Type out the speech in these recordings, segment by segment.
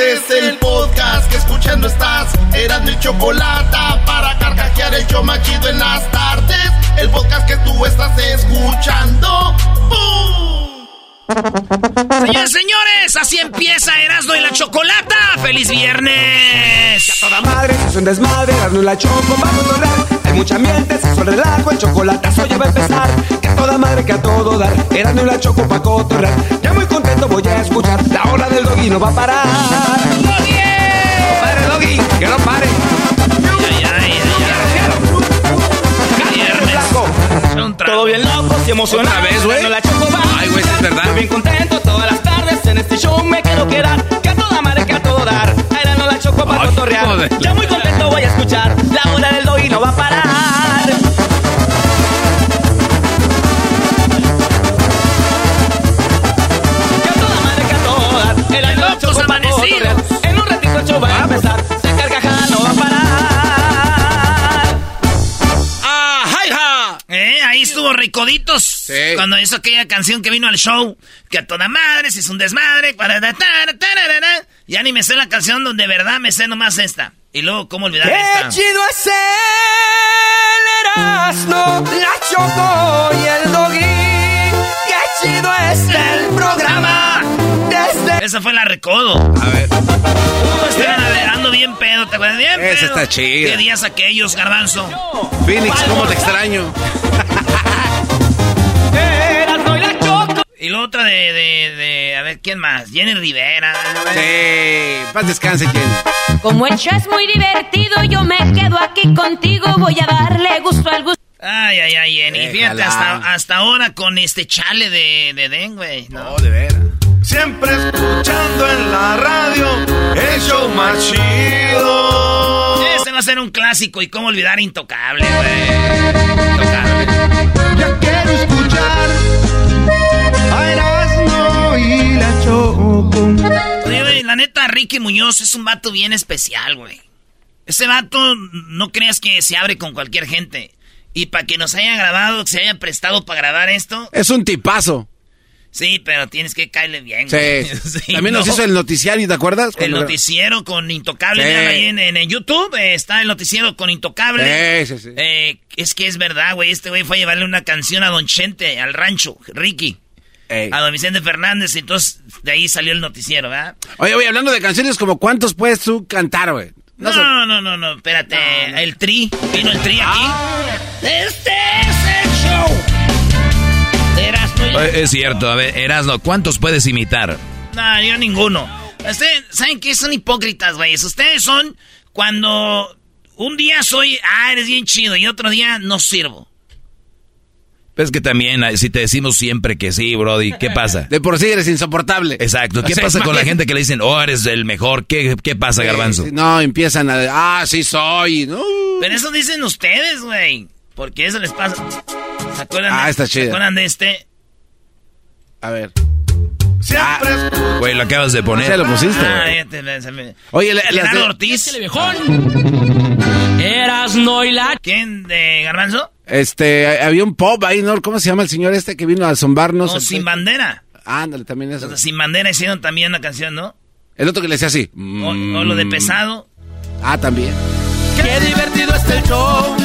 Este es el podcast que escuchando estás. Eran mi chocolate para carcajear el yo machido en las tardes. El podcast que tú estás escuchando. ¡Bum! Señores, señores, así empieza Erasmo y la Chocolata. ¡Feliz viernes! A toda madre es un desmadre, Erasmo y la Choco para cotorrear. Hay mucha ambiente, se el relajo, el chocolatazo ya va a empezar. Que a toda madre, que a todo dar, Erasmo y la Choco para cotorrear. Ya muy contento voy a escuchar, la hora del doggy no va a parar. ¡Doggy! Padre doggy, que no pare. Todo bien locos y emocionados. Otra vez, güey. La Choco va. Ay, güey, es verdad. Bien contento todas las tardes en este show me quiero quedar. Que a toda madre, que a todo dar. Era no la choco para cotorrear. joder. Ya muy contento voy a escuchar. La hora del doggy no va a parar. Que a toda madre, que a todo dar. Era no la choco pa' amanecidos. cotorrear. Estuvo Ricoditos. Sí. Cuando hizo aquella canción que vino al show. Que a toda madre, si es un desmadre. Ya ni me sé la canción donde de verdad me sé nomás esta. Y luego, ¿cómo olvidar Qué esta? chido es el Erasmo, la Choco y el Doggy. Qué chido es el programa. Desde Esa fue la Recodo. A ver. Uh, estaban ando bien pedo, ¿te acuerdas? Bien Esa pedo. está chida. ¿Qué días aquellos, garbanzo? Phoenix, ¿cómo te extraño? Y la otra de, de, de, a ver, ¿quién más? Jenny Rivera. Sí. Paz descanse, Jenny. Como el show es muy divertido, yo me quedo aquí contigo. Voy a darle gusto al gusto. Ay, ay, ay, Jenny. Fíjate, hasta, hasta ahora con este chale de, de Den, güey. ¿no? No, de veras. Siempre escuchando en la radio el show más chido. Este va a ser un clásico y cómo olvidar Intocable, güey. Intocable. Ya quiero escuchar la neta, Ricky Muñoz es un vato bien especial, güey. Ese vato, no creas que se abre con cualquier gente. Y para que nos haya grabado, que se haya prestado para grabar esto, Es un tipazo. sí, pero tienes que caerle bien, güey. Sí, También nos no. hizo el noticiario, ¿te acuerdas? El Cuando- noticiero con Intocable, Sí. ahí en YouTube, eh, está el noticiero con Intocable. Sí, sí, sí. Eh, es que es verdad, güey, este güey fue a llevarle una canción a Don Chente, al rancho, Ricky, Ey. a Don Vicente Fernández, entonces de ahí salió el noticiero, ¿verdad? Oye, oye, hablando de canciones, como ¿cuántos puedes tú cantar, güey? No, no, no, no, no, espérate, el tri, vino el tri aquí. Este es el show. y la- Eh, Es cierto, a ver, Erasno, ¿cuántos puedes imitar? No, yo ninguno. Ustedes, ¿saben qué? Son hipócritas, güey. Ustedes son cuando un día soy, ah, eres bien chido, y otro día no sirvo. Es que también, si te decimos siempre que sí, Brody, ¿qué pasa? De por sí eres insoportable. Exacto, ¿qué O sea, pasa con la gente que le dicen, oh, eres el mejor? ¿Qué, qué pasa, Garbanzo? No, empiezan a... Ah, sí soy. No. Pero eso dicen ustedes, güey. Porque eso les pasa. ¿Se acuerdan, Ah, de, está ¿se acuerdan de este? A ver. Siempre escuchando. Güey, lo acabas de poner. Ya lo pusiste, Ah, güey. ya te- se me- Oye, la- las Gerardo de- Ortiz. Erasmo y la ¿Quién? ¿De Garbanzo? Este, había un pop ahí, ¿no? ¿Cómo se llama el señor este que vino a zombarnos? No, El- Sin Bandera. Ándale, también eso. O sea, sin Bandera hicieron también una canción, ¿no? El otro que le decía así. O, o lo de Mm. pesado. Ah, también. Qué divertido está el show.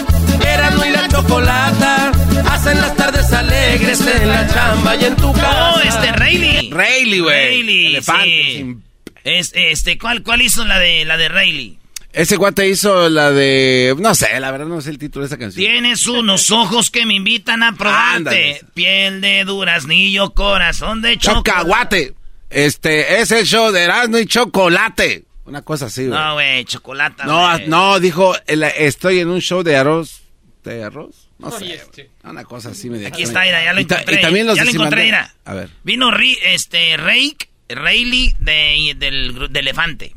Erasmo y la chocolata. Hacen las tardes alegres en la chamba y en tu casa. Oh, este Rayleigh. Rayleigh, güey. Rayleigh, Elefante, sí. sin- Es, este, ¿cuál, ¿Cuál hizo la de la de Rayleigh? Ese guate hizo la de. No sé, la verdad no sé el título de esa canción. Tienes unos ojos que me invitan a probarte. Ándale. Piel de duraznillo, corazón de chocolate. Chocahuate. Este, es el show de Erasmo y Chocolate. Una cosa así, güey. No, güey, chocolate. No, güey. no, dijo, el- estoy en un show de arroz. ¿De arroz? No sé. güey. Una cosa así media Aquí está, mira, ya lo Y ta- encontré. Y también los ya lo encontré, mira. A ver. Vino Ri- este, Rake, Rayleigh de, del, gru- de Elefante.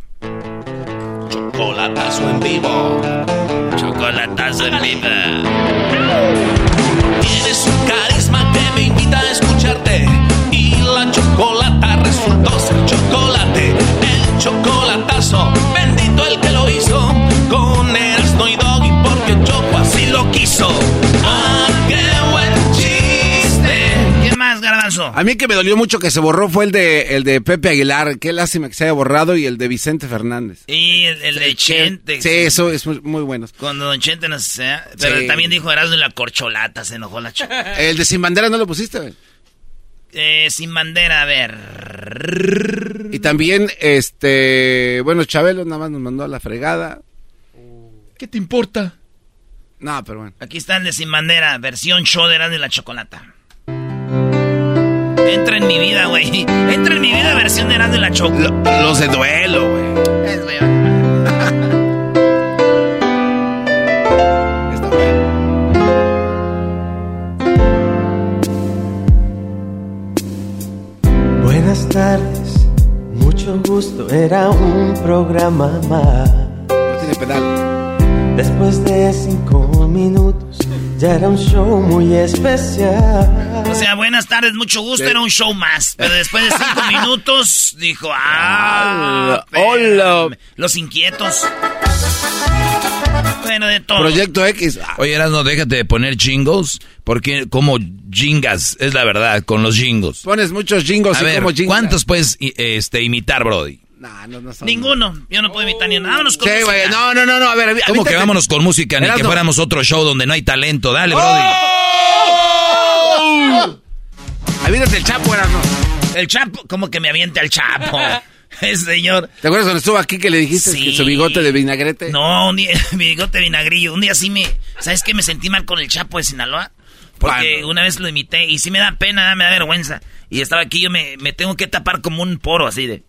Chocolatazo en vivo. Chocolatazo en vida. Tienes un carisma que me invita a escucharte. Y la chocolata resultó A mí que me dolió mucho que se borró fue el de, el de Pepe Aguilar. Qué lástima que se haya borrado. Y el de Vicente Fernández. Y el, el de Chente. Sí, eso es muy, muy bueno. Cuando Don Chente no sé. Pero Sí. también dijo Erasmo y la corcholata, se enojó la ch El de Sin Bandera no lo pusiste, güey. eh, Sin bandera, a ver. Y también, este, bueno, Chabelo nada más nos mandó a la fregada. ¿Qué te importa? No, pero bueno. Aquí está el de Sin bandera, versión show de Erasmo y la chocolata. Entra en mi vida, güey. Entra en mi vida, versión de Erasmo y la. Los de duelo, güey. Es, güey. Buenas tardes, mucho gusto, era un programa más. No tiene pedal. Después de cinco minutos, ya era un show muy especial. O sea, buenas tardes, mucho gusto, era un show más. Pero después de cinco minutos, dijo, ah, Hola. Los inquietos. Bueno, de todo. Proyecto X. Oye, no déjate de poner jingles, porque como jingas, es la verdad, con los jingles. Pones muchos jingos A y ver, como jingos. ¿cuántos puedes este, imitar, Brody? No, no, no Ninguno. Yo no puedo imitar ni uno. Vámonos con Sí, música. güey. No, no, no, no. A ver, ¿Cómo avítate. que vámonos con música? Ni que fuéramos otro show donde no hay talento. Dale, Brody. ¡Oh! El chapo, Erasmo. El Chapo, como que me aviente al Chapo. El señor. ¿Te acuerdas cuando estuvo aquí que le dijiste Sí. que su bigote de vinagrete? No, un día, mi bigote vinagrillo. Un día sí me. ¿Sabes qué? Me sentí mal con el Chapo de Sinaloa. Porque una vez lo imité y sí me da pena, me da vergüenza. Y estaba aquí, yo me, me tengo que tapar como un poro así de.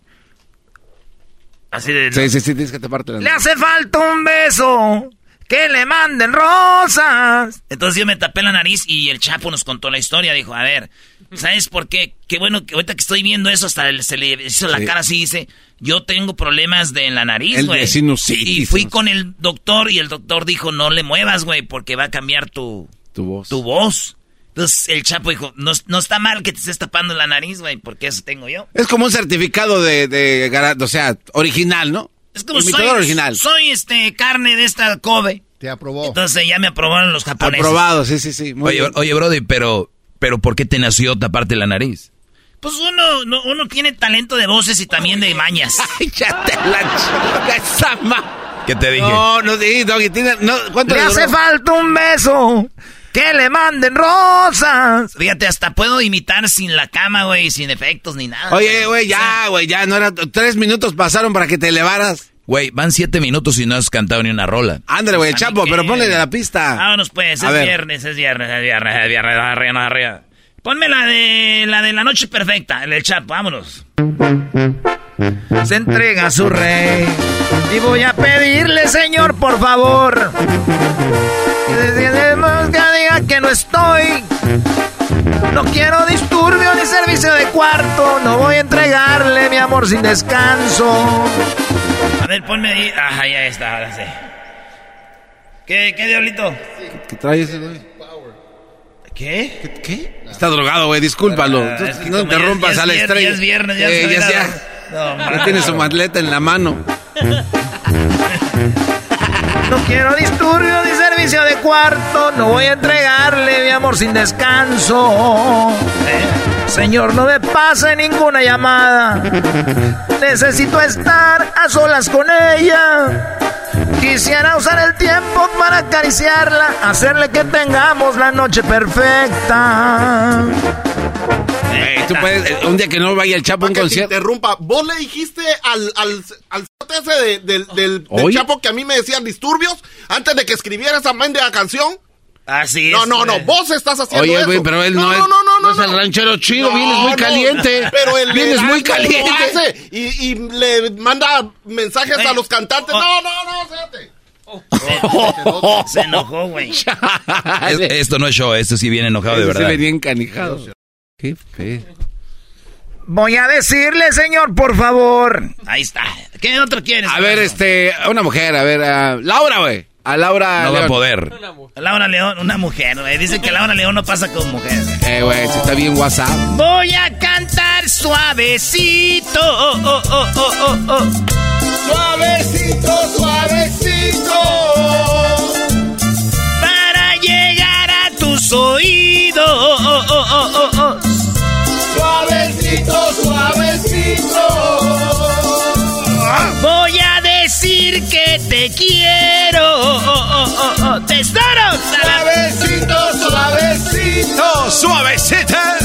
Así de. Sí, sí, sí, tienes que taparte Le hace falta un beso. Que le manden rosas. Entonces yo me tapé la nariz y el Chapo nos contó la historia. Dijo, a ver, ¿sabes por qué? Qué bueno que ahorita que estoy viendo eso, hasta se le hizo la Sí. cara así, dice, yo tengo problemas de en la nariz, El güey. Y fui con el doctor y el doctor dijo, no le muevas, güey, porque va a cambiar tu, Tu voz. tu voz. Entonces el Chapo dijo, no, no está mal que te estés tapando la nariz, güey, porque eso tengo yo. Es como un certificado de, de, gara- o sea, original, ¿no? Es como soy, original. soy este carne de esta Kobe. Te aprobó. Entonces ya me aprobaron los japoneses. Aprobado, sí, sí, sí. Muy Oye, bien. oye, Brody, pero, pero ¿por qué te nació taparte la nariz? Pues uno, no- uno tiene talento de voces y también de mañas. Ay, ya te la esa ma- ¿Qué te dije? No, no, sí, Doggy, tiene, no, ¿cuánto Le le hace falta un beso. Que le manden rosas. Fíjate, hasta puedo imitar sin la cama, güey, sin efectos ni nada. Oye, güey, ya, güey, ya, no era, tres minutos pasaron para que te elevaras. Güey, van siete minutos y no has cantado ni una rola. Ándale, güey, Pues, ¿a mí Chapo, pero ponle de la pista. Vámonos pues, A es ver. viernes, es viernes, es viernes, es viernes, arriba, arriba. Ponme la de la de la noche perfecta, el del Chapo, vámonos. Se entrega a su rey y voy a pedirle, señor, por favor, que desde que diga que no estoy. No quiero disturbio ni servicio de cuarto, no voy a entregarle mi amor sin descanso. A ver, ponme ahí. Ajá, ya está, ahora sí. ¿Qué, qué diablito? ¿Qué trae ese, güey? ¿Qué? ¿Qué? qué? Está drogado, güey, discúlpalo. Ah, es que no interrumpas a la estrella. ya es viernes, ya Eh, ya, ya. No, Ya tiene su maleta en la mano. No quiero disturbio ni servicio de cuarto. No voy a entregarle mi amor sin descanso. Eh, Señor, no me pase ninguna llamada. Necesito estar a solas con ella. Quisiera usar el tiempo para acariciarla, hacerle que tengamos la noche perfecta. Ey, tú puedes, eh, un día que no vaya el Chapo a un concierto. interrumpa. ¿Vos le dijiste al, al, al ese de- del, del, del Oye. Chapo que a mí me decían disturbios antes de que escribiera esa mendiga canción? Así No, es. no, no, güey. vos estás haciendo Oye, eso. güey, pero él no, no, es, no, no, no, no es el no. ranchero chido, No, vienes muy no, caliente. Pero el vienes muy caliente. hace y, y le manda mensajes Ey. a los cantantes. Oh. No, no, no, espérate. Se enojó, güey. Es- esto no es show, esto sí viene enojado de Ese sí verdad. venía encanijado. Qué. Voy a decirle, señor, por favor. Ahí está. ¿Qué otro quieres? A ver, este, a una mujer, a ver, a Laura, güey. A Laura. No va a León. poder. Laura León, una mujer, güey. Dicen que Laura León no pasa con mujer. Eh, güey, si está bien WhatsApp. Voy a cantar suavecito. Oh, oh, oh, oh, oh, oh. Suavecito, suavecito. Para llegar a tus oídos. Oh, oh, oh, oh, oh, decir que te quiero. Oh, oh, oh, oh. Tesoro. Suavecito, suavecito. ¡Suavecita!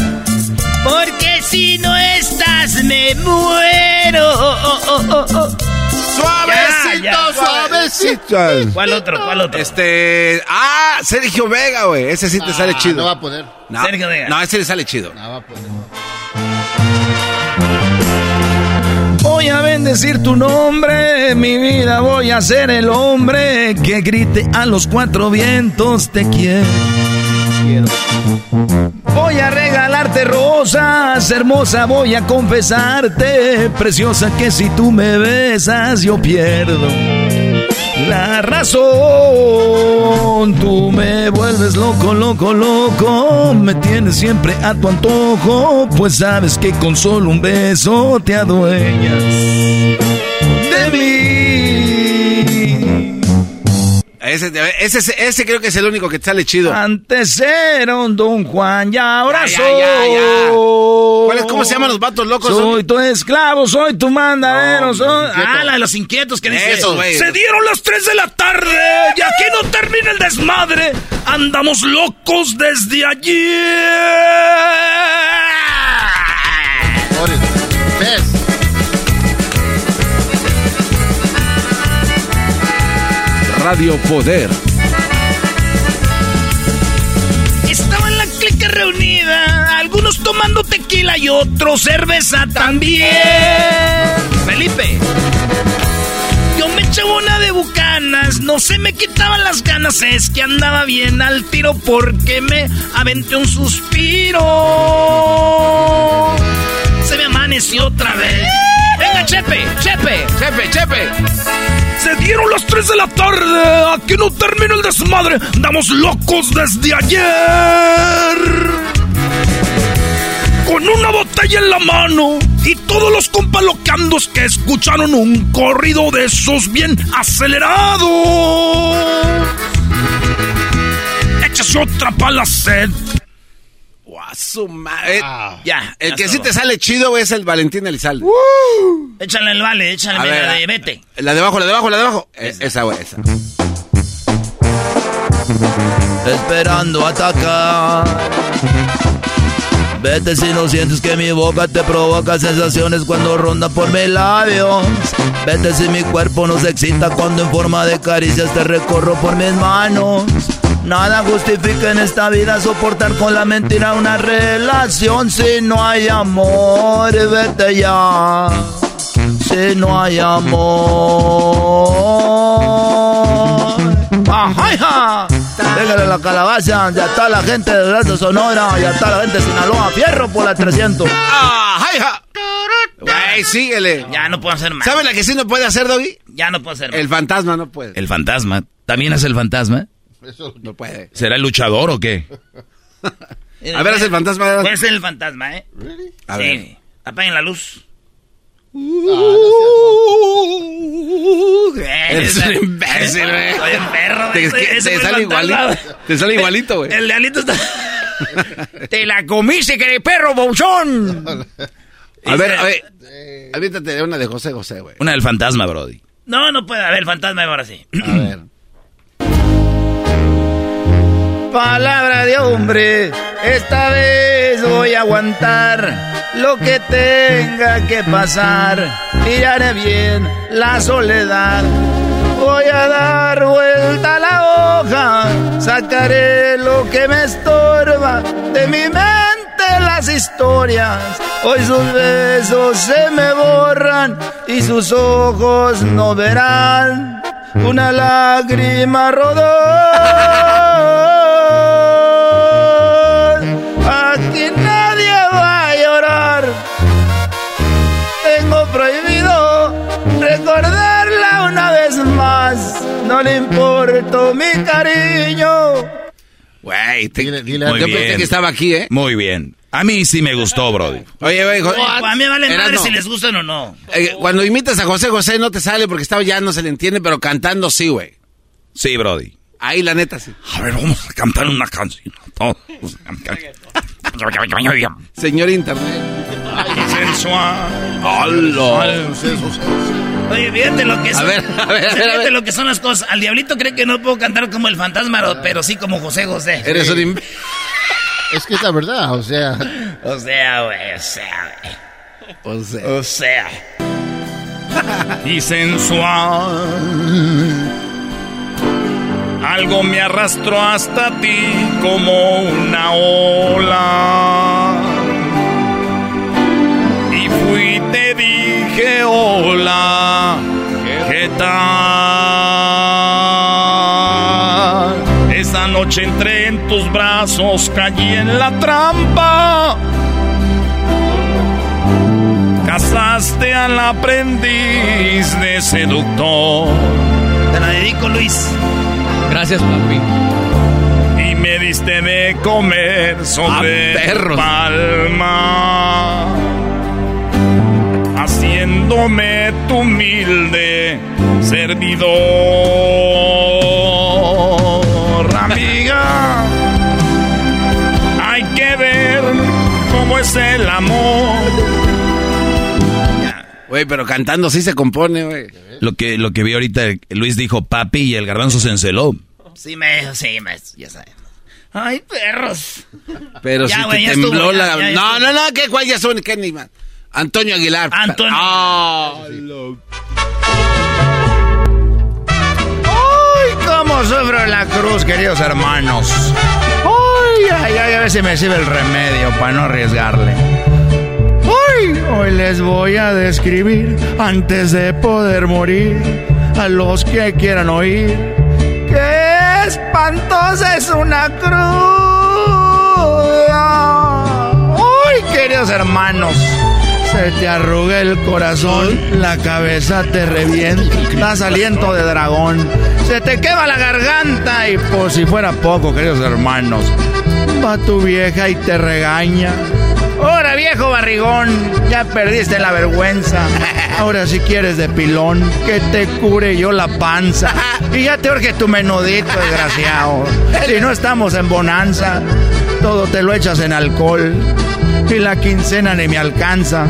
Porque si no estás me muero. Oh, oh, oh, oh, oh. Suavecito, Ya, ya, suavecito. ¿Cuál otro? ¿Cuál otro? Este. Ah, Sergio Vega, güey. Ese sí te sale Ah, chido. No va a poder. No, Sergio Vega. No, ese le sale chido. No va a poder. Voy a bendecir tu nombre, mi vida voy a ser el hombre que grite a los cuatro vientos te quiero. Voy a regalarte rosas, hermosa, voy a confesarte, preciosa que si tú me besas yo pierdo la razón. Tú me vuelves loco, loco, loco, me tienes siempre a tu antojo, pues sabes que con solo un beso te adueñas de mí. Ese, ese, ese, creo que es el único que sale chido. Antes era un Don Juan y ahora Ya, soy. ya, ya, ya. ¿Cuál es- ¿Cómo se llaman los vatos locos? Soy tu esclavo, soy tu mandadero, No, soy... Ah, la de los inquietos que dice... Esos, güey. Se dieron las 3 de la tarde y aquí no termina el desmadre. Andamos locos desde ayer. Boris, ¿Ves? Radio Poder. Estaba en la clica reunida, algunos tomando tequila y otros cerveza también. Felipe. Yo me echaba una de bucanas, no se me quitaban las ganas, es que andaba bien al tiro porque me aventé un suspiro. Se me amaneció otra vez. Venga, Chepe, Chepe. Chepe, Chepe. Se dieron las 3 de la tarde. Aquí no termina el desmadre. Andamos locos desde ayer. Con una botella en la mano. Y todos los compalocandos que escucharon un corrido de esos bien acelerado. Échase otra pala sed. Guasu, ma- eh, Ya. el ya que sí te sale chido es el Valentín Elizalde. Échale el vale, échale ver, la la- de vete. La de abajo, la de abajo, la de abajo. Eh, esa, güey, esa. esperando atacar. Vete si no sientes que mi boca te provoca sensaciones cuando ronda por mis labios. Vete si mi cuerpo no se excita cuando en forma de caricias te recorro por mis manos. Nada justifica en esta vida soportar con la mentira una relación si no hay amor. Vete ya. Si no hay amor. ¡Ajá, hija! Pégale la calabaza, ya está la gente de Delta Sonora, ya está la gente de Sinaloa, fierro por la 300. ¡Ah, hija! Güey, síguele. Ya no puedo hacer más. ¿Sabes la que sí no puede hacer, Doggy? Ya no puedo hacer más. El fantasma no puede. El fantasma. ¿También es el fantasma? No puede. ¿Será el luchador o qué? A ver, es el fantasma. Puede ser el fantasma, ¿eh? A sí. ver. Apaguen la luz. Eres un imbécil, güey. Soy un perro, Te, ese- que- ese te sale igualito. Te sale igualito, güey. El de Alito está... Te la comiste, que de perro, bouchón. A ver, a ver. Aviéntate una de José José, güey. Una del fantasma, Brody. No, no puede haber el fantasma ahora sí. A ver. Palabra de hombre, esta vez voy a aguantar lo que tenga que pasar y haré bien la soledad. Voy a dar vuelta a la hoja, sacaré lo que me estorba de mi mente las historias. Hoy sus besos se me borran y sus ojos no verán una lágrima rodó. Importo mi cariño. Güey, te- Muy yo pensé bien. que estaba aquí, ¿eh? Muy bien. A mí sí me gustó, Brody. Oye, güey, jo- A mí me vale madre si les gustan o no. eh, cuando imitas a José José no te sale porque estaba ya no se le entiende, pero cantando sí, güey. Sí, Brody. Ahí la neta sí. A ver, vamos a cantar una canción. Todos. Señor Internet. Sensual. Oye, fíjate lo que es. A ver, a ver, a ver, a Fíjate ver. lo que son las cosas. Al diablito cree que no puedo cantar como el fantasma, pero sí como José José. Eres un im- Es que es la verdad, o sea. O sea, güey, o sea, güey. O sea, O sea. y sensual. Algo me arrastró hasta ti como una ola. Dije hola, ¿qué tal? Esa noche entré en tus brazos, caí en la trampa. Casaste al aprendiz de seductor Te la dedico, Luis. Gracias, papi. y me diste de comer sobre Ah, palma, haciéndome tu humilde servidor, amiga. Hay que ver cómo es el amor. Güey, pero cantando sí se compone, güey. Lo que, lo que vi ahorita, Luis dijo papi y el garbanzo se enceló. Sí, me, sí, me, ya sabes. Ay, perros. Pero Ya, te ya tembló estuvo, la... ya, ya no, estuvo. no, no, ¿qué? ¿Cuál ya son? ¿Qué ni más? Antonio Aguilar. Antonio. Ah, ¡Ay, cómo sufro la cruz, queridos hermanos! ¡Ay, ay, ay! A ver si me sirve el remedio para no arriesgarle. ¡Ay! Hoy les voy a describir, antes de poder morir, a los que quieran oír. ¡Qué espantosa es una cruz! ¡Ay, queridos hermanos! Se te arruga el corazón, la cabeza te revienta, das aliento de dragón, se te quema la garganta y por si fuera poco, queridos hermanos, va tu vieja y te regaña. Ahora viejo barrigón, ya perdiste la vergüenza. Ahora si quieres de pilón, que te cure yo la panza. Y ya te urge tu menudito, desgraciado. Si no estamos en bonanza, todo te lo echas en alcohol. Y la quincena ni me alcanza.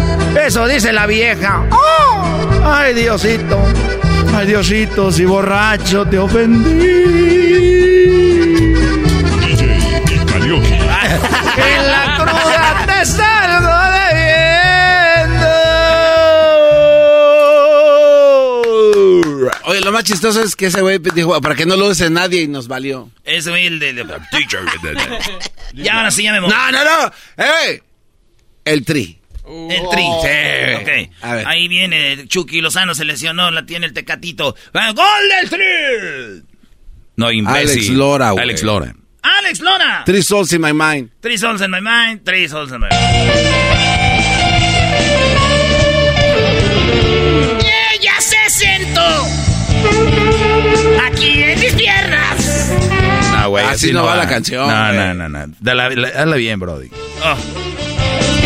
Eso dice la vieja. ¡Oh! Ay, Diosito. Ay, Diosito, si borracho te ofendí. En la cruda te Oye, lo más chistoso es que ese güey dijo, para que no lo use nadie y nos valió. Ese güey, el de. de- ya, ahora sí, ya me voy. No, no, no. ¡Eh! El tri. El tri. Sí. Ok. A ver. Ahí viene Chucky Lozano, se lesionó, la tiene el tecatito. ¡Ah, ¡Gol del tri! No, imbécil. Alex Lora, güey. Alex Lora. ¡Alex Lora! Three souls in my mind. Three souls in my mind, three souls in my mind. Y ella se sentó güey. Así no va la canción, No, güey. no, no, no. Dala, la- hazla bien, Brody. Oh,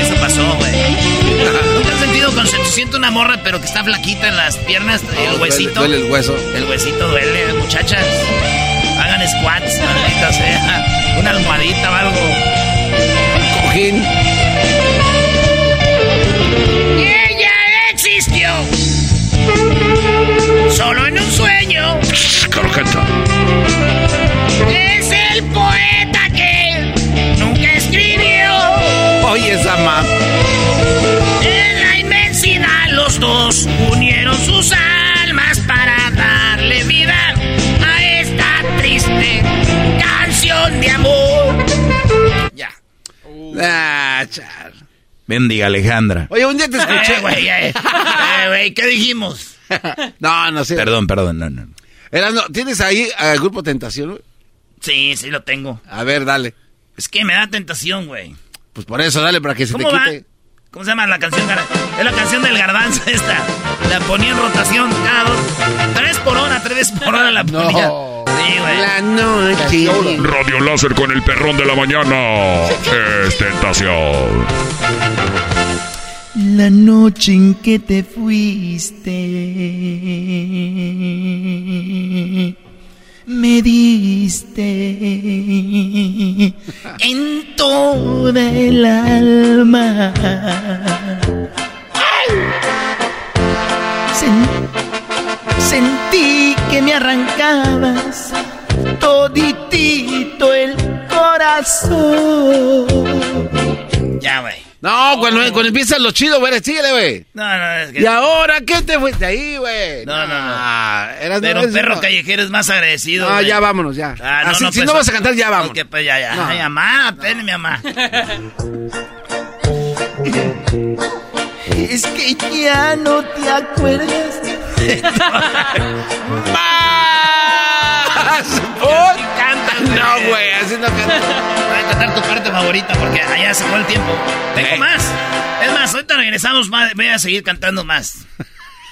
eso pasó, güey. ¿Nunca has sentido cuando se te siente una morra pero que está flaquita en las piernas, el No, huesito? Duele, duele el hueso. El huesito duele, muchachas. Hagan squats, maldita sea. Una almohadita o algo. Cojín. Y ella existió. Solo en un sueño. Es poeta que nunca escribió. Oye, esa más. En la inmensidad los dos unieron sus almas para darle vida a esta triste canción de amor. Ya. Uh. Ah. Bendiga, Alejandra. Oye, un día te escuché, güey. ¿qué dijimos? no, no sé. Perdón, perdón, no, no. ¿tienes ahí al Grupo Tentación? Sí, sí lo tengo. A ver, dale. Es que me da tentación, güey. Pues por eso, dale, para que se te quite. ¿Cómo se llama la canción? Es la canción del garbanzo esta. La ponía en rotación cada dos. Tres por hora, tres por hora la ponía. Sí, güey. La noche. Radio Láser con el perrón de la mañana. Es tentación. La noche en que te fuiste, en toda el. Cuando, cuando empiezan los chidos, güey, síguele, güey. No, no, es que. ¿Y ahora qué te fuiste ahí, güey? No, no, no. Ah, eras Pero perro callejero es más agradecido. No, güey. ya vámonos, ya. Ah, no, Así, no, si pues, no vas a cantar, ya vamos. Ok, pues ya, ya. No. Ay, mamá, ven, mi mamá. Es que ya no te acuerdas. ¡Más! No, güey, así no canta. Voy a cantar tu parte favorita porque allá se fue el tiempo. Tengo más. Es más, ahorita regresamos, más, voy a seguir cantando más.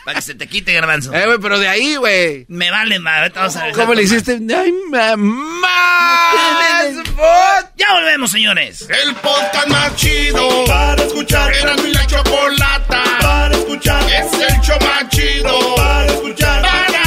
Para que se te quite, garbanzo. Eh, güey, pero de ahí, güey. Me vale, más. Ahorita vamos a regresar ¿Cómo le hiciste? ¡Ay, mamá! Ya volvemos, señores. El podcast más chido para escuchar. Era mi la chocolata para escuchar. Es el show más chido para escuchar. Para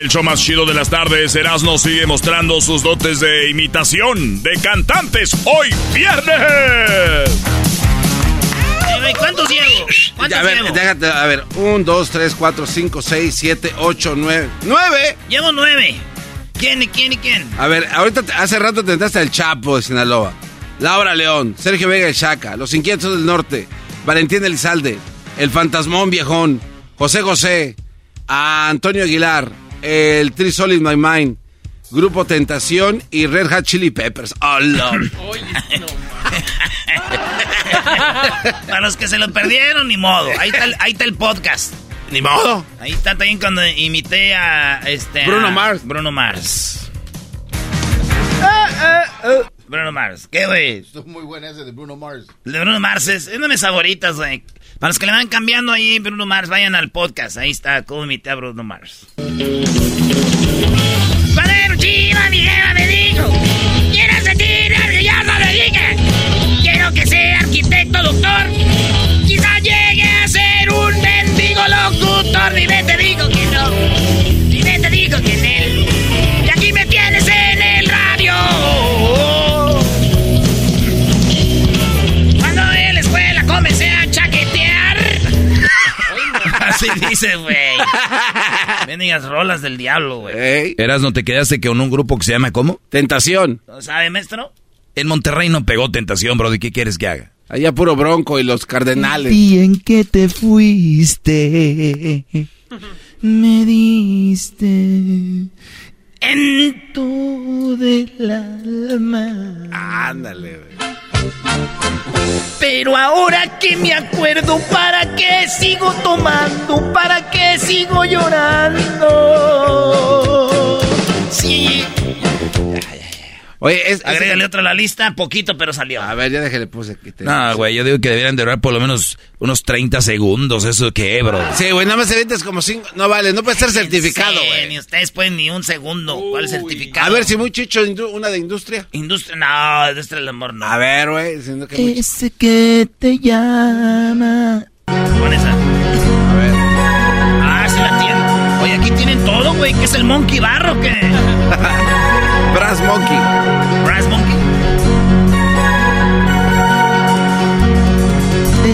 El show más chido de las tardes, Erasmo sigue mostrando sus dotes de imitación de cantantes hoy viernes. ¿Cuántos llevo? ¿Cuántos a ver, llevo? déjate, a ver. Un, dos, tres, cuatro, cinco, seis, siete, ocho, nueve. ¡Nueve! Llevo nueve. ¿Quién y quién y quién? A ver, ahorita hace rato te entraste al Chapo de Sinaloa. Laura León, Sergio Vega el Chaca, Los Inquietos del Norte, Valentín Elizalde, El Fantasmón Viejón, José José, a Antonio Aguilar, el Three Solid My Mind, Grupo Tentación y Red Hot Chili Peppers. Oh, Lord. Para los que se lo perdieron, ni modo. Ahí está el, ahí está el podcast. Ni modo. Ahí está también cuando imité a este. Bruno a Mars. Bruno Mars. Bruno Mars. ¿Qué, güey? Estuvo muy buena ese de Bruno Mars. El de Bruno Mars es, es una de mis favoritas, güey. Para los que le van cambiando ahí, Bruno Mars, vayan al podcast. Ahí está, como imité a Bruno Mars. Padre, chiva, mi jeva me dijo. Quiero sentir que ya no le dije. Quiero que sea arquitecto, doctor. Quizá llegue a ser un mendigo locutor. Vive te digo que no. Vive te digo que en él. Mendigas rolas del diablo, güey. Eras, ¿no te quedaste con un grupo que se llama ¿cómo? Tentación. ¿Sabe, maestro? En Monterrey no pegó Tentación, bro. ¿Y qué quieres que haga? Allá puro bronco y los cardenales. Y en que te fuiste, me diste en todo el alma. Ándale, güey. Pero ahora que me acuerdo, ¿para qué sigo tomando? ¿Para qué sigo llorando? Oye, es, Agrégale otra a la lista, poquito, pero salió. A ver, ya déjale, puse. Que te... No, güey, yo digo que deberían durar por lo menos unos 30 segundos. ¿Eso qué, bro? Sí, güey, nada más te vendes como cinco. No vale, no puede ser certificado, Sí, güey. Ni ustedes pueden ni un segundo. ¿Cuál certificado? A ver si muy chicho, una de industria. Industria, no, industria del amor, no. A ver, güey, diciendo que muy Ese que te llama. Con esa. A ver. Ah, sí la tienen. Oye, aquí tienen todo, güey. ¿Qué es el Monkey Barro o qué? Brass Monkey. Brass Monkey.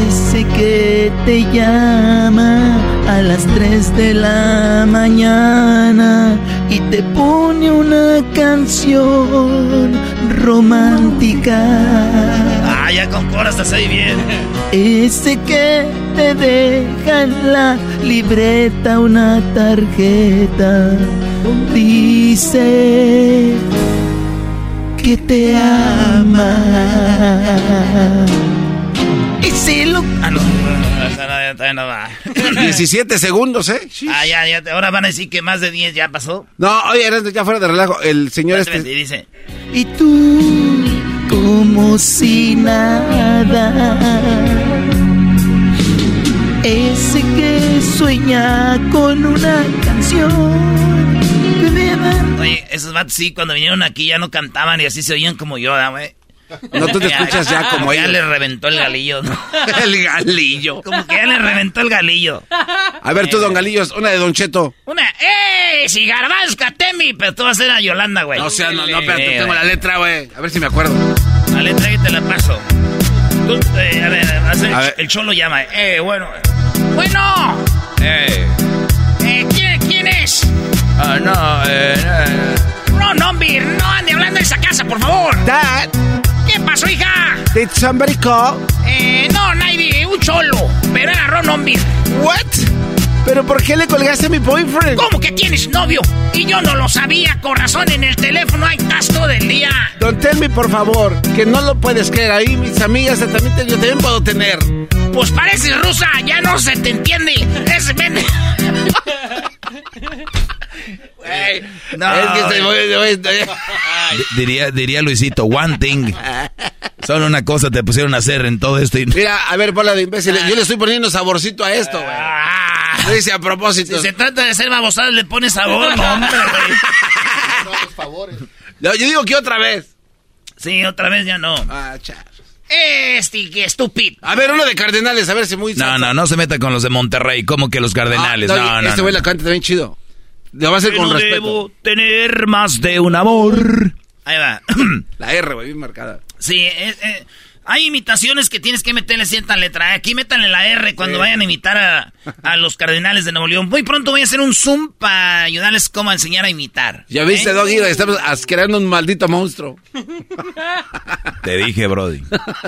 Ese que te llama a las 3 de la mañana y te pone una canción romántica. Ah, ya con coras estás ahí bien. Ese que te deja en la libreta una tarjeta. Dice que te ama. Y si lo Ah, no. Esa no, no va. 17 segundos, ¿eh? Ah, ya, ya. Ahora van a decir que más de 10 ya pasó. No, oye, ya fuera de relajo. El señor Y este. dice, Y tú, como si nada. Ese que sueña con una canción. que me ama. oye, esos vatos sí, cuando vinieron aquí ya no cantaban y así se oían como yo, ¿da, güey? No, tú te escuchas ya como Ya ellos. le reventó el galillo, ¿no? El galillo. Como que ya le reventó el galillo. A ver, tú, don Galillos, una de Don Cheto. Una, ¡eh! Si Garbanz Catemi! Pero tú vas a ser a Yolanda, güey. No, o sea, no, no, pero tengo la letra, güey. A ver si me acuerdo. La letra que te la paso. Tú, eh, a ver, hace- A ver. el cholo llama. Eh, bueno. Bueno. Eh, Eh, ¿quién, quién es? ah, no, eh, eh. No, no, no ande hablando de esa casa, por favor. Dad, ¿Qué pasó, hija? did somebody call? Eh, no, nadie, un cholo. Pero era Ron Ombir. What? ¿Pero por qué le colgaste a mi boyfriend? ¿Cómo que tienes novio? Y yo no lo sabía, con razón en el teléfono estás todo el día. Don Telmi, por favor, que no lo puedes creer. Ahí mis amigas también, te- yo también puedo tener. Pues pareces rusa, ya no se te entiende. Es ven- No, es que Di- Diría, diría Luisito, one thing. Solo una cosa te pusieron a hacer en todo esto y... Mira, a ver, bola de imbéciles. Yo le estoy poniendo saborcito a esto, güey. Lo dice a propósito. si se trata de ser babosadas, le pones sabor, no, hombre, güey. No, yo digo que otra vez. Sí, otra vez ya no. Ah, char. Este, que estúpido. A ver, uno de Cardenales, a ver si muy... No, no, no se meta con los de Monterrey, como que los Cardenales. Ah, no, no, Este no. güey la canta también chido. Lo va a hacer con no respeto. debo tener más de un amor. Ahí va. La R, güey, bien marcada. Sí, eh, eh, hay imitaciones que tienes que meterle cierta letra. Aquí métanle la R cuando Sí. vayan a imitar a, a los cardenales de Nuevo León. Muy pronto voy a hacer un Zoom para ayudarles cómo enseñar a imitar. Ya viste, ¿Eh? Doggy, estamos creando un maldito monstruo. Te dije, Brody.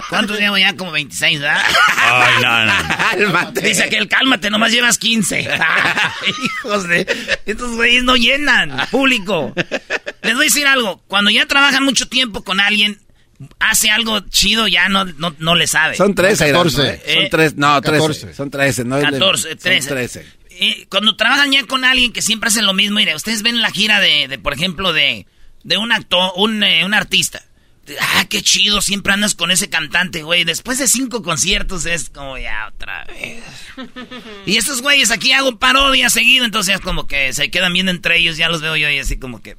¿Cuántos llevo ya? Como 26, ¿verdad? Ay, no, no. Cálmate. Dice aquel, cálmate, nomás llevas 15. Hijos de... Estos güeyes no llenan público. Les voy a decir algo. Cuando ya trabajan mucho tiempo con alguien, hace algo chido, ya no, no, no le sabe. Son 13, 14. Erasmo, ¿eh? Son Eh, 13, no, 13. 14. Son 13, no es de- 14, son 13. 13. Eh, cuando trabajan ya con alguien que siempre hace lo mismo, mire, ustedes ven la gira de, de, por ejemplo, de, de un actor, un, eh, un artista. Ah, qué chido, siempre andas con ese cantante, güey. Después de cinco conciertos es como ya otra vez. Y estos güeyes aquí hago parodia seguido, entonces es como que se quedan viendo entre ellos, ya los veo yo y así como que...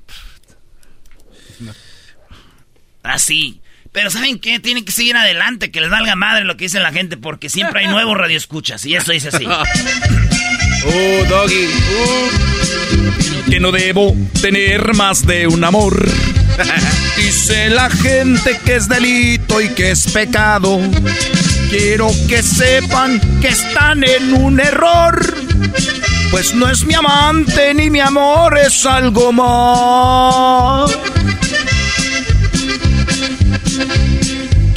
Así. Pero ¿saben qué? Tienen que seguir adelante, que les valga madre lo que dice la gente, porque siempre hay nuevos radioescuchas, y eso dice así. Uh, Doggy. Uh. Que no debo tener más de un amor. Dice la gente que es delito y que es pecado. Quiero que sepan que están en un error. pues no es mi amante ni mi amor, es algo más.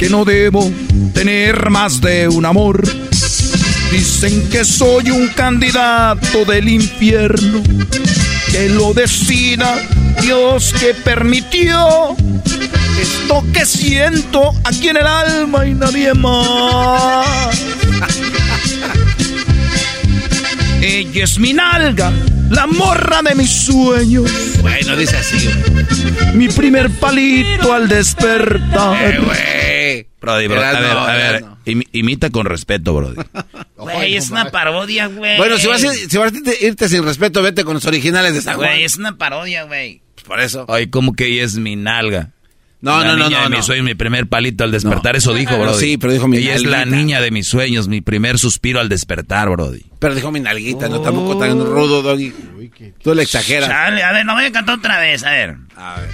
Que no debo tener más de un amor. Dicen que soy un candidato del infierno, que lo decida Dios que permitió esto que siento aquí en el alma y nadie más. Ella es mi nalga, la morra de mis sueños. Bueno, dice así, Mi primer palito al despertar. Eh, güey. Brody, bro, a ver, a ver, imita con respeto, Brody. Güey, es una parodia, güey. Bueno, si vas, a, si vas a irte sin respeto, vete con los originales de San Juan. Güey, es una parodia, güey. Por eso. Ay, como que ella es mi nalga. No, no, no, no, no. Soy mi primer palito al despertar, eso dijo, Brody. Sí, pero dijo mi Ella es la niña de mis sueños, mi primer suspiro al despertar, Brody. Pero dijo mi nalguita, no tampoco tan rudo, Doggy. Tú le exageras. Chale, a ver, no voy a cantar otra vez, a ver. A ver.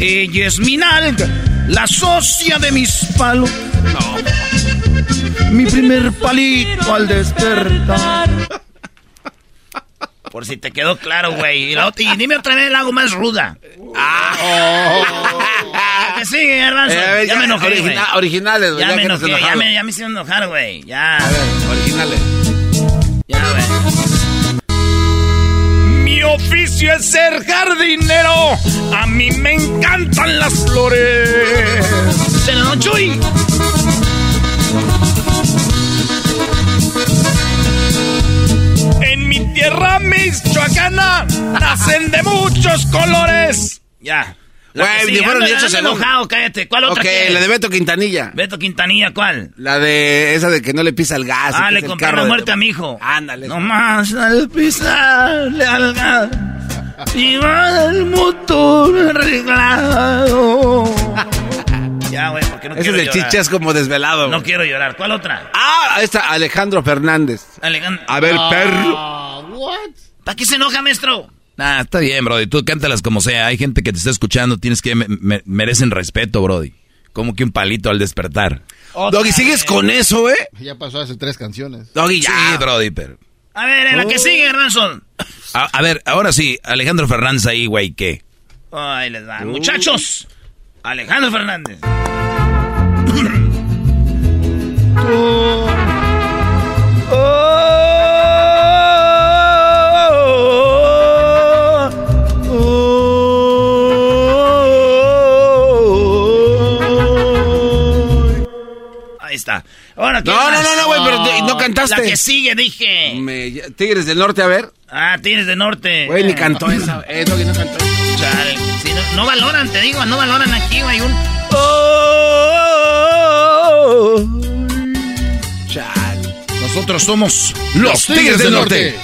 Ella es mi nalga, la socia de mis palos. No. Mi primer palito al despertar. Por si te quedó claro, güey. Y, la otra- y dime otra vez la hago más ruda. Ah. que sigue, Garbanzo. Eh, a ver, ya, me enojé, origina- güey. originales, güey, Ya, ya me enojé, ya me, ya me hicieron enojar, güey. Ya. A ver, originales. Ya, güey. Mi oficio es ser jardinero. A mí me encantan las flores. Don Chuy. Tierra michoacana nacen de muchos colores. Ya. La Güey, sigue, fueron anda- ni ocho anda segundos. enojado, cállate. ¿Cuál otra Ok, quieres? la de Beto Quintanilla. Beto Quintanilla, ¿cuál? La de esa de que no le pisa el gas. Ah, le es compré la de- muerte a mi hijo. Ándale. No más al pisarle al gas. Y va el motor arreglado. ya, güey, porque no Ese es quiero de llorar. chichas como desvelado. No quiero llorar. ¿Cuál otra? Ah, esta Alejandro Fernández. Alejandro. A ver, perro. Ah, what? ¿Para qué se enoja, maestro? Nah, está bien, Brody. Tú cántalas como sea. Hay gente que te está escuchando. Tienes que... me- me- merecen respeto, Brody. Como que un palito al despertar. Doggy, ¿sigues con eso, eh? Ya pasó hace tres canciones. Doggy, ya. Sí, Brody, pero... A ver, en la que sigue, Ransom. A, a ver, ahora sí. Alejandro Fernández ahí, güey, ¿qué? Ahí les va. Muchachos, Alejandro Fernández. Está. Ahora, ¿qué No, no, no, no, güey, pero te- no cantaste. La que sigue, dije. Me- Tigres del Norte, a ver. Ah, tienes de norte. Güey, ni cantó esa. Eh, no cantó. Chale, si no, no valoran, te digo, no valoran aquí, güey. Un... Chale. Nosotros somos Los Tigres del Norte.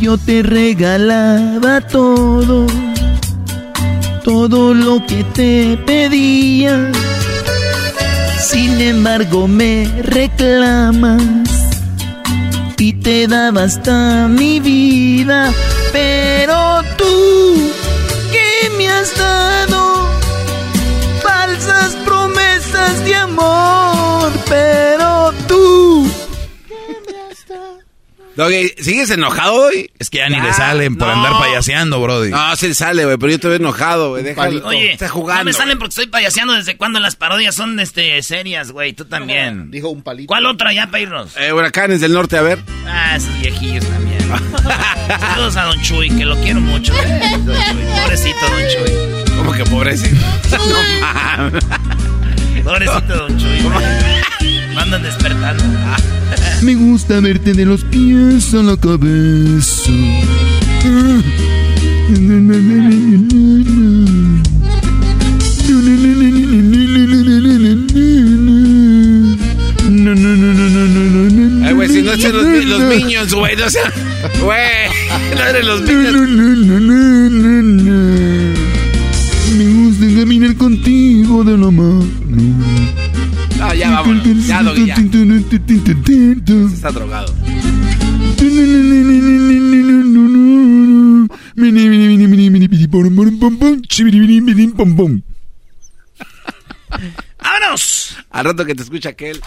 Yo te regalaba todo, todo lo que te pedía. Sin embargo me reclamas y te daba hasta mi vida. Pero tú, ¿qué me has dado? Falsas promesas de amor. Pero Doggy, ¿sigues enojado hoy? Es que ya ni le salen por andar payaseando, Brody. No, sí sale, güey, pero yo te veo enojado, güey. Déjalo. Oye, está jugando. no me salen porque estoy payaseando desde cuando las parodias son este, serias, güey. Tú también. Dijo un palito. ¿Cuál otra ya para irnos? Eh, huracanes del norte, a ver. Ah, esos viejillos también. Saludos a Don Chuy, que lo quiero mucho. eh, Don Chuy. Pobrecito Don Chuy. ¿Cómo que pobrecito? no mames. Pobrecito Don Chuy. güey. Lo andan despertando. Me gusta verte de los pies a la cabeza. Ay, güey, si no echen los, los minions, güey, no sea. Güey, no eres los minions. Me gusta caminar contigo de la mano. No, ya vámonos. Ya, Doggy, ya. Está drogado. ¡Vámonos! Al rato que te escucha aquel.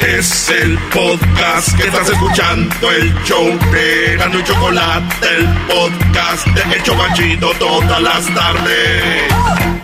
Es el podcast que estás escuchando, el show de Gano y Chocolate, el podcast de Hecho Machito todas las tardes.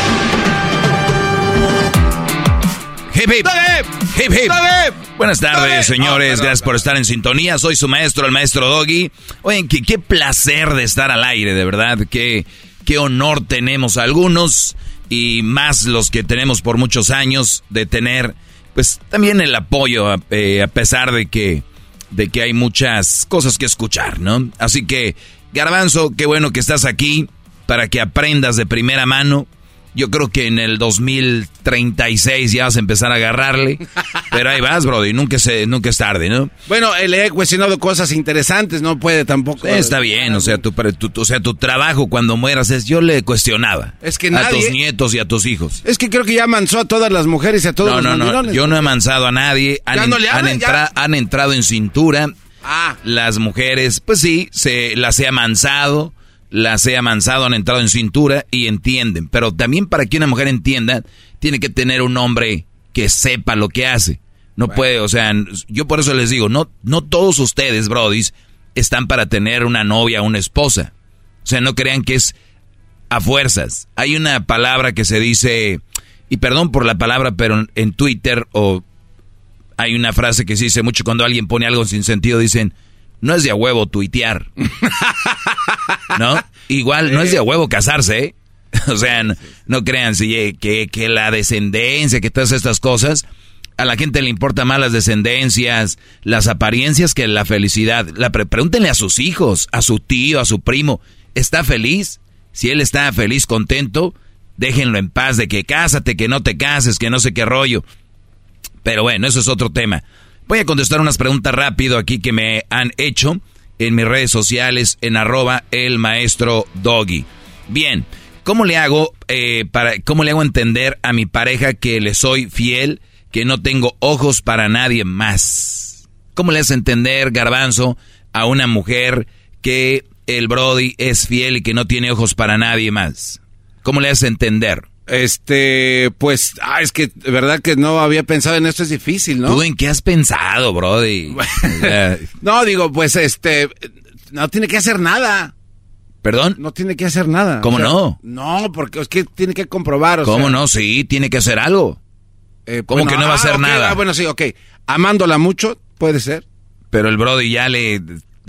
Hip, hip. Hip, hip. Buenas tardes, señores. Gracias por estar en sintonía. Soy su maestro, el maestro Doggy. Oigan, qué, qué placer de estar al aire, de verdad. Qué, qué honor tenemos algunos y más los que tenemos por muchos años de tener, pues también el apoyo, eh, a pesar de que, de que hay muchas cosas que escuchar, ¿no? Así que, Garbanzo, qué bueno que estás aquí para que aprendas de primera mano. Yo creo que en el 2036 ya vas a empezar a agarrarle. Pero ahí vas, Brody. Nunca, se, nunca es tarde, ¿no? Bueno, le he cuestionado cosas interesantes, no puede tampoco. Está bien, o sea, tu, tu- o sea, tu trabajo cuando mueras es. Yo le cuestionaba. Es que A nadie- tus nietos y a tus hijos. Es que creo que ya manzó a todas las mujeres y a todos No, los no, no. mandilones. Yo no he mansado a nadie. Han, no le han entra- han entrado en cintura. Ah. Las mujeres, pues sí, se las he amansado. Las he amansado, han entrado en cintura y entienden. Pero también para que una mujer entienda, tiene que tener un hombre que sepa lo que hace. No puede, o sea, yo por eso les digo, no, no todos ustedes, brodis, están para tener una novia o una esposa. O sea, no crean que es a fuerzas. Hay una palabra que se dice, y perdón por la palabra, pero en- en Twitter o hay una frase que se dice mucho cuando alguien pone algo sin sentido, dicen, no es de a huevo tuitear. ¿No? Igual no es de a huevo casarse, ¿eh? O sea, no, crean si, eh, que, que la descendencia, que todas estas cosas, a la gente le importa más las descendencias, las apariencias que la felicidad. La pre- pregúntenle a sus hijos, a su tío, a su primo, ¿está feliz? Si él está feliz, contento, déjenlo en paz de que cásate, que no te cases, que no sé qué rollo. Pero bueno, eso es otro tema. Voy a contestar unas preguntas rápido aquí que me han hecho en mis redes sociales en arroba el maestro doggy. Bien, ¿cómo le hago eh, para cómo le hago entender a mi pareja que le soy fiel, que no tengo ojos para nadie más? ¿Cómo le hace entender, garbanzo, a una mujer que el Brody es fiel y que no tiene ojos para nadie más? ¿Cómo le hace entender? Este, pues, ah, es que verdad que no había pensado en esto, es difícil, ¿no? ¿Tú en qué has pensado, Brody? No, digo, pues, este, no tiene que hacer nada. ¿Perdón? No tiene que hacer nada. ¿Cómo O sea, no? No, porque es que tiene que comprobar, o ¿Cómo sea, no? Sí, tiene que hacer algo. eh, ¿Cómo que no va a hacer ok, nada? ah, bueno, sí, ok. Amándola mucho, puede ser. Pero el Brody ya le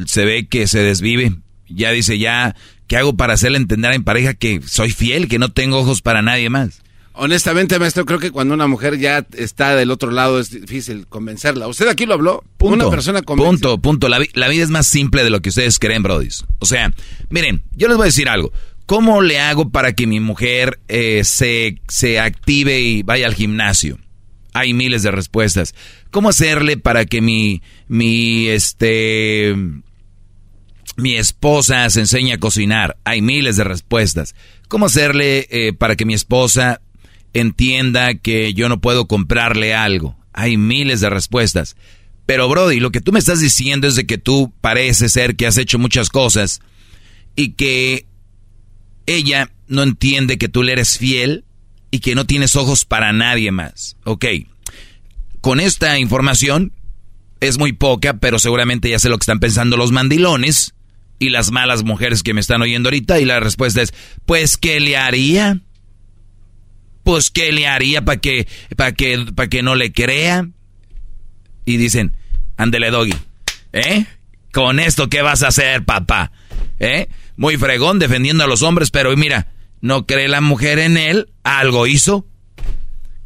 se ve que se desvive. Ya dice, ya, ¿qué hago para hacerle entender a mi pareja que soy fiel, que no tengo ojos para nadie más? Honestamente, maestro, creo que cuando una mujer ya está del otro lado es difícil convencerla. ¿Usted aquí lo habló? Una persona convence. Punto, punto. La, vi- la vida es más simple de lo que ustedes creen, brodis. O sea, miren, yo les voy a decir algo. ¿Cómo le hago para que mi mujer eh, se, se active y vaya al gimnasio? Hay miles de respuestas. ¿Cómo hacerle para que mi, mi, este, mi esposa se enseñe a cocinar? Hay miles de respuestas. ¿Cómo hacerle eh, para que mi esposa entienda que yo no puedo comprarle algo? Hay miles de respuestas. Pero Brody, lo que tú me estás diciendo es de que tú parece ser que has hecho muchas cosas y que ella no entiende que tú le eres fiel y que no tienes ojos para nadie más. Ok, con esta información es muy poca, pero seguramente ya sé lo que están pensando los mandilones y las malas mujeres que me están oyendo ahorita y la respuesta es, pues, ¿qué le haría? Pues, ¿qué le haría para que, para que, para que no le crea? Y dicen, ándele doggy, ¿eh? Con esto, ¿qué vas a hacer, papá? ¿Eh? Muy fregón defendiendo a los hombres, pero mira, no cree la mujer en él, algo hizo.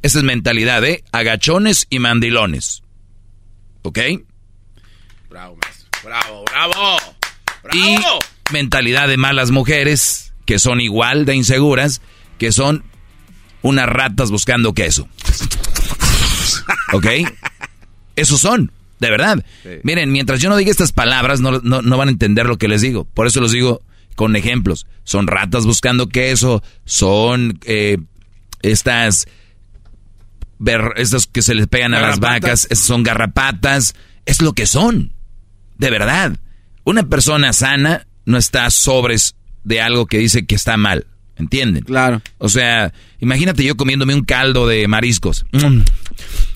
Esa es mentalidad, ¿eh? Agachones y mandilones. ¿Ok? Bravo, maestro. Bravo, bravo. Y mentalidad de malas mujeres, que son igual de inseguras, que son unas ratas buscando queso. ¿Ok? Esos son, de verdad. Miren, mientras yo no diga estas palabras, no, no, van a entender lo que les digo. Por eso los digo con ejemplos. Son ratas buscando queso, son eh, estas, estas que se les pegan a las vacas, son garrapatas. Es lo que son, de verdad. Una persona sana no está sobres de algo que dice que está mal. ¿Entienden? Claro. O sea, imagínate yo comiéndome un caldo de mariscos. Mm,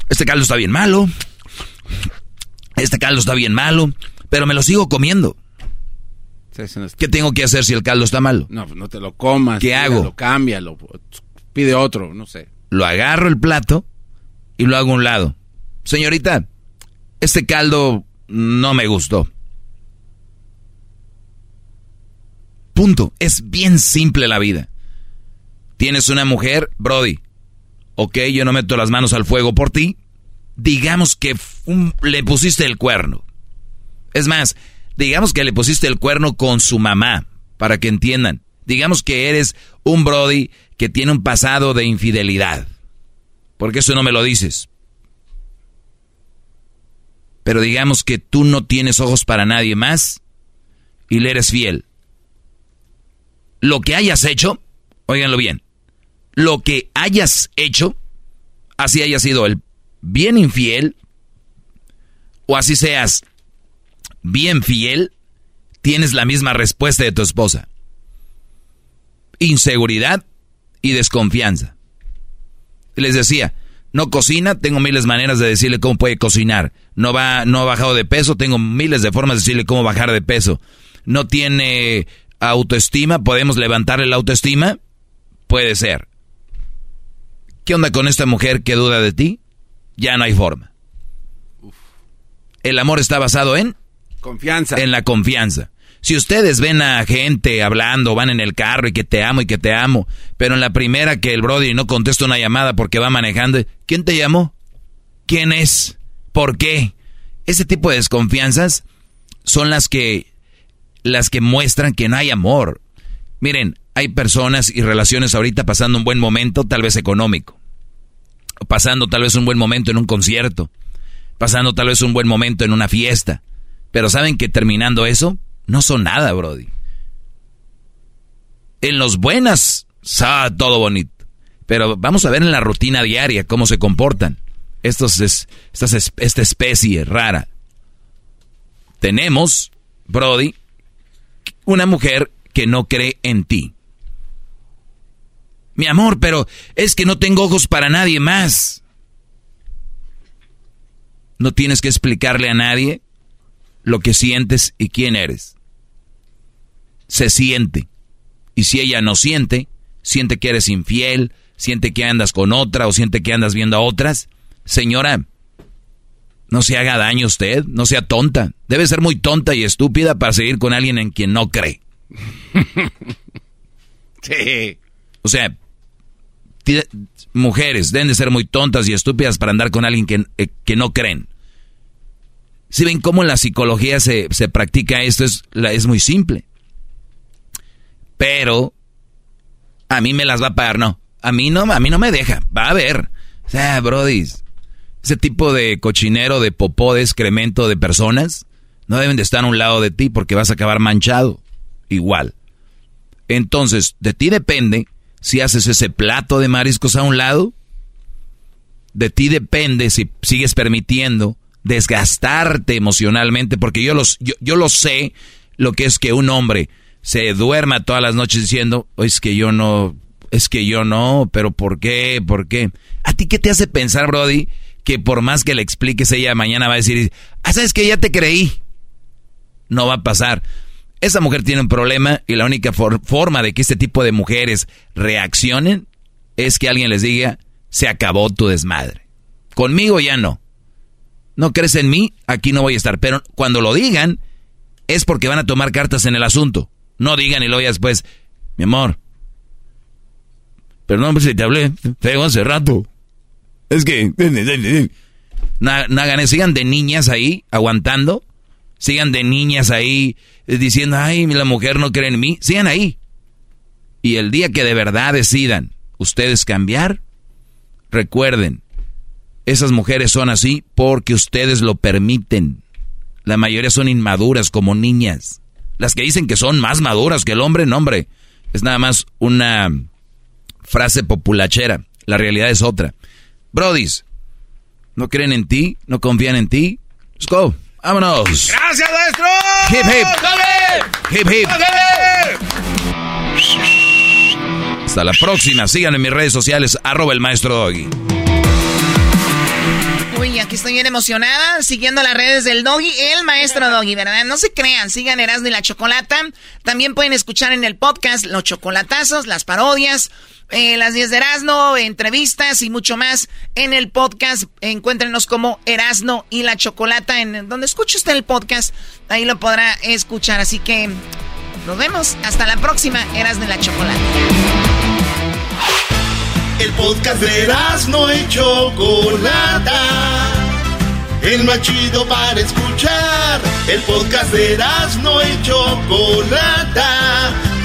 este caldo está bien malo. Este caldo está bien malo. Pero me lo sigo comiendo. ¿Qué tengo que hacer si el caldo está malo? No, no te lo comas. ¿Qué hago? Lo cámbialo. Pide otro, no sé. Lo agarro el plato y lo hago a un lado. Señorita, este caldo no me gustó. Punto. Es bien simple la vida. Tienes una mujer, Brody. Ok, yo no meto las manos al fuego por ti. Digamos que le pusiste el cuerno. Es más, digamos que le pusiste el cuerno con su mamá, para que entiendan. Digamos que eres un Brody que tiene un pasado de infidelidad. Porque eso no me lo dices. Pero digamos que tú no tienes ojos para nadie más y le eres fiel lo que hayas hecho, óiganlo bien, lo que hayas hecho, así haya sido el bien infiel, o así seas bien fiel, tienes la misma respuesta de tu esposa. Inseguridad y desconfianza. Les decía, no cocina, tengo miles de maneras de decirle cómo puede cocinar. No va, no ha bajado de peso, tengo miles de formas de decirle cómo bajar de peso. No tiene autoestima, podemos levantarle la autoestima, puede ser. ¿Qué onda con esta mujer que duda de ti? Ya no hay forma. El amor está basado en confianza. En la confianza. Si ustedes ven a gente hablando, van en el carro y que te amo y que te amo, pero en la primera que el Brody no contesta una llamada porque va manejando, ¿quién te llamó? ¿Quién es? ¿Por qué? Ese tipo de desconfianzas son las que las que muestran que no hay amor. Miren, hay personas y relaciones ahorita pasando un buen momento, tal vez económico. Pasando tal vez un buen momento en un concierto. Pasando tal vez un buen momento en una fiesta. Pero saben que terminando eso, no son nada, Brody. En los buenas, sa, todo bonito. Pero vamos a ver en la rutina diaria cómo se comportan. Estos es, esta especie rara. Tenemos, Brody, una mujer que no cree en ti. Mi amor, pero es que no tengo ojos para nadie más. No tienes que explicarle a nadie lo que sientes y quién eres. Se siente. Y si ella no siente, siente que eres infiel, siente que andas con otra o siente que andas viendo a otras, señora, no se haga daño usted, no sea tonta. Debe ser muy tonta y estúpida para seguir con alguien en quien no cree. sí. O sea, mujeres deben de ser muy tontas y estúpidas para andar con alguien que, eh, que no creen. Si ven cómo en la psicología se, se practica esto, es, es muy simple. Pero a mí me las va a pagar, no. A mí no, a mí no me deja. Va a ver. O sea, Brody, ese tipo de cochinero, de popó, de excremento de personas, no deben de estar a un lado de ti porque vas a acabar manchado. Igual. Entonces, de ti depende si haces ese plato de mariscos a un lado. De ti depende si sigues permitiendo desgastarte emocionalmente, porque yo, los, yo, yo lo sé lo que es que un hombre se duerma todas las noches diciendo, es que yo no, es que yo no, pero ¿por qué? ¿Por qué? ¿A ti qué te hace pensar, Brody, que por más que le expliques ella mañana va a decir, ah, sabes que ya te creí? No va a pasar. Esa mujer tiene un problema y la única forma de que este tipo de mujeres reaccionen es que alguien les diga, se acabó tu desmadre. Conmigo ya no. No crees en mí, aquí no voy a estar. Pero cuando lo digan, es porque van a tomar cartas en el asunto. No digan y lo oigas después, mi amor. Perdón pues, si te hablé feo hace rato. Es que... No, hagan. Sigan de niñas ahí, aguantando. Sigan de niñas ahí, eh, diciendo, ay, la mujer no cree en mí. Sigan ahí. Y el día que de verdad decidan ustedes cambiar, recuerden, esas mujeres son así porque ustedes lo permiten. La mayoría son inmaduras como niñas. Las que dicen que son más maduras que el hombre, no hombre. Es nada más una frase populachera. La realidad es otra. Brodis, ¿no creen en ti? ¿No confían en ti? Let's go. Vámonos. Gracias, maestro. Hip hip. Hip hip. Hasta la próxima. Sigan en mis redes sociales, arroba el maestro Doggy. Uy, aquí estoy bien emocionada, siguiendo las redes del Doggy, el maestro Doggy, ¿verdad? No se crean, sigan Erasmo y la Chocolata. También pueden escuchar en el podcast los chocolatazos, las parodias, eh, las 10 de Erasmo, entrevistas y mucho más en el podcast. Encuéntrenos como Erasmo y la Chocolata, en donde escuche usted el podcast, ahí lo podrá escuchar. Así que nos vemos, hasta la próxima, Erasmo y la Chocolata. El podcast de no y Chocolata. El más chido para escuchar. El podcast de no y Chocolata.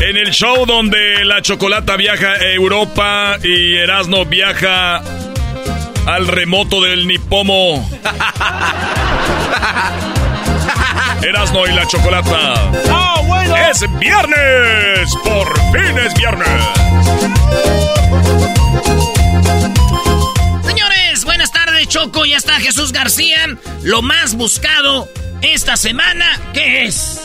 En el show donde la chocolata viaja a Europa y Erasmo viaja al remoto del Nipomo. Erasno y la chocolata. ¡Ah, bueno! Es viernes. Por fin es viernes. Choco. Ya está Jesús García. Lo más buscado esta semana, ¿qué es?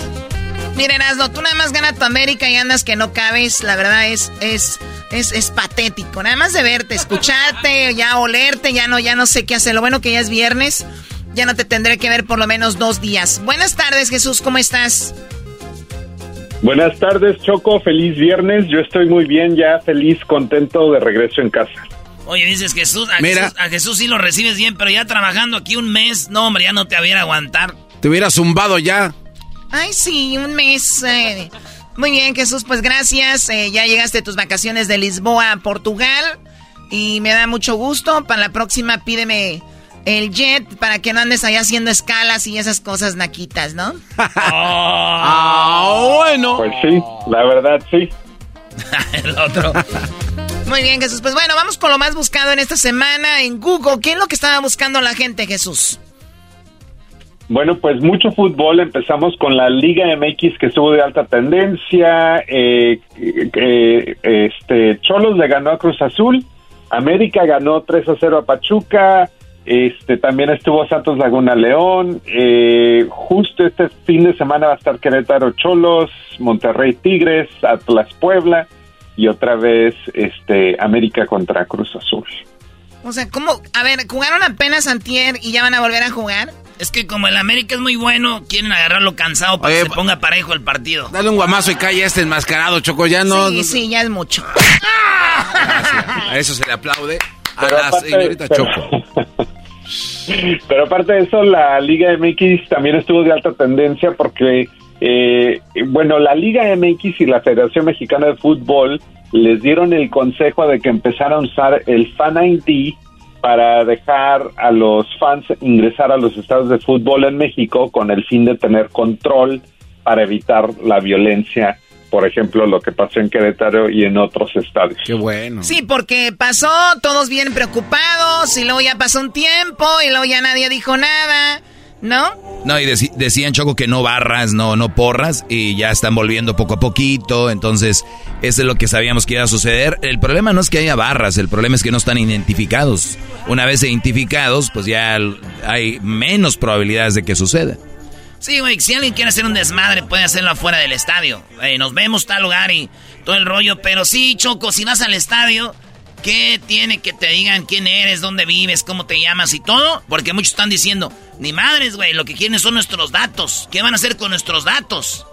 Miren, Erasno, tú nada más ganas tu América y andas que no cabes. La verdad es, es es, es patético. Nada más de verte, escucharte, ya olerte, ya no, ya no sé qué hacer. Lo bueno que ya es viernes. Ya no te tendré que ver por lo menos dos días. Buenas tardes, Jesús, ¿cómo estás? Buenas tardes, Choco. Feliz viernes. Yo estoy muy bien, ya feliz, contento de regreso en casa. Oye, dices Jesús, a, Jesús, a Jesús sí lo recibes bien, pero ya trabajando aquí un mes, no, hombre, ya no te hubiera aguantar. Te hubiera zumbado ya. Ay, sí, un mes. Eh. Muy bien, Jesús, pues gracias. Eh, ya llegaste a tus vacaciones de Lisboa a Portugal y me da mucho gusto. Para la próxima pídeme el jet para que no andes allá haciendo escalas y esas cosas naquitas, ¿no? ah, bueno. Pues sí, la verdad sí. el otro. Muy bien, Jesús. Pues bueno, vamos con lo más buscado en esta semana en Google. ¿Qué es lo que estaba buscando la gente, Jesús? Bueno, pues mucho fútbol. Empezamos con la Liga MX que estuvo de alta tendencia. Eh, eh, este Cholos le ganó a Cruz Azul. América ganó 3 a 0 a Pachuca. Este también estuvo Santos Laguna León. Eh, justo este fin de semana va a estar Querétaro Cholos, Monterrey Tigres, Atlas Puebla y otra vez este América contra Cruz Azul. O sea, ¿cómo? A ver, jugaron apenas antier y ya van a volver a jugar. Es que como el América es muy bueno, quieren agarrarlo cansado para que se ponga parejo el partido. Dale un guamazo y calle este enmascarado, Choco, ya no... Sí, sí, ya es mucho. A eso se le aplaude a la señorita Choco. Pero aparte de eso, la Liga MX también estuvo de alta tendencia porque, eh, bueno, la Liga MX y la Federación Mexicana de Fútbol les dieron el consejo de que empezaran a usar el Fan ID para dejar a los fans ingresar a los estados de fútbol en México con el fin de tener control para evitar la violencia, por ejemplo, lo que pasó en Querétaro y en otros estadios. Qué bueno. Sí, porque pasó, todos bien preocupados, y luego ya pasó un tiempo, y luego ya nadie dijo nada, ¿no? No, y decían Choco que no barras, no, no porras, y ya están volviendo poco a poquito, entonces eso es lo que sabíamos que iba a suceder. El problema no es que haya barras, el problema es que no están identificados. Una vez identificados, pues ya hay menos probabilidades de que suceda. Sí, güey, si alguien quiere hacer un desmadre, puede hacerlo afuera del estadio. nos vemos tal lugar y todo el rollo. Pero sí, Choco, si vas al estadio, ¿qué tiene que te digan quién eres, dónde vives, cómo te llamas y todo? Porque muchos están diciendo, ni madres, güey, lo que quieren son nuestros datos. ¿Qué van a hacer con nuestros datos?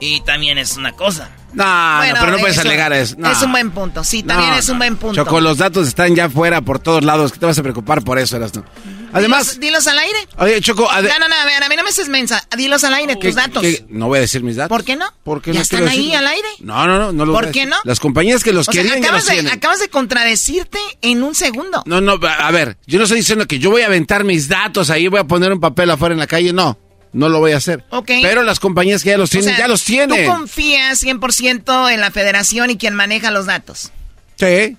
Y también es una cosa. No, pero no puedes alegar eso. Es un buen punto, sí, también es un buen punto. Choco, los datos están ya fuera por todos lados. ¿Qué te vas a preocupar por eso, Erasno? Además. Dilos, al aire. Oye, Choco. No, no, no, a ver, a mí no me haces mensa. Dilos al aire, tus datos. No voy a decir mis datos. ¿Por qué no? Porque ¿Ya están ahí al aire? No, no, no. no lo ¿Por qué no? Las compañías que los querían acabas los de, Acabas de contradecirte en un segundo. No, no, a ver, yo no estoy diciendo que yo voy a aventar mis datos ahí, voy a poner un papel afuera en la calle, no. No lo voy a hacer. Ok. Pero las compañías que ya los tienen, ya los tienen. ¿Tú confías 100% en la federación y quien maneja los datos? Sí.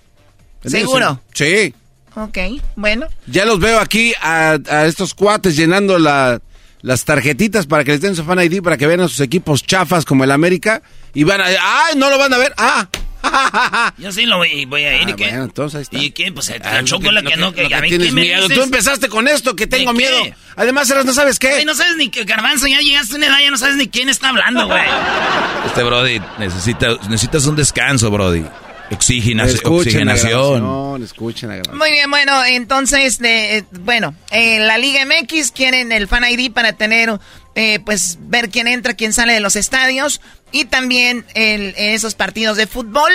¿Seguro? Sí. Ok, bueno. Ya los veo aquí a, estos cuates llenando las tarjetitas para que les den su fan ID para que vean a sus equipos chafas como el América y van a... ¡Ay, no lo van a ver! ¡Ah! Yo sí lo voy, voy a ir. ¿Y ah, qué? Bueno, entonces ahí está. ¿Y qué? Pues el ah, chocolate que, no, que, a mí tienes miedo. Tú empezaste con esto, que tengo miedo. Además, eras, no sabes qué. Ay, no sabes ni que Garbanzo ya llegaste a una edad, ya no sabes ni quién está hablando, güey. Este Brody necesita, necesitas un descanso, Brody. oxigenación. Muy bien, bueno, entonces, de, bueno, en la Liga MX quieren el Fan ID para tener, eh, pues, ver quién entra, quién sale de los estadios y también en esos partidos de fútbol.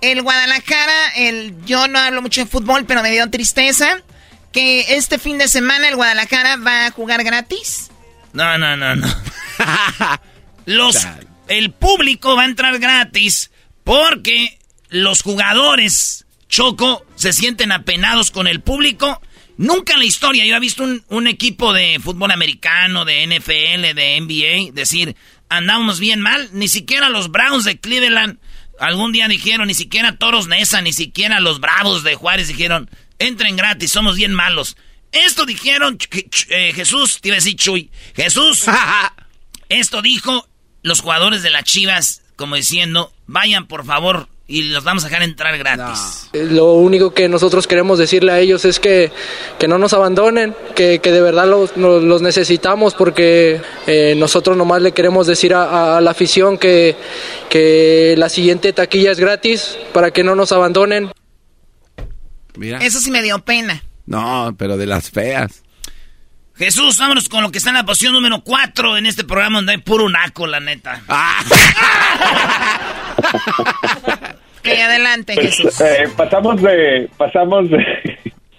El Guadalajara, el, yo no hablo mucho de fútbol, pero me dio tristeza que este fin de semana el Guadalajara va a jugar gratis. No, no, no, no. Los, el público va a entrar gratis porque los jugadores, Choco, se sienten apenados con el público. Nunca en la historia yo he visto un, un equipo de fútbol americano, de NFL, de NBA, decir, andamos bien mal. Ni siquiera los Browns de Cleveland algún día dijeron, ni siquiera Toros Nesa, ni siquiera los Bravos de Juárez dijeron, entren gratis, somos bien malos. Esto dijeron eh, Jesús, te iba a decir Chuy, Jesús. esto dijo los jugadores de las Chivas, como diciendo, vayan por favor y los vamos a dejar entrar gratis. Lo único que nosotros queremos decirle a ellos es que, que no nos abandonen, que, que de verdad los, los necesitamos porque eh, nosotros nomás le queremos decir a, la afición que, que la siguiente taquilla es gratis para que no nos abandonen. Mira. Eso sí me dio pena. No, pero de las feas. Jesús, vámonos con lo que está en la posición número 4 en este programa donde hay puro naco, la neta. Ah. adelante, pues, Jesús. Eh, pasamos de, pasamos de,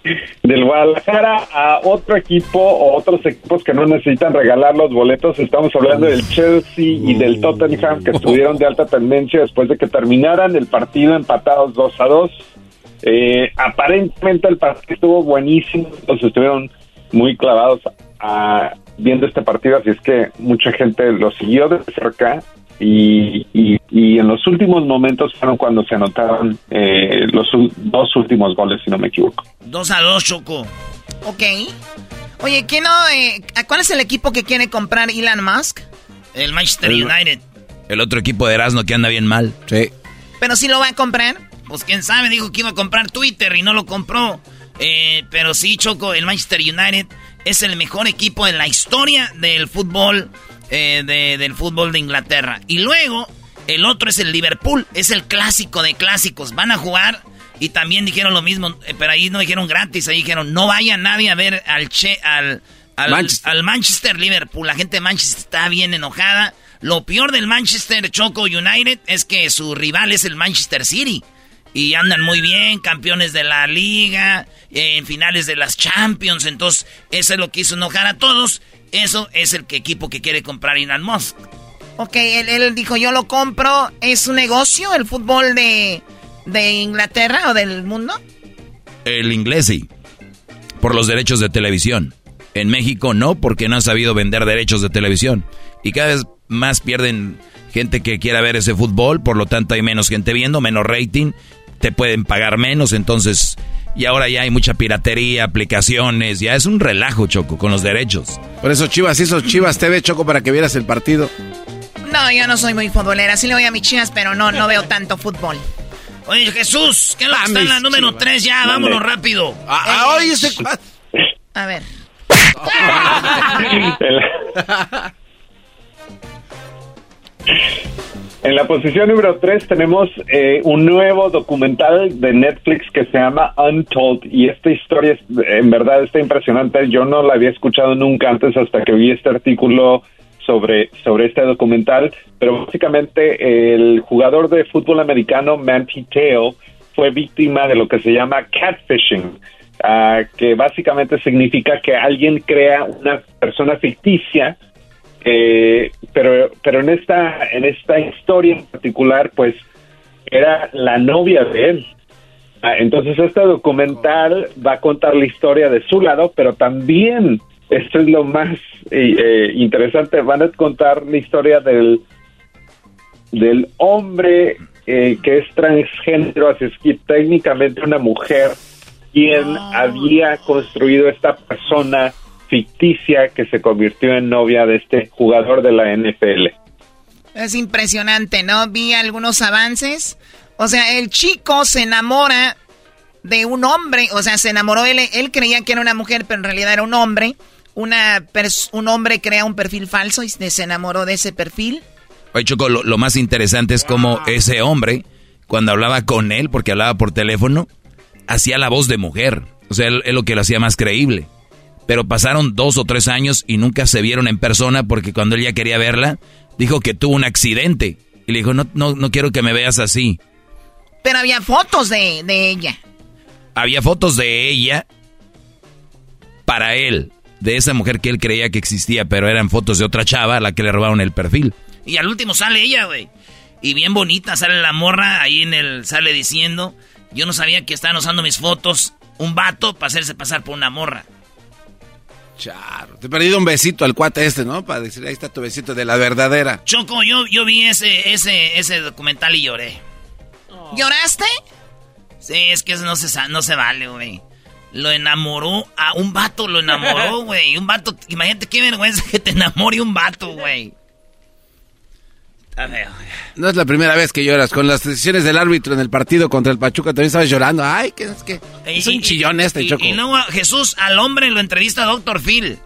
del Guadalajara a otro equipo o otros equipos que no necesitan regalar los boletos. Estamos hablando del Chelsea y del Tottenham que estuvieron de alta tendencia después de que terminaran el partido empatados 2 a 2. Eh, aparentemente el partido estuvo buenísimo, entonces estuvieron muy clavados a, viendo este partido, así es que mucha gente lo siguió de cerca y, y, en los últimos momentos fueron cuando se anotaron eh, los dos últimos goles, si no me equivoco. Dos a dos, Choco. Ok. Oye, ¿qué no, eh, ¿cuál es el equipo que quiere comprar Elon Musk? El Manchester United. El otro equipo de Erasmo que anda bien mal. Sí. ¿Pero si lo va a comprar? Pues quién sabe, dijo que iba a comprar Twitter y no lo compró. Eh, pero sí, Choco, el Manchester United es el mejor equipo en la historia del fútbol eh, del fútbol de Inglaterra. Y luego, el otro es el Liverpool, es el clásico de clásicos. Van a jugar y también dijeron lo mismo, eh, pero ahí no dijeron gratis, ahí dijeron no vaya nadie a ver al, che, al, al, Manchester. Liverpool. La gente de Manchester está bien enojada. Lo peor del Manchester Choco United es que su rival es el Manchester City. Y andan muy bien, campeones de la liga, en finales de las Champions. Entonces, eso es lo que hizo enojar a todos. Eso es el equipo que quiere comprar Elon Musk. Ok, él, dijo, yo lo compro. ¿Es un negocio el fútbol de, de Inglaterra o del mundo? El inglés sí. por los derechos de televisión. En México no, porque no han sabido vender derechos de televisión. Y cada vez más pierden gente que quiera ver ese fútbol, por lo tanto hay menos gente viendo, menos rating, te pueden pagar menos, entonces... Y ahora ya hay mucha piratería, aplicaciones, ya es un relajo, Choco, con los derechos. Por eso Chivas hizo Chivas TV, Choco, para que vieras el partido. No, yo no soy muy futbolera, sí le voy a mis chivas, pero no, no veo tanto fútbol. Oye, Jesús, ¿qué es lo que está en la número 3 ya? Vámonos rápido. Ah, ah, oye, ese... A ver. En la posición número 3 tenemos eh, un nuevo documental de Netflix que se llama Untold y esta historia es, en verdad está impresionante. Yo no la había escuchado nunca antes hasta que vi este artículo sobre, sobre este documental, pero básicamente el jugador de fútbol americano Manti Teo fue víctima de lo que se llama catfishing, ah, que básicamente significa que alguien crea una persona ficticia eh, pero pero en esta en esta historia en particular pues era la novia de él. Ah, entonces este documental va a contar la historia de su lado pero también esto es lo más eh, eh, interesante van a contar la historia del del hombre que es transgénero así es que técnicamente una mujer quien había construido esta persona ficticia que se convirtió en novia de este jugador de la NFL. Es impresionante, ¿no? Vi algunos avances. O sea, el chico se enamora de un hombre, o sea, se enamoró él, él creía que era una mujer, pero en realidad era un hombre. Una un hombre crea un perfil falso y se enamoró de ese perfil. Oye, Choco, lo, más interesante es cómo ese hombre, cuando hablaba con él, porque hablaba por teléfono, hacía la voz de mujer. O sea, es lo que lo hacía más creíble. Pero pasaron dos o tres años y nunca se vieron en persona porque cuando él ya quería verla, dijo que tuvo un accidente. Y le dijo, no, no, no quiero que me veas así. Pero había fotos de, de ella. Había fotos de ella para él, de esa mujer que él creía que existía, pero eran fotos de otra chava a la que le robaron el perfil. Y al último sale ella, güey. Y bien bonita, sale la morra, ahí en el, sale diciendo, yo no sabía que estaban usando mis fotos, un vato para hacerse pasar por una morra. Charo, te he perdido un besito al cuate este, ¿no? Para decir, ahí está tu besito de la verdadera. Choco, yo, yo vi ese, ese, ese documental y lloré. ¿Lloraste? Sí, es que eso no se, no se vale, güey. Lo enamoró a un vato, lo enamoró, güey. Un vato, imagínate qué vergüenza que te enamore un vato, güey. No es la primera vez que lloras. Con las decisiones del árbitro en el partido contra el Pachuca también estabas llorando. Ay, que es que es un chillón este, Choco. Y luego Jesús al hombre lo entrevista a Doctor Phil.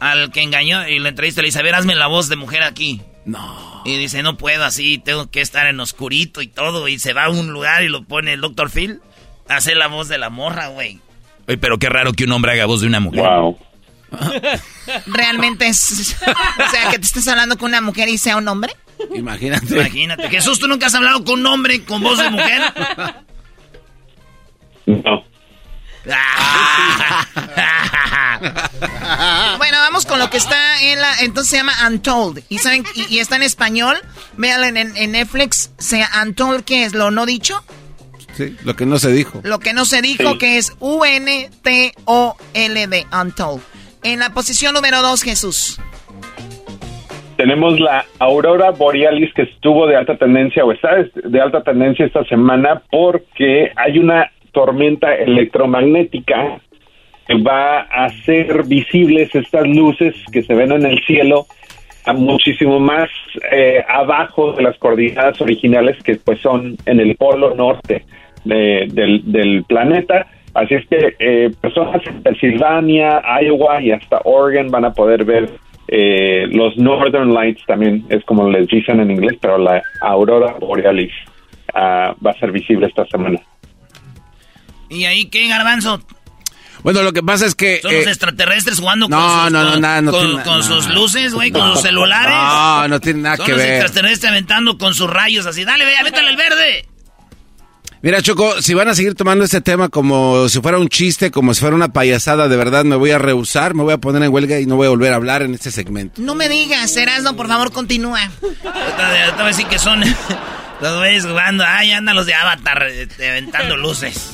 Al que engañó y lo entrevista le dice, a ver, hazme la voz de mujer aquí. No. Y dice, no puedo así, tengo que estar en oscurito y todo. Y se va a un lugar y lo pone el Doctor Phil. Hace la voz de la morra, güey. Oye, pero qué raro que un hombre haga voz de una mujer. Wow. Realmente es... o sea, que te estés hablando con una mujer y sea un hombre. Imagínate. Imagínate. Jesús, ¿tú nunca has hablado con un hombre con voz de mujer? No. bueno, vamos con lo que está en la. Entonces se llama Untold. Y saben, y, está en español. Véanlo en, Netflix. Sea Untold, ¿qué es? ¿Lo no dicho? Sí, lo que no se dijo. Lo que no se dijo, que es U-N-T-O-L-D, Untold. En la posición número dos, Jesús tenemos la aurora borealis que estuvo de alta tendencia o está de alta tendencia esta semana porque hay una tormenta electromagnética que va a hacer visibles estas luces que se ven en el cielo a muchísimo más eh, abajo de las coordenadas originales que pues son en el polo norte del, del, planeta. Así es que eh, personas en Pensilvania, Iowa y hasta Oregon van a poder ver eh, los Northern Lights también es como les dicen en inglés, pero la aurora borealis ah, va a ser visible esta semana. ¿Y ahí qué, garbanzo? Bueno, lo que pasa es que... Son los eh, extraterrestres jugando con sus, no, no, con, con sus luces, güey, con sus celulares. No, no tiene nada que ver. Son los extraterrestres aventando con sus rayos así. Dale, ve, avéntale el verde. Mira, Choco, si van a seguir tomando este tema como si fuera un chiste, como si fuera una payasada, de verdad me voy a rehusar, me voy a poner en huelga y no voy a volver a hablar en este segmento. No me digas, Erasmo, por favor, continúa. Te voy a decir que son los güeyes jugando. Ay, andan los de Avatar, este, aventando luces.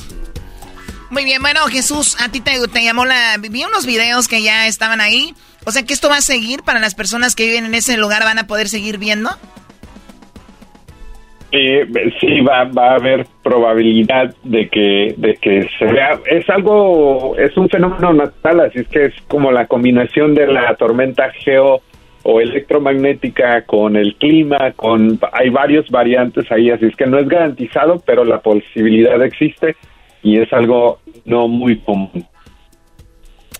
Muy bien, bueno, Jesús, a ti te, te llamó la... Vi unos videos que ya estaban ahí. O sea que esto va a seguir para las personas que viven en ese lugar, ¿van a poder seguir viendo? Eh, sí, va, va a haber probabilidad de que, de que se vea. Es algo, es un fenómeno natural, así es que es como la combinación de la tormenta geo o electromagnética con el clima, con hay varios variantes ahí, así es que no es garantizado, pero la posibilidad existe y es algo no muy común.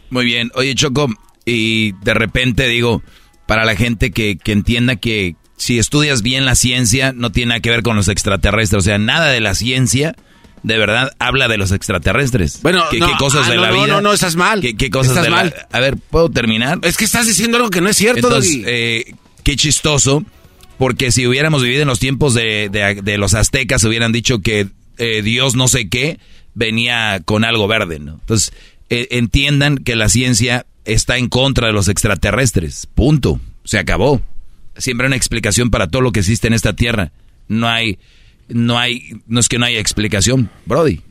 Muy bien, oye Choco, y de repente digo, para la gente que, que entienda que si estudias bien la ciencia, no tiene nada que ver con los extraterrestres. O sea, nada de la ciencia de verdad habla de los extraterrestres. Bueno, ¿Qué, no, qué cosas ah, de no, la no, vida? No, no, estás mal. ¿Qué, qué cosas Estás de mal. la A ver, ¿puedo terminar? Es que estás diciendo algo que no es cierto, Entonces, eh, qué chistoso, porque si hubiéramos vivido en los tiempos de, de- de los aztecas, hubieran dicho que eh, Dios no sé qué venía con algo verde, ¿no? Entonces, eh, entiendan que la ciencia está en contra de los extraterrestres. Punto. Se acabó. Siempre hay una explicación para todo lo que existe en esta tierra. No hay, no hay, no es que no haya explicación, Brody.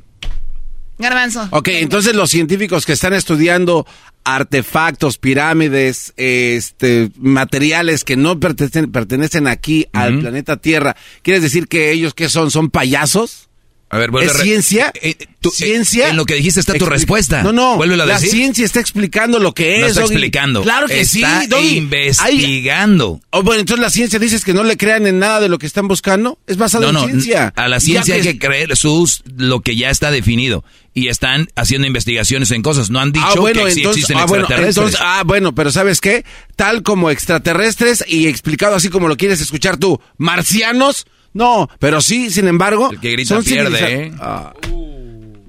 Garbanzo. Ok, entonces los científicos que están estudiando artefactos, pirámides, este, materiales que no pertenecen, pertenecen aquí al planeta Tierra, ¿quieres decir que ellos qué son? ¿Son payasos? A ver, vuelve ¿Es a ciencia? Eh, eh, tú- ¿Ciencia? eh, en lo que dijiste está tu Expli- respuesta. No, no. Vuélvelo a la decir. ciencia está explicando lo que es. No está Doggy. explicando. Claro que Está sí, Doggy. investigando. Hay- Oh, bueno, entonces la ciencia dices que no le crean en nada de lo que están buscando. Es basado No, no, en ciencia. a la ciencia hay que- creer sus lo que ya está definido y están haciendo investigaciones en cosas. No han dicho Ah, bueno, que entonces, existen ah, bueno, extraterrestres. entonces, ah, bueno, pero ¿sabes qué? Tal como extraterrestres y explicado así como lo quieres escuchar tú, marcianos, no, pero sí, sin embargo, El que grita son pierde, ¿eh? Ah.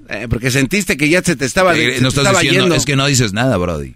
Eh, porque sentiste que ya se te estaba, se no te estás estaba diciendo, yendo. es que no dices nada, Brody.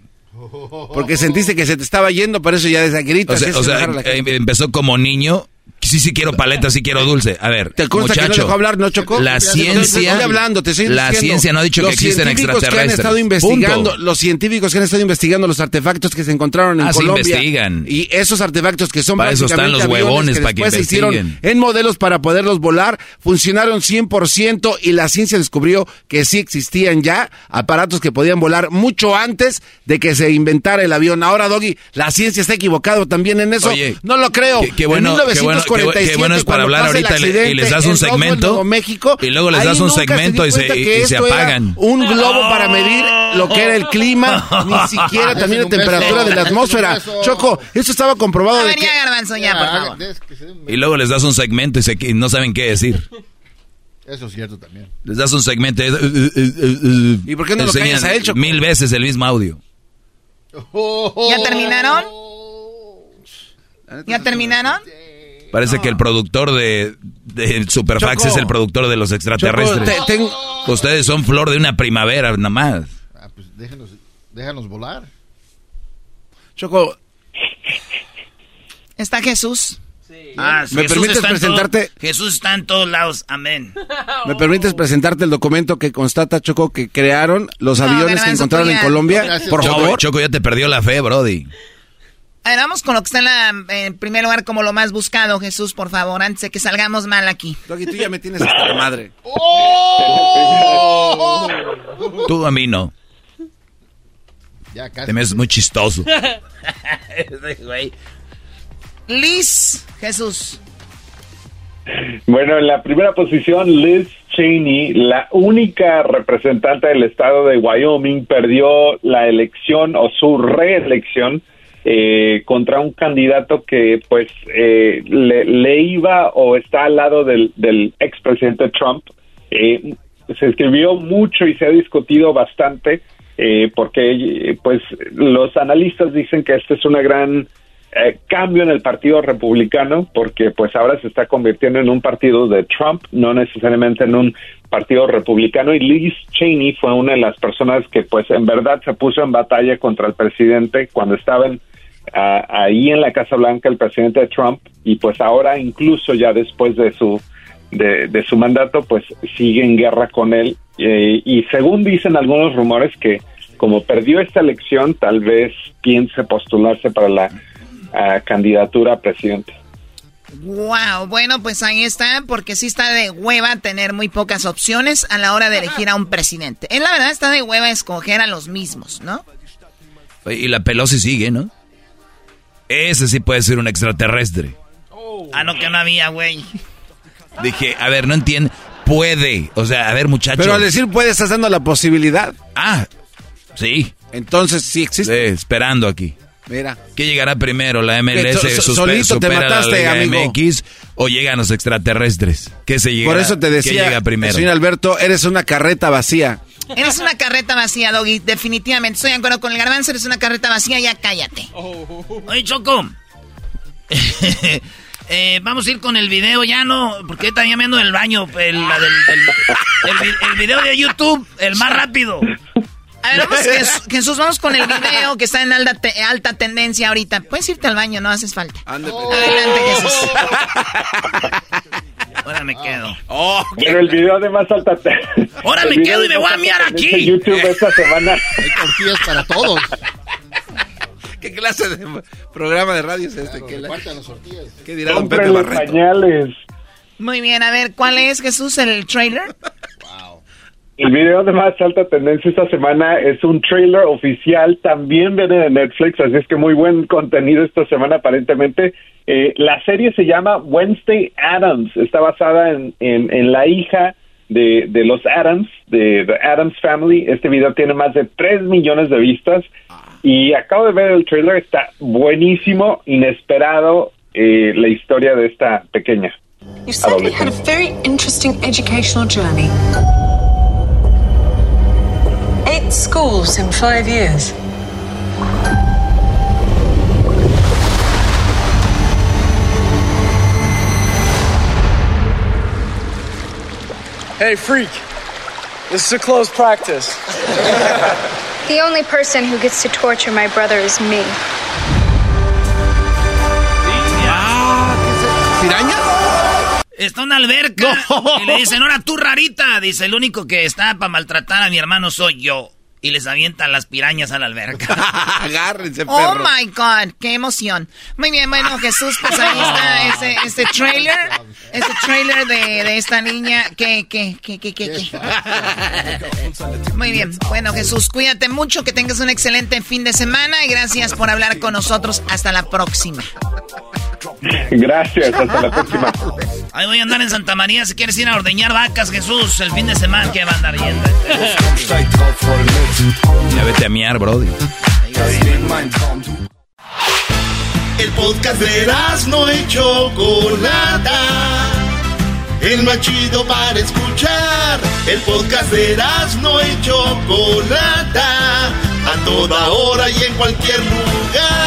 Porque sentiste que se te estaba yendo, por eso ya desde gritas. O sea, o sea, eh, empezó como niño. Sí, sí quiero paleta, sí quiero dulce. A ver, ¿Te consta que no muchacho, dejó hablar, no chocó? La ciencia, estoy hablando, te estoy la ciencia no ha dicho que existen científicos que han extraterrestres. estado investigando, Punto. los científicos que han estado investigando los artefactos que se encontraron en Ah, Colombia. investigan. Y esos artefactos que son Para eso están los huevones, que para que se hicieron investiguen. en modelos para poderlos volar, funcionaron 100% y la ciencia descubrió que sí existían ya aparatos que podían volar mucho antes de que se inventara el avión. Ahora, Doggy, la ciencia está equivocado también en eso. Oye, no lo creo. Qué, bueno, en qué bueno, qué bu- qué bueno es para hablar ahorita y le- y les das un segmento Nuevo México, y luego les das un segmento di y se- y- se esto apagan. Un globo para medir lo que era el clima, ni siquiera también la temperatura de la atmósfera. Choco, eso estaba comprobado de que ya, por favor. Y luego les das un segmento y, se- y no saben qué decir. Eso es cierto también. Les das un segmento y... ¿Y ¿Y por qué no lo callas a él, Choco? Mil veces el mismo audio. ¿Ya terminaron? ¿Ya terminaron? Parece que el productor de, de Superfax Choco. es el productor de los extraterrestres. Choco, te- ten- Ustedes son flor de una primavera, nada más. Ah, pues déjanos, déjanos volar. Choco, ¿Está Jesús? Ah, ¿Me Jesús permites está en todo- presentarte? Jesús está en todos lados. Amén. ¿me permites presentarte el documento que constata, Choco, que crearon los No, aviones que encontraron en. Colombia? Gracias, Por Choco, favor. Choco ya te perdió la fe, Brody. A ver, vamos con lo que está en, la- en primer lugar como lo más buscado, Jesús, por favor, antes de que salgamos mal aquí. Doggy, tú ya me tienes hasta la madre. Tú a mí no. Ya casi. Te me ves muy chistoso. Ese güey. Liz, Jesús. Bueno, en la primera posición, Liz Cheney, la única representante del estado de Wyoming, perdió la elección o su reelección eh, contra un candidato que pues eh, le, iba o está al lado del, del expresidente Trump. Eh, se escribió mucho y se ha discutido bastante eh, porque pues los analistas dicen que esta es una gran eh, cambio en el partido republicano porque pues ahora se está convirtiendo en un partido de Trump, no necesariamente en un partido republicano y Liz Cheney fue una de las personas que pues en verdad se puso en batalla contra el presidente cuando estaban ah, ahí en la Casa Blanca el presidente de Trump y pues ahora incluso ya después de su de, de su mandato pues sigue en guerra con él eh, y según dicen algunos rumores que como perdió esta elección tal vez piense postularse para la candidatura a presidente. Wow, bueno, pues ahí está, porque sí está de hueva tener muy pocas opciones a la hora de elegir a un presidente. En la verdad está de hueva escoger a los mismos, ¿no? Y la Pelosi sigue, ¿no? Ese sí puede ser un extraterrestre. Ah, no, que no había, güey. Dije, a ver, no entiendo. Puede. O sea, a ver, muchachos. Pero al decir puede, estás dando la posibilidad. Ah, sí. Entonces sí existe. esperando aquí. Mira. ¿Qué llegará primero? ¿La MLS Que so- solito te mataste, la Liga amigo. MX o llegan los extraterrestres? ¿Qué se llega? Por eso te ¿Qué decía, llega primero? señor Alberto, eres una carreta vacía. Eres una carreta vacía, Doggy, definitivamente. Estoy de acuerdo con el garbanzo, eres una carreta vacía, ya cállate. Oye, Choco. Eh, vamos a ir con el video ya, ¿no? Porque ahorita ya me ando del baño. El, la del- del- el vi- el video de YouTube, el más rápido. A ver, vamos, Jesús, Jesús, vamos con el video que está en alta, te- alta tendencia ahorita. Puedes irte al baño, no haces falta. Adelante, Jesús. Ahora me quedo. Pero el video de más alta... Ahora me quedo y me voy a miar aquí. en YouTube esta semana. Hay tortillas para todos. ¿Qué clase de programa de radio es este? ¿Qué, la- Cuartan las tortillas. qué dirá don Pepe Barreto? pañales. Muy bien, a ver, ¿cuál es, Jesús, el trailer? El video de más alta tendencia esta semana es un trailer oficial, también viene de Netflix, así es que muy buen contenido esta semana aparentemente. Eh, la serie se llama Wednesday Adams, está basada en, en, en la hija de, de los Adams, de The Adams Family. Este video tiene más de 3 millones de vistas y acabo de ver el trailer, está buenísimo, inesperado eh, la historia de esta pequeña. You certainly had a very interesting educational journey. Eight schools in five years. Hey, freak. This is a closed practice. The only person who gets to torture my brother is me. Está en una alberca y le dicen, ahora tú rarita. Dice, el único que está para maltratar a mi hermano soy yo. Y les avientan las pirañas a la alberca. Agárrense, Oh my God, qué emoción. Muy bien, bueno, Jesús, pues ahí está este, este trailer, este trailer de, de esta niña. ¿Qué, qué, qué, qué, qué, qué? Muy bien, bueno, Jesús, cuídate mucho, que tengas un excelente fin de semana y gracias por hablar con nosotros. Hasta la próxima. Gracias, hasta la próxima. Ahí voy a andar en Santa María si quieres ir a ordeñar vacas, Jesús. El fin de semana que va a andar yendo. Ya vete a miar, brody. El podcast de no y Chocolata. El más chido para escuchar. El podcast de no y Chocolata. A toda hora y en cualquier lugar.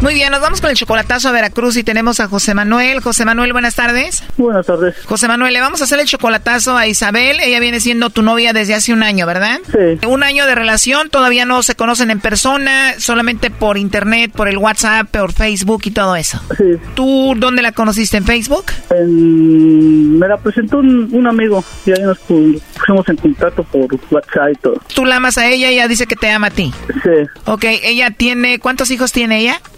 Muy bien, nos vamos con el chocolatazo a Veracruz y tenemos a José Manuel. José Manuel, buenas tardes. Buenas tardes. José Manuel, le vamos a hacer el chocolatazo a Isabel. Ella viene siendo tu novia desde hace un año, ¿verdad? Sí. Un año de relación, todavía no se conocen en persona, solamente por internet, por el WhatsApp, por Facebook y todo eso. Sí. ¿Tú dónde la conociste? ¿En Facebook? En- me la presentó un, un amigo y ahí nos pu- pusimos en contacto por WhatsApp y todo. Tú la amas a ella y ella dice que te ama a ti. Sí. Ok, ella tiene, ¿cuántos hijos tiene ella?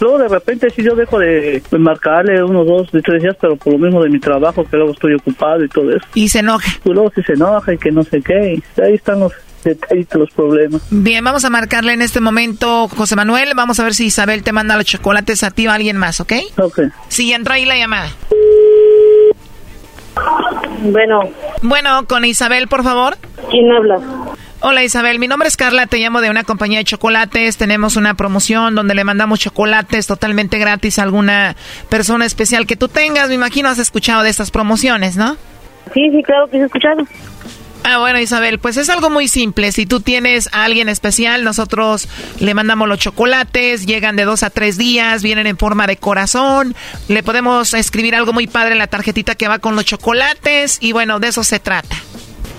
Luego de repente si yo dejo de, marcarle unos dos, de tres días, pero por lo mismo de mi trabajo, que luego estoy ocupado y todo eso. Y se enoja. Y luego sí se enoja y que no sé qué. Y ahí están los detallitos, los problemas. Bien, vamos a marcarle en este momento, José Manuel. Vamos a ver si Isabel te manda los chocolates a ti o a alguien más, ¿ok? Ok. Sí, entra ahí la llamada. Bueno. Bueno, con Isabel, por favor. ¿Quién habla? Hola Isabel, mi nombre es Carla, te llamo de una compañía de chocolates, tenemos una promoción donde le mandamos chocolates totalmente gratis a alguna persona especial que tú tengas, me imagino has escuchado de estas promociones, ¿no? Sí, sí, claro que he escuchado. Ah, bueno Isabel, pues es algo muy simple, si tú tienes a alguien especial, nosotros le mandamos los chocolates, llegan de dos a tres días, vienen en forma de corazón, le podemos escribir algo muy padre en la tarjetita que va con los chocolates y bueno, de eso se trata.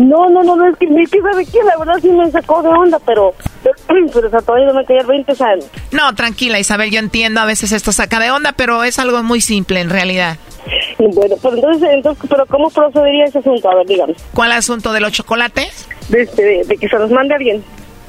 No, no, no, no, es que, es que sabe que la verdad sí me sacó de onda, pero, pero o sea, todavía no me quedé 20 años. No, tranquila Isabel, yo entiendo, a veces esto saca de onda, pero es algo muy simple en realidad. Bueno, pues entonces, entonces pero ¿cómo procedería ese asunto? A ver, dígame. ¿Cuál asunto de los chocolates? De, este, de, de que se los mande alguien.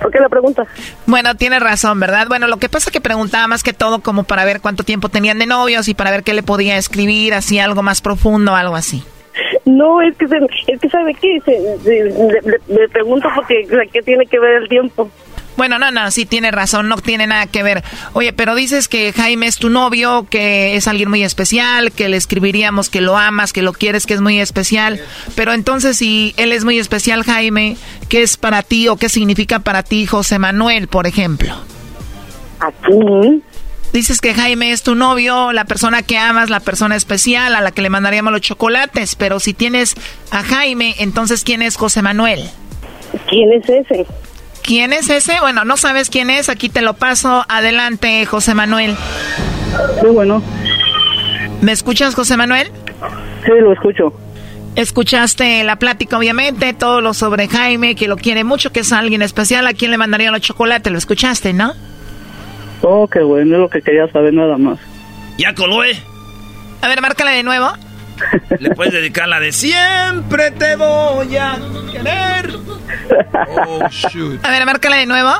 ¿Por qué la pregunta? Bueno, tiene razón, ¿verdad? Bueno, lo que pasa es que preguntaba más que todo como para ver cuánto tiempo tenían de novios y para ver qué le podía escribir, así algo más profundo, algo así. No, es que, se, es que ¿sabe qué? Se, se, le, le, pregunto porque ¿qué tiene que ver el tiempo? Bueno, no, no, sí tiene razón, no tiene nada que ver. Oye, pero dices que Jaime es tu novio, que es alguien muy especial, que le escribiríamos que lo amas, que lo quieres, que es muy especial. Pero entonces, si él es muy especial, Jaime, ¿qué es para ti o qué significa para ti José Manuel, por ejemplo? Aquí. Dices que Jaime es tu novio, la persona que amas, la persona especial a la que le mandaríamos los chocolates, pero si tienes a Jaime, entonces ¿quién es José Manuel? ¿Quién es ese? ¿Quién es ese? Bueno, no sabes quién es, aquí te lo paso. Adelante, José Manuel. Sí, bueno. ¿Me escuchas, José Manuel? Sí, lo escucho. Escuchaste la plática, obviamente, todo lo sobre Jaime, que lo quiere mucho, que es alguien especial, a quien le mandaría los chocolates, lo escuchaste, ¿no? Oh, qué bueno, es lo que quería saber nada más. ¿Ya coló, eh? A ver, márcala de nuevo. Le puedes dedicar la de siempre te voy a querer. Oh, shoot. A ver, márcala de nuevo.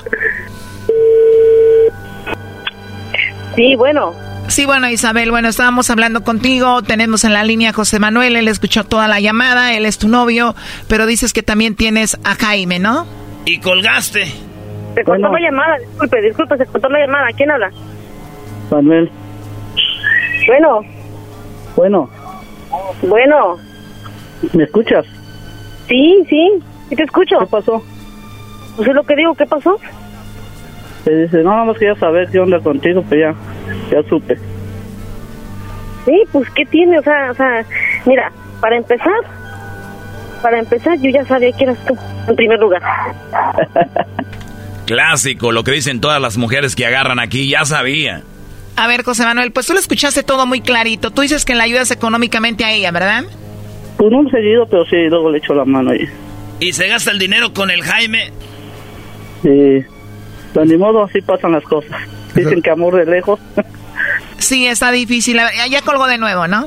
Sí, bueno. Sí, bueno, Isabel, bueno, estábamos hablando contigo, tenemos en la línea a José Manuel, él escuchó toda la llamada, él es tu novio, pero dices que también tienes a Jaime, ¿no? Y colgaste. Se cortó bueno. la llamada, disculpe, disculpe, se cortó la llamada, ¿quién habla? Manuel. Bueno. Bueno. Bueno. ¿Me escuchas? Sí, sí, sí te escucho. ¿Qué pasó? Pues es lo que digo, ¿qué pasó? Te dice, no, nada más quería saber qué onda contigo, pues ya, ya supe. Sí, pues, ¿qué tiene? O sea, o sea, mira, para empezar, para empezar, yo ya sabía que eras tú, en primer lugar. Clásico, lo que dicen todas las mujeres que agarran aquí, ya sabía. A ver, José Manuel, pues tú lo escuchaste todo muy clarito. Tú dices que le ayudas económicamente a ella, ¿verdad? Pues no seguido, pero sí, luego le echo la mano ahí. ¿Y se gasta el dinero con el Jaime? Sí. Pues ni modo, así pasan las cosas. Dicen que amor de lejos. sí, está difícil. Ya colgó de nuevo, ¿no?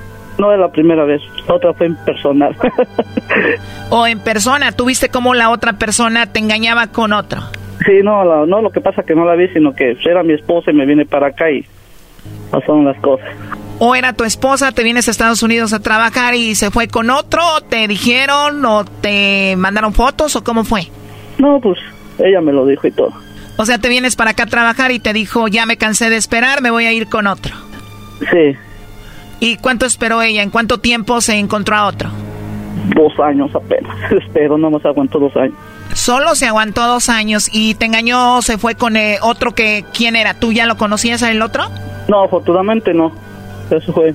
No es la primera vez, la otra fue en personal. ¿O en persona? ¿Tú viste cómo la otra persona te engañaba con otro? Sí, no, no, lo que pasa que no la vi, sino que era mi esposa y me viene para acá y pasaron las cosas. ¿O era tu esposa, te vienes a Estados Unidos a trabajar y se fue con otro? ¿Te dijeron o te mandaron fotos o cómo fue? No, pues ella me lo dijo y todo. O sea, te vienes para acá a trabajar y te dijo, ya me cansé de esperar, me voy a ir con otro. Sí. ¿Y cuánto esperó ella? ¿En cuánto tiempo se encontró a otro? Dos años apenas. Espero, no más aguantó dos años. Solo se aguantó dos años y te engañó, se fue con eh, otro que, ¿quién era? ¿Tú ya lo conocías el otro? No, afortunadamente no. Eso fue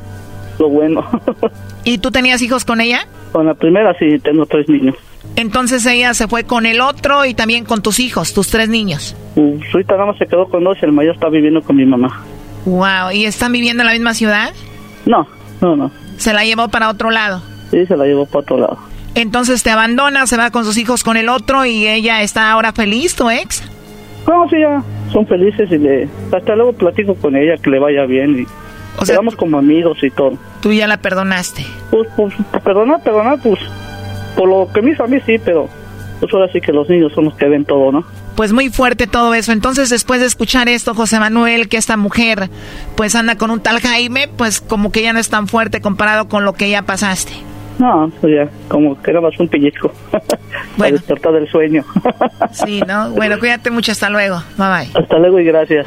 lo bueno. ¿Y tú tenías hijos con ella? Con la primera sí, tengo tres niños. Entonces ella se fue con el otro y también con tus hijos, tus tres niños. Uh, ahorita nada más se quedó con dos y el mayor está viviendo con mi mamá. Wow, ¿y están viviendo en la misma ciudad? No, no, no. ¿Se la llevó para otro lado? Sí, se la llevó para otro lado. Entonces te abandona, se va con sus hijos con el otro y ella está ahora feliz, tu ex. No, sí, ya son felices y le... Hasta luego platico con ella que le vaya bien y... O sea, quedamos como amigos y todo. ¿Tú ya la perdonaste? Pues, pues, perdonar, perdonar, pues... Por lo que me hizo a mí sí, pero... Pues ahora sí que los niños son los que ven todo, ¿no? Pues muy fuerte todo eso. Entonces, después de escuchar esto, José Manuel, que esta mujer pues anda con un tal Jaime, pues como que ya no es tan fuerte comparado con lo que ya pasaste. No, pues ya, como que era más un pellizco. Bueno. despertar del sueño. sí, ¿no? Bueno, cuídate mucho. Hasta luego. Bye bye. Hasta luego y gracias.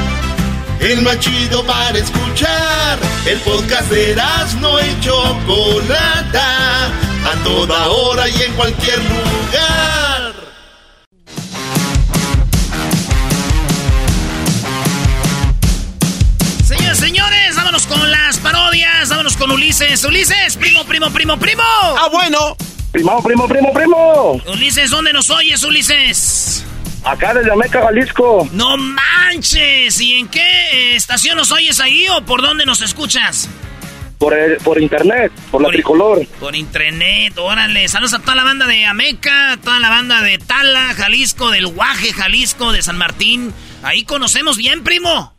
el más chido para escuchar. El podcast de no y Chocolata, a toda hora y en cualquier lugar. Señores, señores, vámonos con las parodias, vámonos con Ulises. Ulises, primo, primo, primo, primo. Ah, bueno. Primo, primo, primo, primo. Ulises, ¿dónde nos oyes, Ulises? Acá desde Ameca, Jalisco. ¡No manches! ¿Y en qué estación nos oyes ahí o por dónde nos escuchas? Por, por internet, por, la tricolor. Por internet, órale. Saludos a toda la banda de Ameca, toda la banda de Tala, Jalisco, del Guaje, Jalisco, de San Martín. Ahí conocemos bien, primo.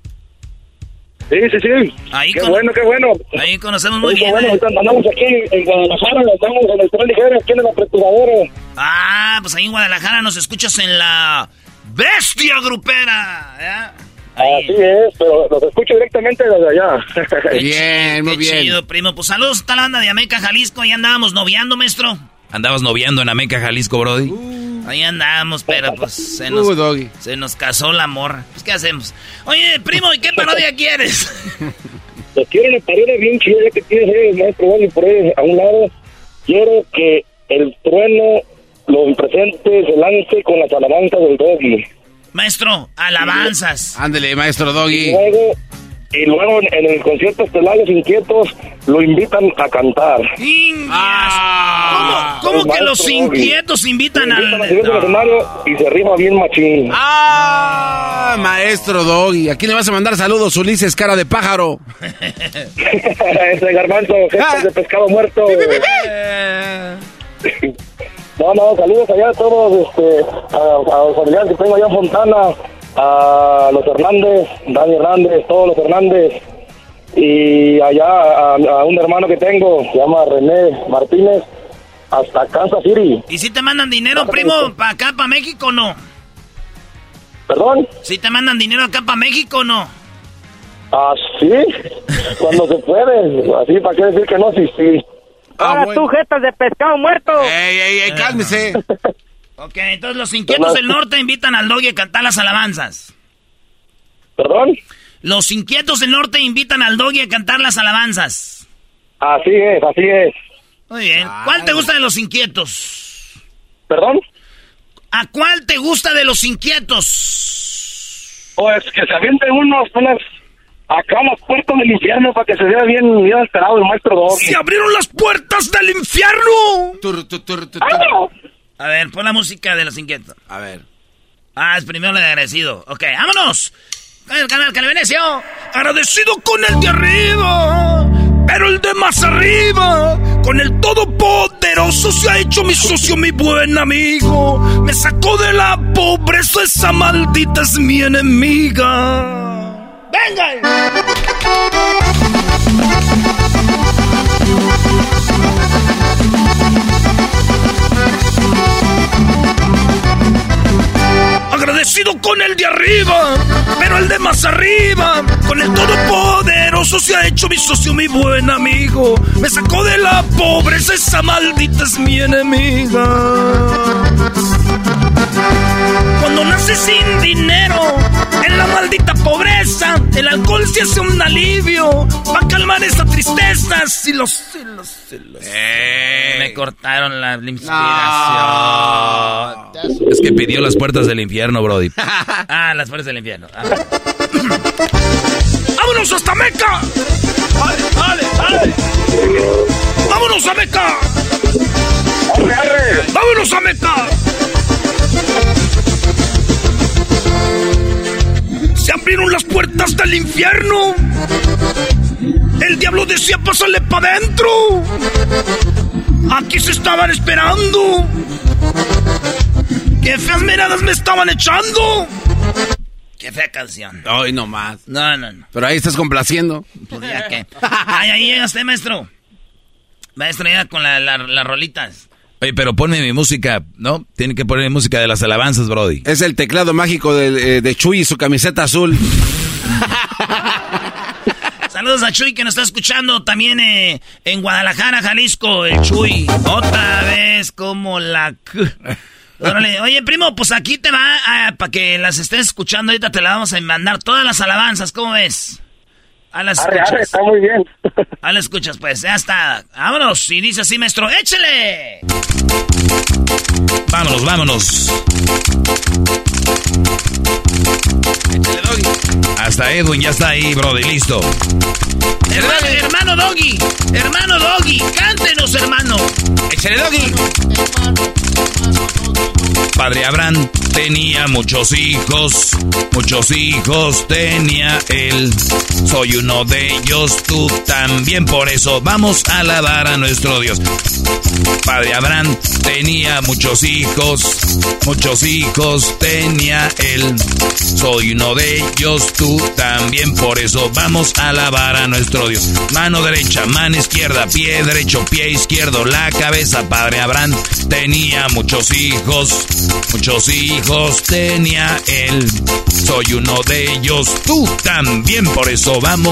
Sí, sí, sí. Ahí qué bueno, qué bueno. Ahí conocemos muy bien. Bueno, andamos aquí en Guadalajara, andamos en el tren ligero, aquí en la procuradora. Ah, pues ahí en Guadalajara nos escuchas en la Bestia Grupera. Así es, pero los escucho directamente desde allá. bien, muy bien. Chido, primo. Pues saludos a la banda de Ameca, Jalisco. Ahí andábamos noviando, maestro. ¿Andabas noviando en Ameca, Jalisco, Brody? Uh. Ahí andamos, pero pues se nos, se nos casó la morra. Pues, ¿qué hacemos? Oye, primo, ¿y qué parodia quieres? Pues quiero una parodia bien chida que tienes el maestro Wally por ahí a un lado. Quiero que el trueno lo presente se lance con las alabanzas del doggy. Maestro, alabanzas. Ándele, maestro doggy. Y luego, y luego en el concierto Estelares Inquietos lo invitan a cantar. Ah. ¿Cómo, ¿Cómo que los inquietos invitan al.? y se rima bien machín. ¡Ah! Maestro Doggy. ¿A quién le vas a mandar saludos, Ulises, cara de pájaro? Ese garbanzo, gestas de pescado muerto. no, no, saludos allá a todos, este, a, a los familiares que tengo allá en Fontana, a los Hernández, Dani Hernández, todos los Hernández. Y allá a, a un hermano que tengo, se llama René Martínez, hasta Kansas City. ¿Y si te mandan dinero, primo, para acá, para México o no? ¿Perdón? ¿Si te mandan dinero acá para México o no? Ah, sí, cuando se puede. Así, ¿para qué decir que no? Sí, sí. Ahora tú, jetas de pescado muerto. ¡Ey, ey, ey, cálmese! ok, entonces los inquietos del norte invitan al doggy a cantar las alabanzas. ¿Perdón? Los inquietos del norte invitan al doggy a cantar las alabanzas. Así es, así es. Muy bien. ¿Cuál te gusta de los inquietos? ¿Perdón? ¿A cuál te gusta de los inquietos? Pues que se avienten unos, unas acá las puertas del infierno para que se vea bien, bien esperado el maestro Doggy. ¡Se abrieron las puertas del infierno! Tur, tur, tur, tur, ¡Ah! A ver, pon la música de los inquietos. A ver. Ah, es primero el de agradecido. Ok, vámonos. Con el canal Calevenecio. Agradecido con el de arriba. Pero el de más arriba, con el todopoderoso se ha hecho mi socio, mi buen amigo. Me sacó de la pobreza, esa maldita es mi enemiga. ¡Venga! Agradecido con el de arriba, pero el de más arriba, con el todopoderoso se ha hecho mi socio, mi buen amigo. Me sacó de la pobreza, esa maldita es mi enemiga. Cuando naces sin dinero, en la maldita pobreza, el alcohol se hace un alivio para calmar esa tristeza. Si los, si los, si los- Me cortaron la inspiración. Es que pidió las puertas del infierno, Brody. Ah, las puertas del infierno. Ah. ¡Vámonos hasta Meca! ¡Dale, dale, dale! ¡Vámonos a Meca! ¡Vámonos a Meca! ¡Se abrieron las puertas del infierno! El diablo decía, pásale para adentro. Aquí se estaban esperando. ¡Qué feas miradas me estaban echando! ¡Qué fea canción! Ay, no más. No, no, no. Pero ahí estás complaciendo. Pues ya que. Ay, ahí llega usted, maestro. Maestro, ya con la- la- las rolitas. Oye, pero ponme mi música, ¿no? Tiene que poner música de las alabanzas, Brody. Es el teclado mágico de, eh, de Chuy y su camiseta azul. Saludos a Chuy que nos está escuchando también eh, en Guadalajara, Jalisco. El Chuy. Otra vez como la... Órale, Oye, primo, pues aquí te va para que las estés escuchando. Ahorita te la vamos a mandar todas las alabanzas. ¿Cómo ves? A las Arre, escuchas. arre, está muy bien. A las escuchas, pues. Ya está. Vámonos. Y dice así, maestro. ¡Échele! Vámonos, vámonos. Hasta Edwin ya está ahí, Brody, listo. Hermano, hermano Doggy. Hermano Doggy. Cántenos, hermano. ¡Échale, Doggy! Padre Abraham tenía muchos hijos, muchos hijos tenía él. Soy uno de ellos, tú también, por eso vamos a alabar a nuestro Dios. Padre Abraham tenía muchos hijos, muchos hijos tenía él. Soy uno de ellos, tú también, por eso vamos a alabar a nuestro Dios. Mano derecha, mano izquierda, pie derecho, pie izquierdo, la cabeza. Padre Abraham tenía muchos hijos, muchos hijos tenía él. Soy uno de ellos, tú también, por eso vamos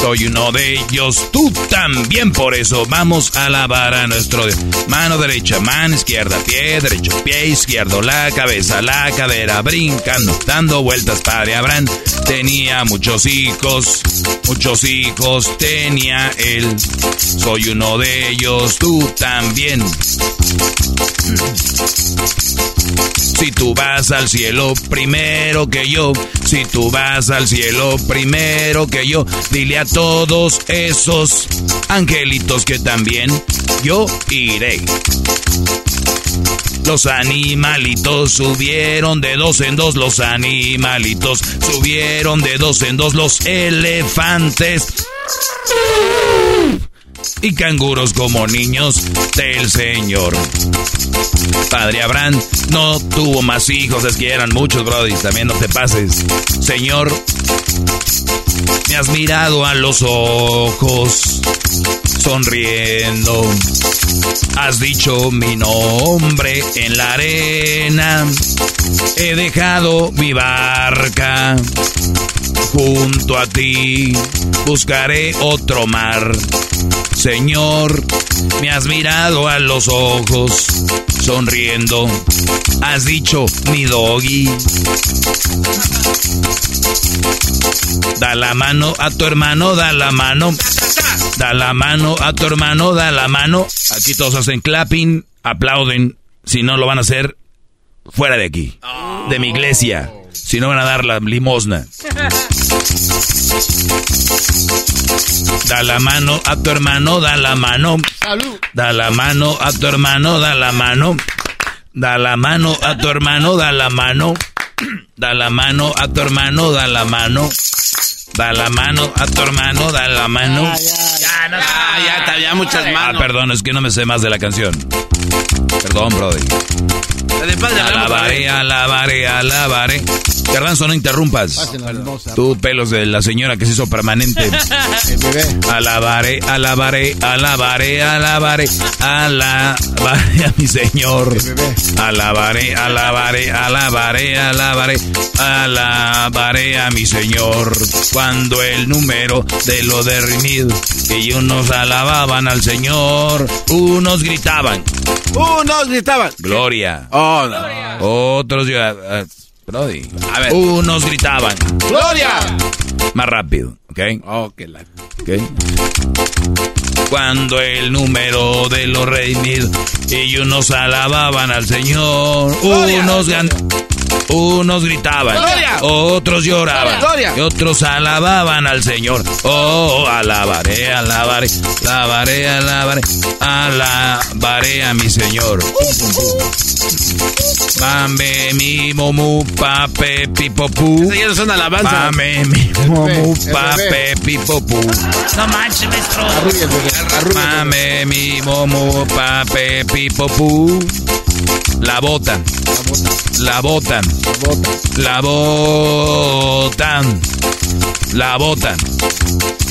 Soy uno de ellos. Tú también. Por eso vamos a alabar a nuestro Dios. Mano derecha, mano izquierda, pie derecho, pie izquierdo, la cabeza, la cadera, brincando, dando vueltas, padre Abraham. Tenía muchos hijos. Muchos hijos tenía él. Soy uno de ellos. Tú también. Si tú vas al cielo primero que yo, si tú vas al cielo primero que yo, dile a todos esos angelitos que también yo iré. Los animalitos subieron de dos en dos, los animalitos subieron de dos en dos, los elefantes y canguros como niños del Señor. Padre Abraham no tuvo más hijos, es que eran muchos, Brody, también no te pases. Señor, me has mirado a los ojos, sonriendo. Has dicho mi nombre en la arena. He dejado mi barca junto a ti. Buscaré otro mar. Señor, me has mirado a los ojos, sonriendo. Has dicho mi doggy. Da la mano a tu hermano, da la mano. Da la mano a tu hermano, da la mano. Aquí todos hacen clapping, aplauden. Si no lo van a hacer, fuera de aquí. De mi iglesia. Si no van a dar la limosna. Da la mano a tu hermano, da la mano. Da la mano a tu hermano, da la mano. Da la mano a tu hermano, da la mano. Da la mano a tu hermano, da la mano. Da la mano a tu hermano, da la mano. Ya, no, ya, ya, muchas manos. Ah, perdón, es que no me sé más de la canción. Perdón, brother. Alabaré, alabaré, alabaré. Garbanzo, no interrumpas. Tú, pelos de la señora que se hizo permanente. alabaré, alabaré, alabaré, alabaré, alabaré a mi señor. Alabaré, alabaré, alabaré, alabaré, alabaré a mi señor. Cuando el número de lo derrimido y unos alababan al señor, unos gritaban. Unos gritaban. Gloria. Oh, no. Otros ya. Brody. A ver. Unos gritaban. ¡Gloria! Más rápido, ¿ok? Oh, que la... ¿Ok? Cuando el número de los redimidos y unos alababan al Señor, unos unos gritaban, otros lloraban y otros alababan al Señor. Oh, alabaré, alabaré, alabaré, alabaré, alabaré a mi Señor. Mame mi momu pape pipopu. Esas ya no son alabanzas. Mame mi momu pape pipopu. No manches, maestro. Mame mi momu pape pipopu. La botan. La botan. La botan. La botan. La botan.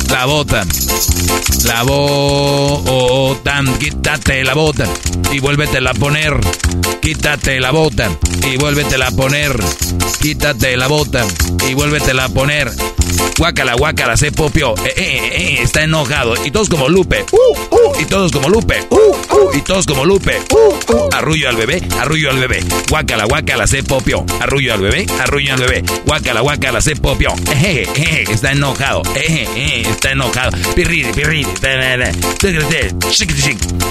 La botan. Quítate la botan. Y vuélvetela a poner. Quítate la botan. Y vuélvetela a poner. Quítate la botan. Y vuélvetela a poner. Guácala, guácala, se popió. Eh, eh, eh, está enojado. Y todos como Lupe. Uh, uh, y todos como Lupe. Uh, uh, y todos como Lupe. Uh. Arrullo al bebé, arrullo al bebé. Guácala, guácala, se popió. Arrullo al bebé, arrullo al bebé. Guácala, guácala, se popió. Eh, eh, está enojado. Está enojado. Pirriri, pirriri.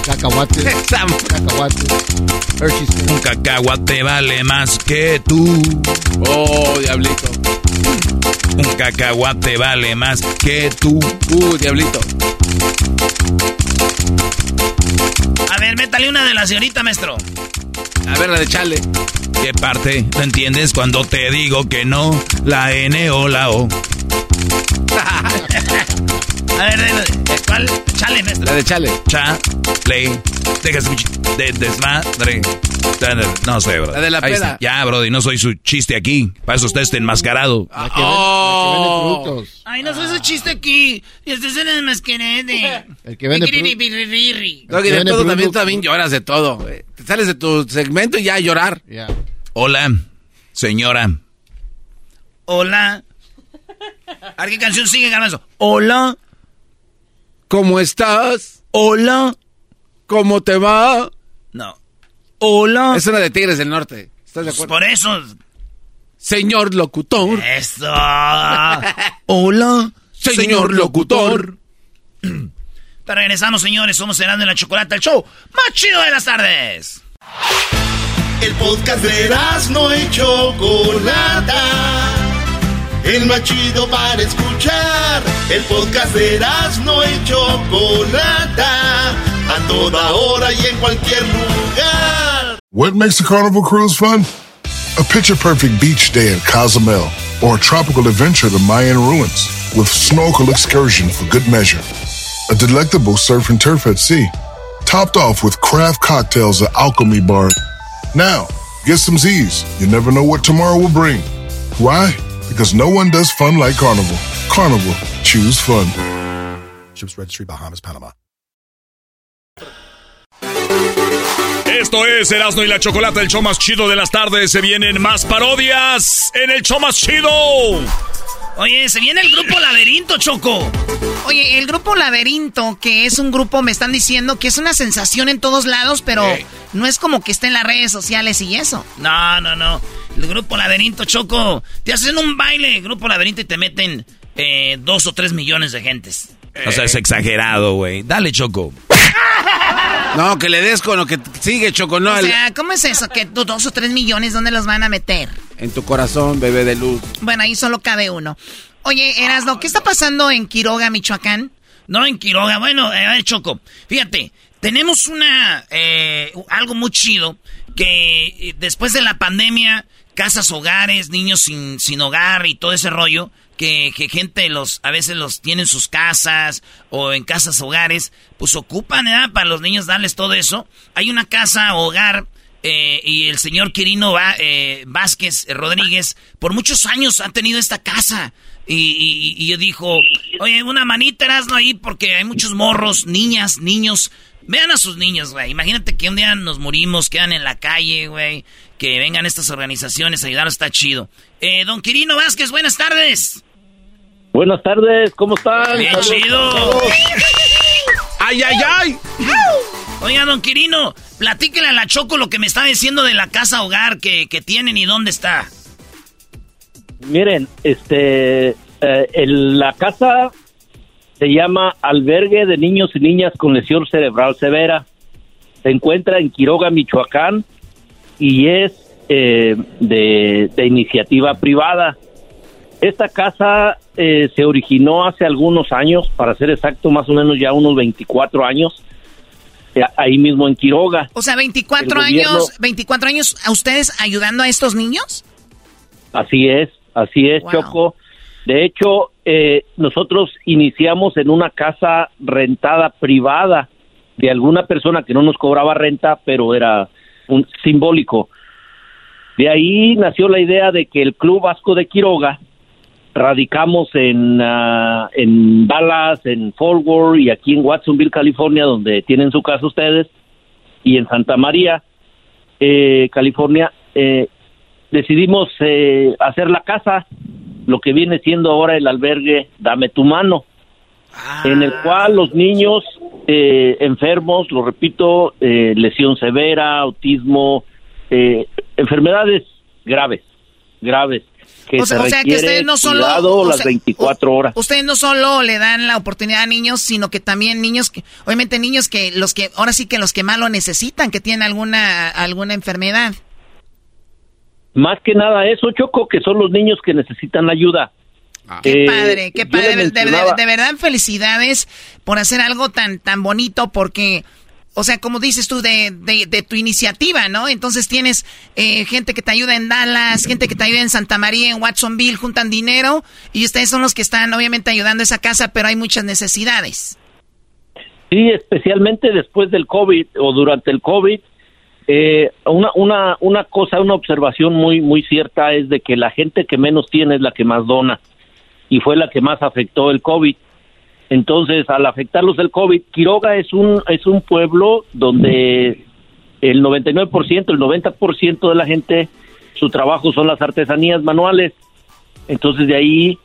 Cacahuate. Cacahuate. Hershey's. Un cacahuate vale más que tú. Oh, diablito. Un cacahuate vale más que tú. Uh, diablito. A ver, métale una de la señorita, maestro. A ver, la de Chale. ¿Qué parte no entiendes cuando te digo que no? La N o la O. A ver, de, ¿cuál? Chale, maestro. La de chale. Chale. Deja de desmadre. No sé, bro. La de la Ahí peda. está. Ya, bro, y no soy su chiste aquí. Para eso usted está enmascarado. La que, vende, la que vende frutos. Ay, no soy ese chiste aquí. Y este es el masquerade. El que vende frutos. Doggy, que de vende todo también, también lloras de todo. Te sales de tu segmento y ya a llorar. Ya. Hola, señora. Hola. A ver qué canción sigue, Garbanzo. Hola. ¿Cómo estás? Hola. ¿Cómo te va? No. Hola. Es una de Tigres del Norte. ¿Estás de Pues acuerdo? por eso. Señor locutor. Eso. Hola. Señor locutor. Te regresamos, señores. Somos Cenando en la Chocolata, el show más chido de las tardes. El podcast de no y Chocolata. El más chido para escuchar. El podcast de y Chocolata. A toda hora y en cualquier lugar. What makes a carnival cruise fun? A picture perfect beach day in Cozumel or a tropical adventure to Mayan ruins with snorkel excursion for good measure. A delectable surf and turf at sea, topped off with craft cocktails at Alchemy Bar. Now, get some Z's. You never know what tomorrow will bring. Why? Because no one does fun like Carnival. Carnival, choose fun. Ships Registry, Bahamas, Panama. Esto es Erasmo y la Chocolata, el show más chido de las tardes. Se vienen más parodias en el show más chido. Oye, se viene el grupo Laberinto, Choco. Oye, el grupo Laberinto, que es un grupo, me están diciendo que es una sensación en todos lados, pero no es como que esté en las redes sociales y eso. No, no, no. El grupo Laberinto, Choco. Te hacen un baile, grupo Laberinto, y te meten eh, dos o tres millones de gentes. O sea, es exagerado, güey. Dale, Choco. No, que le des con lo que sigue, Choco. No, o sea, ¿cómo es eso? Que tú dos o tres millones, ¿dónde los van a meter? en tu corazón, bebé de luz. Bueno, ahí solo cabe uno. Oye, Erasno, ¿qué está pasando en Quiroga, Michoacán? No, en Quiroga. Bueno, eh, a ver, Choco. Fíjate, tenemos una. eh, algo muy chido. Que eh, después de la pandemia, casas, hogares, niños sin, sin hogar y todo ese rollo. Que, que gente los a veces los tiene en sus casas o en casas hogares, pues ocupan ¿verdad? para los niños darles todo eso. Hay una casa hogar eh, y el señor Quirino Va- eh, Vázquez Rodríguez por muchos años ha tenido esta casa. Y, y- y yo dijo, oye, una manita Erasmo ahí porque hay muchos morros, niñas, niños. Vean a sus niños, güey. Imagínate que un día nos morimos, quedan en la calle, güey. Que vengan estas organizaciones a ayudarnos, está chido. Eh, don Quirino Vázquez, buenas tardes. Buenas tardes, ¿cómo están? Bien Saludos chido. ¡Ay, ay, ay! Oiga, don Quirino, platíquele a la Choco lo que me está diciendo de la casa hogar que, que tienen y dónde está. Miren, este, eh, el- la casa se llama Albergue de Niños y Niñas con Lesión Cerebral Severa. Se encuentra en Quiroga, Michoacán, y es eh, de, de iniciativa privada. Esta casa eh, se originó hace algunos años, para ser exacto, más o menos ya unos 24 años, eh, ahí mismo en Quiroga. O sea, 24 El gobierno- años, 24 años a ustedes ayudando a estos niños? Así es, así es, Choco. De hecho, eh, nosotros iniciamos en una casa rentada privada de alguna persona que no nos cobraba renta, pero era un simbólico. De ahí nació la idea de que el Club Vasco de Quiroga radicamos en, ah, en Dallas, en Fort Worth y aquí en Watsonville, California, donde tienen su casa ustedes, y en Santa María, eh, California. Eh, decidimos eh, hacer la casa, lo que viene siendo ahora el albergue Dame tu mano, en el cual los niños eh, enfermos, lo repito, eh, lesión severa, autismo, eh, enfermedades graves, graves, que O sea- se o sea, que ustedes no solo- cuidado o las sea, 24 horas. Ustedes no solo le dan la oportunidad a niños, sino que también niños que, obviamente niños que los que, ahora sí que los que más lo necesitan, que tienen alguna, alguna enfermedad. Más que nada eso, Choco, que son los niños que necesitan ayuda. Qué Eh, padre, qué padre. De, de verdad, felicidades por hacer algo tan, tan bonito, porque o sea, como dices tú, de, de, tu iniciativa, ¿no? Entonces tienes eh, gente que te ayuda en Dallas, gente que te ayuda en Santa María, en Watsonville, juntan dinero y ustedes son los que están obviamente ayudando a esa casa, pero hay muchas necesidades. Sí, especialmente después del COVID o durante el COVID, eh, una, una, una cosa, una observación muy, muy cierta es de que la gente que menos tiene es la que más dona y fue la que más afectó el COVID. Entonces, al afectarlos el COVID, Quiroga es un, es un pueblo donde el 99%, el 90% de la gente, su trabajo son las artesanías manuales. Entonces, de ahí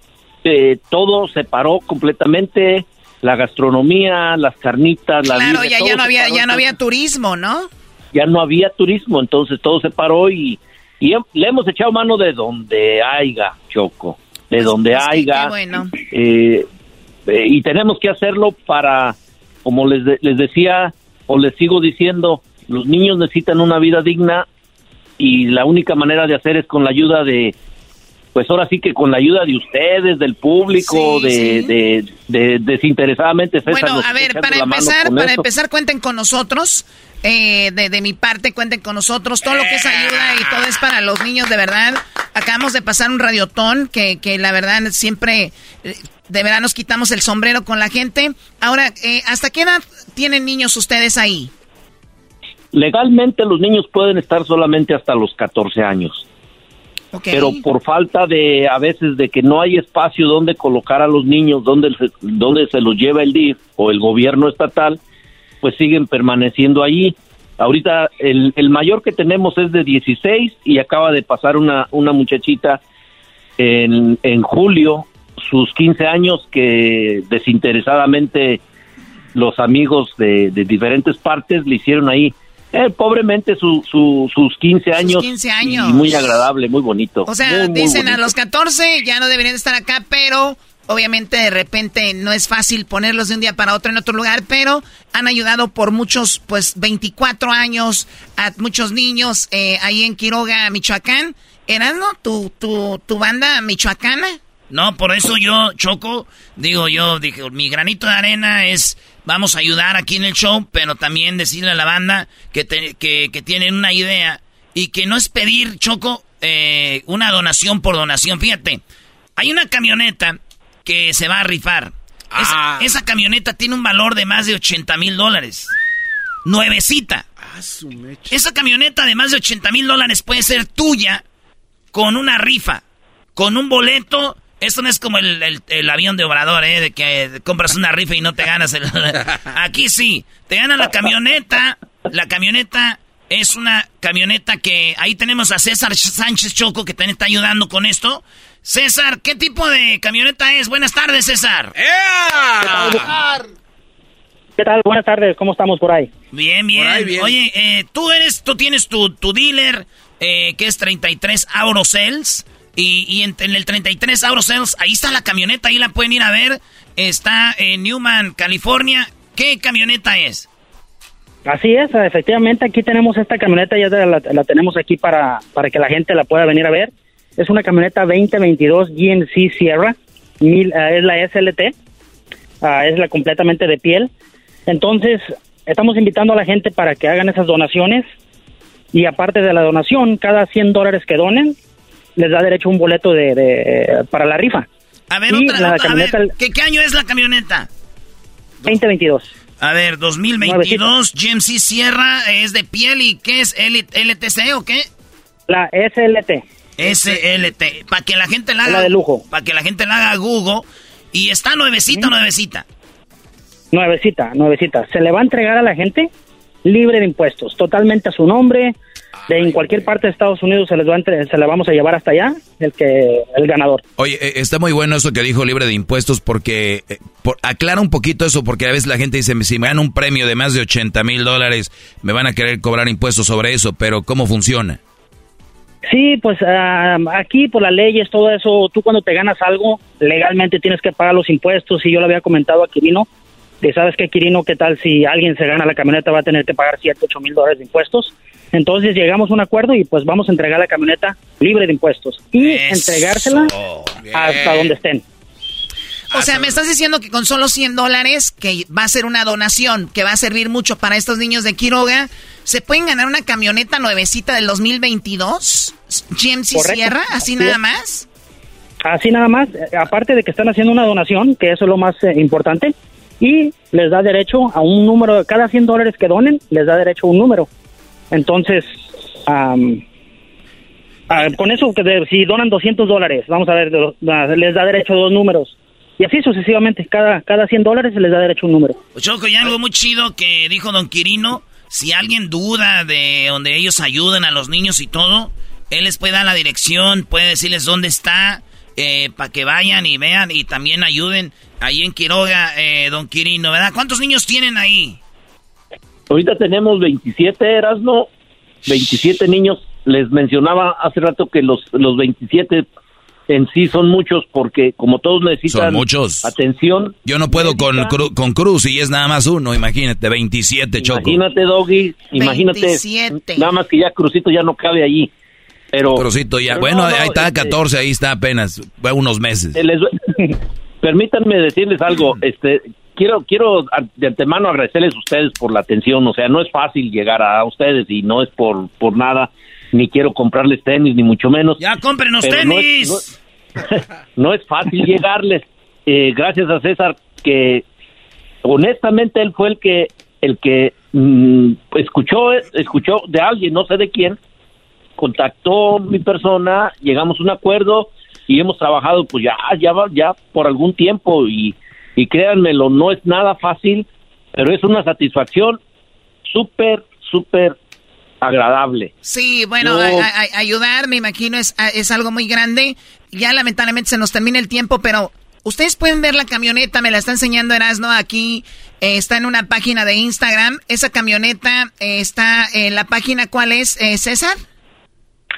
eh, todo se paró completamente, la gastronomía, las carnitas, la Claro, ya, ya no había, ya no había turismo, ¿no? Ya no había turismo, entonces todo se paró y, y le hemos echado mano de donde haya, Choco, de pues, donde pues, haya. bueno. Eh, eh, y tenemos que hacerlo para, como les, les decía o les sigo diciendo, los niños necesitan una vida digna y la única manera de hacer es con la ayuda de, pues ahora sí que con la ayuda de ustedes, del público, de, De, desinteresadamente. bueno, a ver, para empezar, para empezar cuenten con nosotros. Eh, de, mi parte, cuenten con nosotros. Todo lo que es ayuda y todo es para los niños, de verdad. Acabamos de pasar un radiotón que, que la verdad siempre eh, de verdad nos quitamos el sombrero con la gente. Ahora, eh, ¿hasta qué edad tienen niños ustedes ahí? Legalmente los niños pueden estar solamente hasta los 14 años. Pero por falta de, a veces, de que no hay espacio donde colocar a los niños, donde, donde se los lleva el DIF o el gobierno estatal, pues siguen permaneciendo allí. Ahorita el, el mayor que tenemos es de 16 y acaba de pasar una, una muchachita en, en julio sus 15 años que desinteresadamente los amigos de, diferentes partes le hicieron ahí. Eh, pobremente sus 15 años. 15 años. Y muy agradable, muy bonito. O sea, dicen a los 14 ya no deberían estar acá, pero obviamente de repente no es fácil ponerlos de un día para otro en otro lugar, pero han ayudado por muchos, pues 24 años a muchos niños eh, ahí en Quiroga, Michoacán. ¿Erasmo, tu, tu, tu banda michoacana? No, por eso yo, Choco, digo yo, dije, mi granito de arena es, vamos a ayudar aquí en el show, pero también decirle a la banda que, que, tienen una idea y que no es pedir, Choco, eh, una donación por donación. Fíjate, hay una camioneta que se va a rifar. Esa, ah. camioneta tiene un valor de más de 80 mil dólares. Nuevecita. Ah, esa camioneta de más de 80 mil dólares puede ser tuya con una rifa, con un boleto esto no es como el, avión de Obrador, ¿eh? De que compras una rifa y no te ganas el... Aquí sí, te ganas la camioneta. La camioneta es una camioneta que... Ahí tenemos a César Sánchez Choco que también está ayudando con esto. César, ¿qué tipo de camioneta es? Buenas tardes, César. ¿Qué tal? Buenas tardes, ¿cómo estamos por ahí? Bien, bien. Oye, eh, tú eres, tú tienes tu, tu dealer, eh, que es 33 Aurocells. Y, y en, el 33 Sales, ahí está la camioneta, ahí la pueden ir a ver. Está en Newman, California. ¿Qué camioneta es? Así es, efectivamente aquí tenemos esta camioneta, ya la, tenemos aquí para, para que la gente la pueda venir a ver. Es una camioneta 2022 GMC Sierra, mil, eh, es la SLT, ah, es la completamente de piel. Entonces, estamos invitando a la gente para que hagan esas donaciones y aparte de la donación, cada 100 dólares que donen, les da derecho a un boleto de, para la rifa. A ver, otra, ¿qué, año es la camioneta? 2022. A ver, 2022, GMC Sierra es de piel y ¿qué es? ¿LTC o qué? La SLT. SLT. Para que la gente la haga. de lujo. Para que la gente la haga Google. Y está nuevecita, nuevecita. Nuevecita, nuevecita. Se le va a entregar a la gente libre de impuestos, totalmente a su nombre, de en cualquier parte de Estados Unidos se les va se la vamos a llevar hasta allá el que el ganador. Oye, eh, está muy bueno eso que dijo libre de impuestos porque eh, aclara un poquito eso porque a veces la gente dice si me dan un premio de más de 80 mil dólares me van a querer cobrar impuestos sobre eso, pero ¿cómo funciona? Sí, pues ah, aquí por las leyes, todo eso, tú cuando te ganas algo, legalmente tienes que pagar los impuestos y yo lo había comentado a Quirino, que sabes que Quirino, ¿qué tal si alguien se gana la camioneta va a tener que pagar 7, 8 mil dólares de impuestos? Entonces llegamos a un acuerdo y pues vamos a entregar la camioneta libre de impuestos y entregársela hasta donde estén. O sea, me estás diciendo que con solo 100 dólares, que va a ser una donación, que va a servir mucho para estos niños de Quiroga, ¿se pueden ganar una camioneta nuevecita del 2022? GMC Sierra, así, nada más. Así nada más, eh, aparte de que están haciendo una donación, que eso es lo más eh, importante, y les da derecho a un número, cada 100 dólares que donen, les da derecho a un número. Entonces, con eso, que si donan 200 dólares, vamos a ver, les da derecho a dos números. Y así sucesivamente, cada, cada 100 dólares les da derecho a un número. Pues Choco, y algo muy chido que dijo don Quirino, si alguien duda de donde ellos ayudan a los niños y todo, él les puede dar la dirección, puede decirles dónde está, eh, para que vayan y vean y también ayuden ahí en Quiroga, eh, don Quirino, ¿verdad? ¿Cuántos niños tienen ahí? Ahorita tenemos 27, Erasno, 27 niños. Les mencionaba hace rato que los, los 27 en sí son muchos porque como todos necesitan muchos. atención. Yo no puedo con, con Cruz y es nada más uno, imagínate, 27 Choco. Imagínate, Doggy, imagínate. Nada más que ya Crucito ya no cabe allí. Pero, Crucito ya, bueno, ahí está 14, este, ahí está apenas, unos meses. permítanme decirles algo, este, quiero quiero de antemano agradecerles a ustedes por la atención, o sea, no es fácil llegar a ustedes y no es por por nada, ni quiero comprarles tenis ni mucho menos. Ya cómprenos tenis. No es, fácil llegarles. Eh, gracias a César que honestamente él fue el que el que mm, escuchó escuchó de alguien, no sé de quién, contactó mi persona, llegamos a un acuerdo y hemos trabajado pues ya ya ya por algún tiempo y y créanmelo, no es nada fácil, pero es una satisfacción súper, súper agradable. Sí, bueno, ayudar, me imagino, es, es algo muy grande. Ya lamentablemente se nos termina el tiempo, pero ustedes pueden ver la camioneta, me la está enseñando Erasno aquí, eh, está en una página de Instagram. Esa camioneta eh, está en la página, ¿cuál es, eh, César?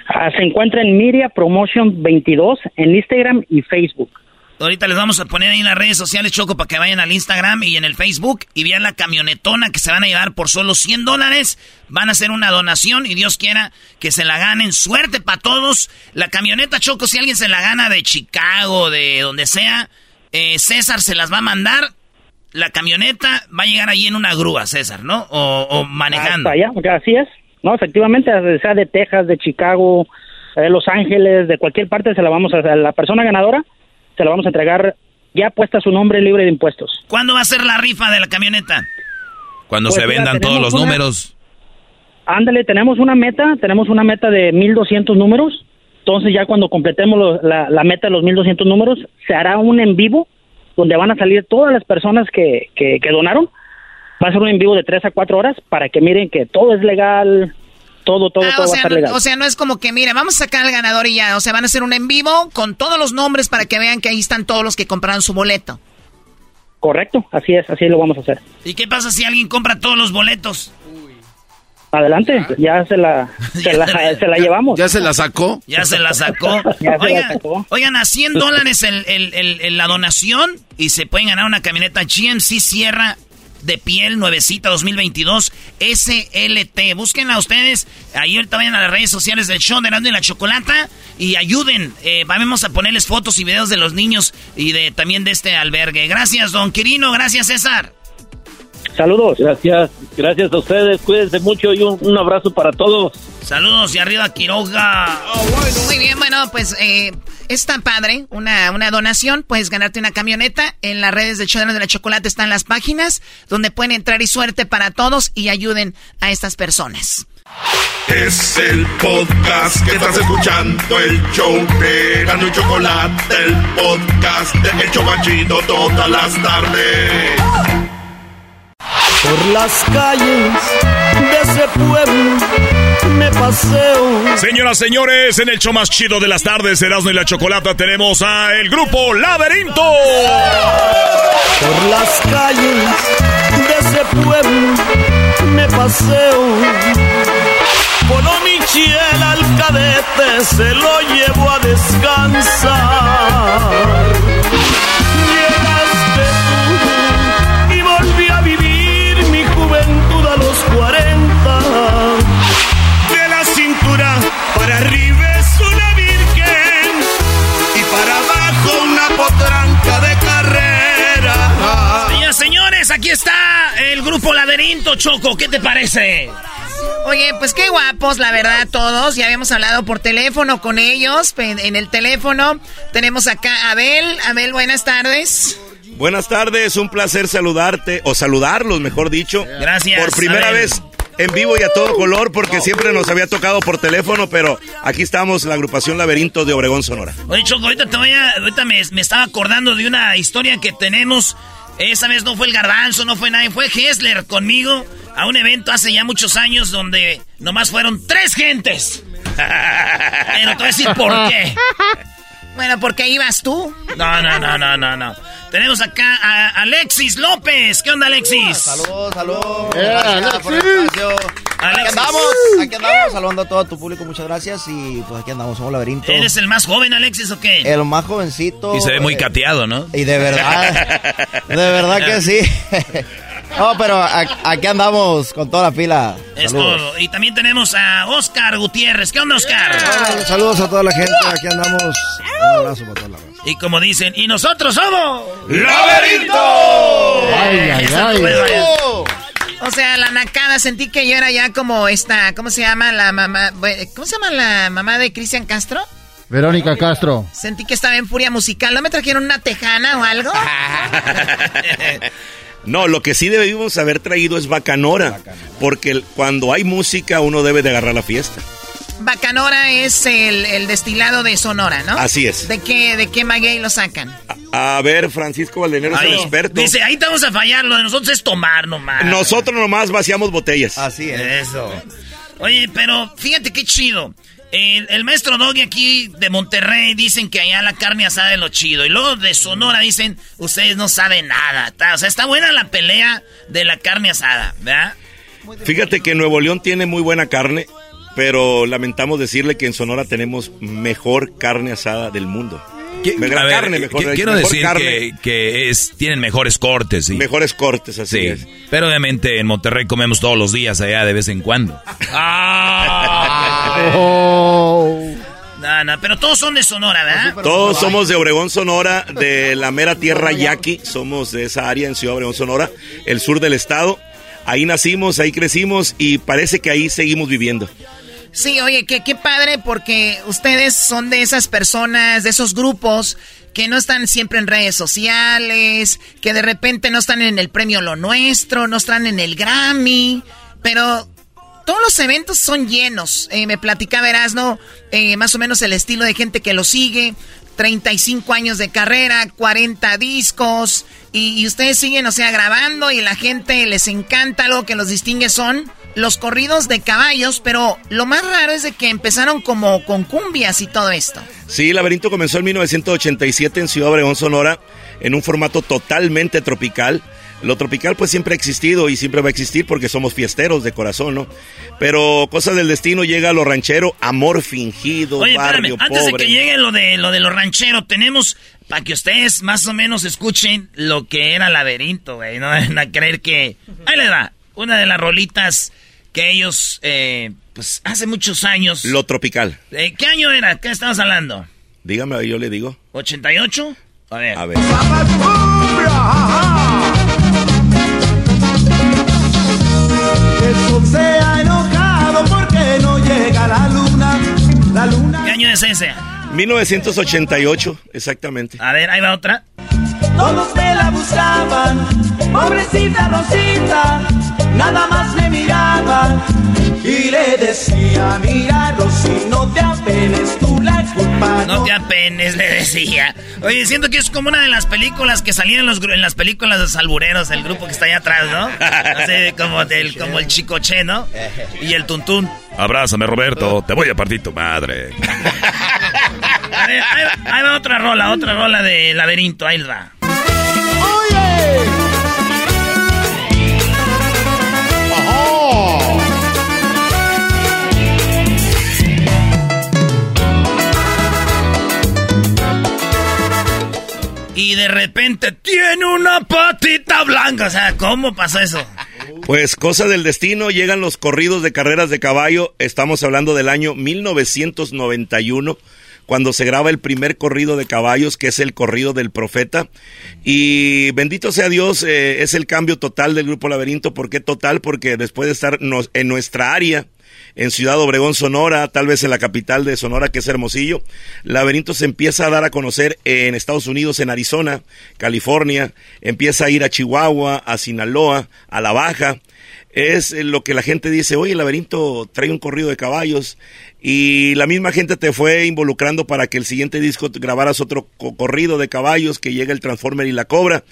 Ah, se encuentra en Miria Promotion 22 en Instagram y Facebook. Ahorita les vamos a poner ahí en las redes sociales, Choco, para que vayan al Instagram y en el Facebook y vean la camionetona que se van a llevar por solo 100 dólares. Van a hacer una donación y Dios quiera que se la ganen. Suerte para todos. La camioneta, Choco, si alguien se la gana de Chicago, de donde sea, eh, César se las va a mandar. La camioneta va a llegar ahí en una grúa, César, ¿no? O, manejando. Hasta allá, así es. No, efectivamente, sea de Texas, de Chicago, de Los Ángeles, de cualquier parte, se la vamos a. La persona ganadora se la vamos a entregar ya puesta su nombre libre de impuestos. ¿Cuándo va a ser la rifa de la camioneta? Cuando pues se vendan todos los números. Ándale, tenemos una meta, tenemos una meta de 1200 números. Entonces ya cuando completemos la, meta de los 1200 números, se hará un en vivo donde van a salir todas las personas que, que, que donaron. Va a ser un en vivo de 3 a 4 horas para que miren que todo es legal, todo, todo, ah, todo o sea, va a estar legal. o sea, no es como que, mire, vamos a sacar al ganador y ya. O sea, van a hacer un en vivo con todos los nombres para que vean que ahí están todos los que compraron su boleto. Correcto, así es, así lo vamos a hacer. ¿Y qué pasa si alguien compra todos los boletos? Adelante, ya se la, se, la, llevamos. ¿Ya se la sacó? Ya se la sacó. oigan, a 100 dólares el, el, la donación y se pueden ganar una camioneta GMC Sierra de piel nuevecita 2022 SLT. Búsquenla ustedes. Ahí ahorita vayan a las redes sociales del show de Erasmo y la Chocolata y ayuden. Eh, vamos a ponerles fotos y videos de los niños y de también de este albergue. Gracias, don Quirino. Gracias, César. Saludos. Gracias. Gracias a ustedes. Cuídense mucho y un, abrazo para todos. Saludos y arriba Quiroga. Muy bien, bueno, pues eh, está padre, una, una donación, puedes ganarte una camioneta. En las redes de Chodrón de la Chocolate están las páginas donde pueden entrar y suerte para todos y ayuden a estas personas. Es el podcast que estás escuchando, el show de Gano y Chocolate, el podcast de El Chocachito todas las tardes. Por las calles de ese pueblo me paseo. Señoras, señores, en el show más chido de las tardes, Erasmo y la Chocolata, tenemos a el grupo Laberinto. Por las calles de ese pueblo me paseo. Polo Michiel al cadete se lo llevo a descansar. Laberinto, Choco, ¿qué te parece? Oye, pues qué guapos, la verdad, todos. Ya habíamos hablado por teléfono con ellos. En el teléfono tenemos acá a Abel. Abel, buenas tardes. Buenas tardes, un placer saludarte, o saludarlos, mejor dicho. Gracias. Por primera vez en vivo y a todo color, porque siempre nos había tocado por teléfono, pero aquí estamos, la agrupación Laberinto de Obregón, Sonora. Oye, Choco, ahorita, te voy a, ahorita me, me estaba acordando de una historia que tenemos. Esa vez no fue el garbanzo, no fue nadie, fue Hessler conmigo a un evento hace ya muchos años donde nomás fueron tres gentes. Pero te voy a decir por qué. Bueno, ¿por qué ibas tú? No, no, no, no, no, no. Tenemos acá a Alexis López. ¿Qué onda, Alexis? Saludos, saludos. gracias por el espacio. Aquí andamos, aquí andamos, saludando a todo tu público, muchas gracias. Y pues aquí andamos, somos laberinto. ¿Eres el más joven, Alexis, o qué? El más jovencito. Y se ve muy eh, cateado, ¿no? Y de verdad, de verdad que sí. No, pero aquí andamos con toda la fila. Es todo. Y también tenemos a Oscar Gutiérrez. ¿Qué onda, Oscar? saludos a toda la gente. Aquí andamos. Un abrazo para toda la. Y como dicen, y nosotros somos. ¡Laberinto! ¡Ay, ay, ay! O sea, la nacada, sentí que yo era ya como esta, ¿cómo se llama la mamá? ¿Cómo se llama la mamá de Cristian Castro? Verónica Castro. Sentí que estaba en furia musical. ¿No me trajeron una tejana o algo? No, lo que sí debimos haber traído es bacanora, porque cuando hay música uno debe de agarrar la fiesta. Bacanora es el, destilado de Sonora, ¿no? Así es. ¿De qué, de qué maguey lo sacan? A, ver, Francisco Valdenero es el experto. Dice, ahí te vamos a fallar, lo de nosotros es tomar nomás. Nosotros nomás vaciamos botellas. Así es. Eso. Oye, pero fíjate qué chido. El, maestro Doggy aquí de Monterrey dicen que allá la carne asada es lo chido. Y luego de Sonora dicen, ustedes no saben nada. O sea, está buena la pelea de la carne asada, ¿verdad? Fíjate que Nuevo León tiene muy buena carne, pero lamentamos decirle que en Sonora tenemos mejor carne asada del mundo. Quiero decir Que, es, tienen mejores cortes. Mejores cortes, así es. Pero obviamente en Monterrey comemos todos los días allá de vez en cuando. ¡Ah! oh. No, no, pero todos son de Sonora, ¿verdad? Todos somos de Obregón, Sonora, de la mera tierra yaqui. Somos de esa área en Ciudad Obregón, Sonora, el sur del estado. Ahí nacimos, ahí crecimos y parece que ahí seguimos viviendo. Sí, oye, qué, padre porque ustedes son de esas personas, de esos grupos que no están siempre en redes sociales, que de repente no están en el premio Lo Nuestro, no están en el Grammy, pero todos los eventos son llenos. Eh, me platicaba Erasno, eh, más o menos el estilo de gente que lo sigue. 35 años de carrera, 40 discos, y, ustedes siguen, o sea, grabando y la gente les encanta. Algo que los distingue son los corridos de caballos, pero lo más raro es de que empezaron como con cumbias y todo esto. Sí, Laberinto comenzó en 1987 en Ciudad Obregón, Sonora, en un formato totalmente tropical. Lo tropical pues siempre ha existido y siempre va a existir porque somos fiesteros de corazón, ¿no? Pero cosa del destino llega a lo ranchero, amor fingido, Oye, barrio antes de que llegue lo de lo de lo ranchero, tenemos para que ustedes más o menos escuchen lo que era laberinto, güey, no van a creer que ahí le va, una de las rolitas que ellos, eh, pues hace muchos años. Lo tropical. Eh, ¿Qué año era? ¿Qué estamos hablando? Dígame, yo le digo. ¿88? A ver. A ver. Año es ese? 1988, exactamente. A ver, ahí va otra. Todos me la buscaban, pobrecita Rosita, nada más me miraban y le decía, mira si no te apenes tú la culpa. No te apenes, le decía. Oye, siento que es como una de las películas que salían en, los, en las películas de salbureros, el grupo que está allá atrás, ¿no? Así como, del, como el chicoche, ¿no? Y el tuntún. Abrázame, Roberto, te voy a partir tu madre. A ver, ahí, va otra rola, otra rola de laberinto, ahí va. Y de repente tiene una patita blanca. O sea, ¿cómo pasa eso? Pues cosa del destino, llegan los corridos de carreras de caballo. Estamos hablando del año 1991 cuando se graba el primer corrido de caballos, que es el corrido del profeta. Y bendito sea Dios, eh, es el cambio total del Grupo Laberinto. ¿Por qué total? Porque después de estar en nuestra área, en Ciudad Obregón, Sonora, tal vez en la capital de Sonora, que es Hermosillo. Laberinto se empieza a dar a conocer en Estados Unidos, en Arizona, California, empieza a ir a Chihuahua, a Sinaloa, a La Baja. Es lo que la gente dice, oye, el laberinto trae un corrido de caballos y la misma gente te fue involucrando para que el siguiente disco grabaras otro corrido de caballos, que llega el Transformer y la Cobra.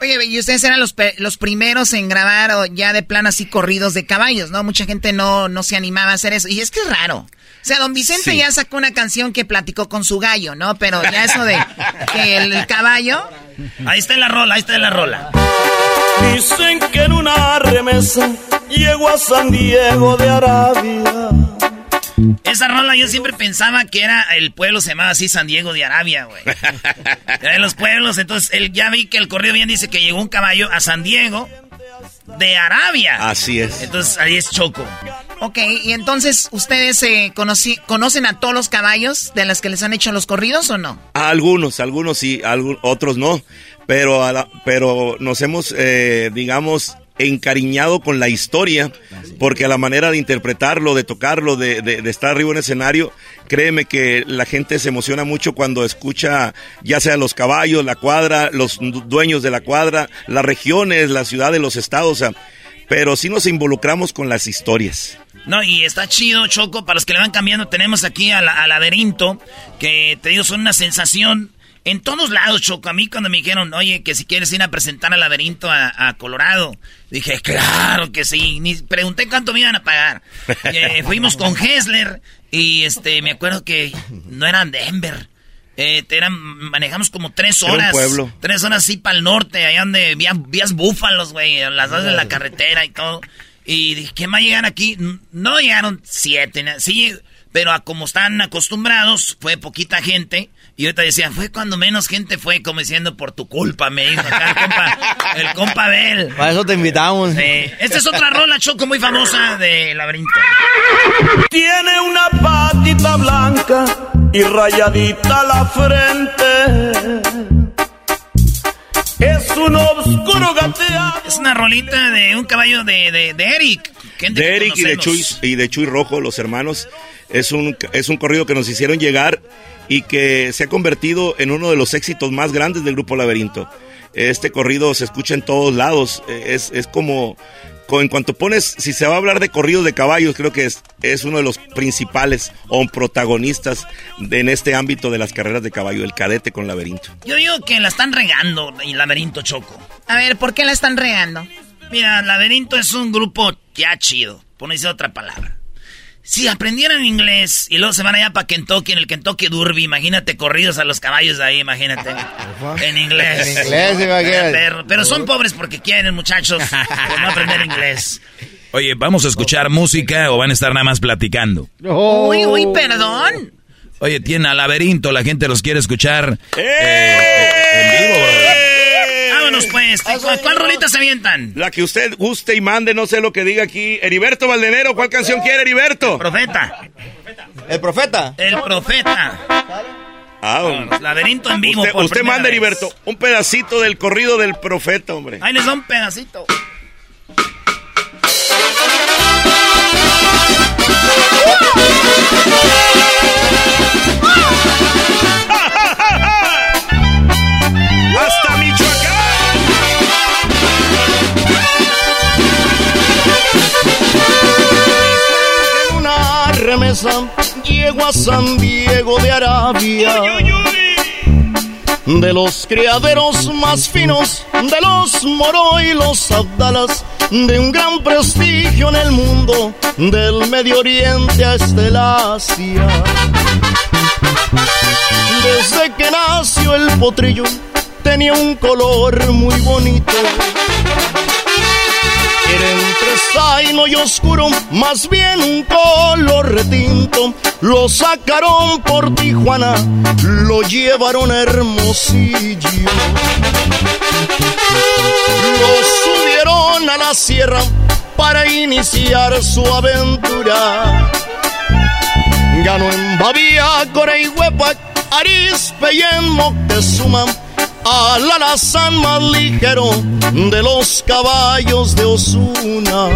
Oye, y ustedes eran los, los primeros en grabar o ya de plan así corridos de caballos, ¿no? Mucha gente no, no se animaba a hacer eso. Y es que es raro. O sea, don Vicente ya sacó una canción que platicó con su gallo, ¿no? Pero ya eso de que el, caballo... Ahí está la rola, ahí está la rola. Dicen que en una remesa llegó a San Diego de Arabia esa rola yo siempre pensaba que era el pueblo se llamaba así San Diego de Arabia, güey. Era de los pueblos, entonces él ya vi que el correo bien dice que llegó un caballo a San Diego de Arabia. Así es. Entonces ahí es Choco. Ok, y entonces ustedes eh, conocen a todos los caballos de las que les han hecho los corridos o no? algunos, algunos sí, otros no. Pero, pero nos hemos, eh, digamos, encariñado con la historia, porque a la manera de interpretarlo, de tocarlo, de, de, estar arriba en el escenario, créeme que la gente se emociona mucho cuando escucha ya sea los caballos, la cuadra, los dueños de la cuadra, las regiones, la ciudad los estados, pero sí nos involucramos con las historias. No, y está chido, Choco, para los que le van cambiando, tenemos aquí al laberinto, que te digo, son una sensación en todos lados, Choco. A mí cuando me dijeron, oye, que si quieres ir a presentar al laberinto a, Colorado, dije, claro que sí. Ni pregunté cuánto me iban a pagar. Eh, fuimos con Hessler y este, me acuerdo que no eran Denver. Eh, eran, manejamos como tres horas. pueblo. Tres horas así para el norte, allá donde vías, búfalos, güey, las dos de la carretera y todo. Y dije, ¿quién va a llegar aquí? No llegaron siete, sí, pero a como están acostumbrados, fue poquita gente. Y ahorita decían, fue cuando menos gente fue, como diciendo, por tu culpa, me dijo acá el compa, el compa Bel. Para eso te invitamos. Sí. Esta es otra rola, Choco, muy famosa de Laberinto. Tiene una patita blanca y rayadita la frente. Es un oscuro gateado. Es una rolita de un caballo de, de, de Eric. De Eric y de, Chuy, y de Chuy Rojo, los hermanos. Es un, es un corrido que nos hicieron llegar y que se ha convertido en uno de los éxitos más grandes del grupo Laberinto. Este corrido se escucha en todos lados, es, es como, en cuanto pones, si se va a hablar de corridos de caballos, creo que es, es uno de los principales o protagonistas en este ámbito de las carreras de caballo, el cadete con laberinto. Yo digo que la están regando el laberinto choco. A ver, ¿por qué la están regando? Mira, laberinto es un grupo ya chido, por otra palabra. Si aprendieran inglés y luego se van allá para Kentucky, en el Kentucky Derby, imagínate corridos a los caballos de ahí, imagínate. en inglés. En inglés, imagínate. Pero, son pobres porque quieren, muchachos, no aprender inglés. Oye, ¿vamos a escuchar música o van a estar nada más platicando? Uy, uy, perdón. Oye, tiene al laberinto, la gente los quiere escuchar eh, en vivo, bro pues. ¿Cuál, rolita se avientan? La que usted guste y mande, no sé lo que diga aquí. Heriberto Valdenero, ¿cuál canción quiere, Heriberto? Profeta. ¿El profeta? El profeta. Ah, laberinto en vivo. Usted, usted manda, Heriberto, un pedacito del corrido del profeta, hombre. Ahí les da un pedacito. Llego a San Diego de Arabia. De los criaderos más finos, de los moro y los abdalas, de un gran prestigio en el mundo, del Medio Oriente hasta el Asia. Desde que nació el potrillo, tenía un color muy bonito entre zaino y oscuro, más bien un color retinto. Lo sacaron por Tijuana, lo llevaron Hermosillo. Lo subieron a la sierra para iniciar su aventura. Ganó en Había Coreihuepac, Arispe y en Moctezuma, al alazán más ligero de los caballos de Osuna.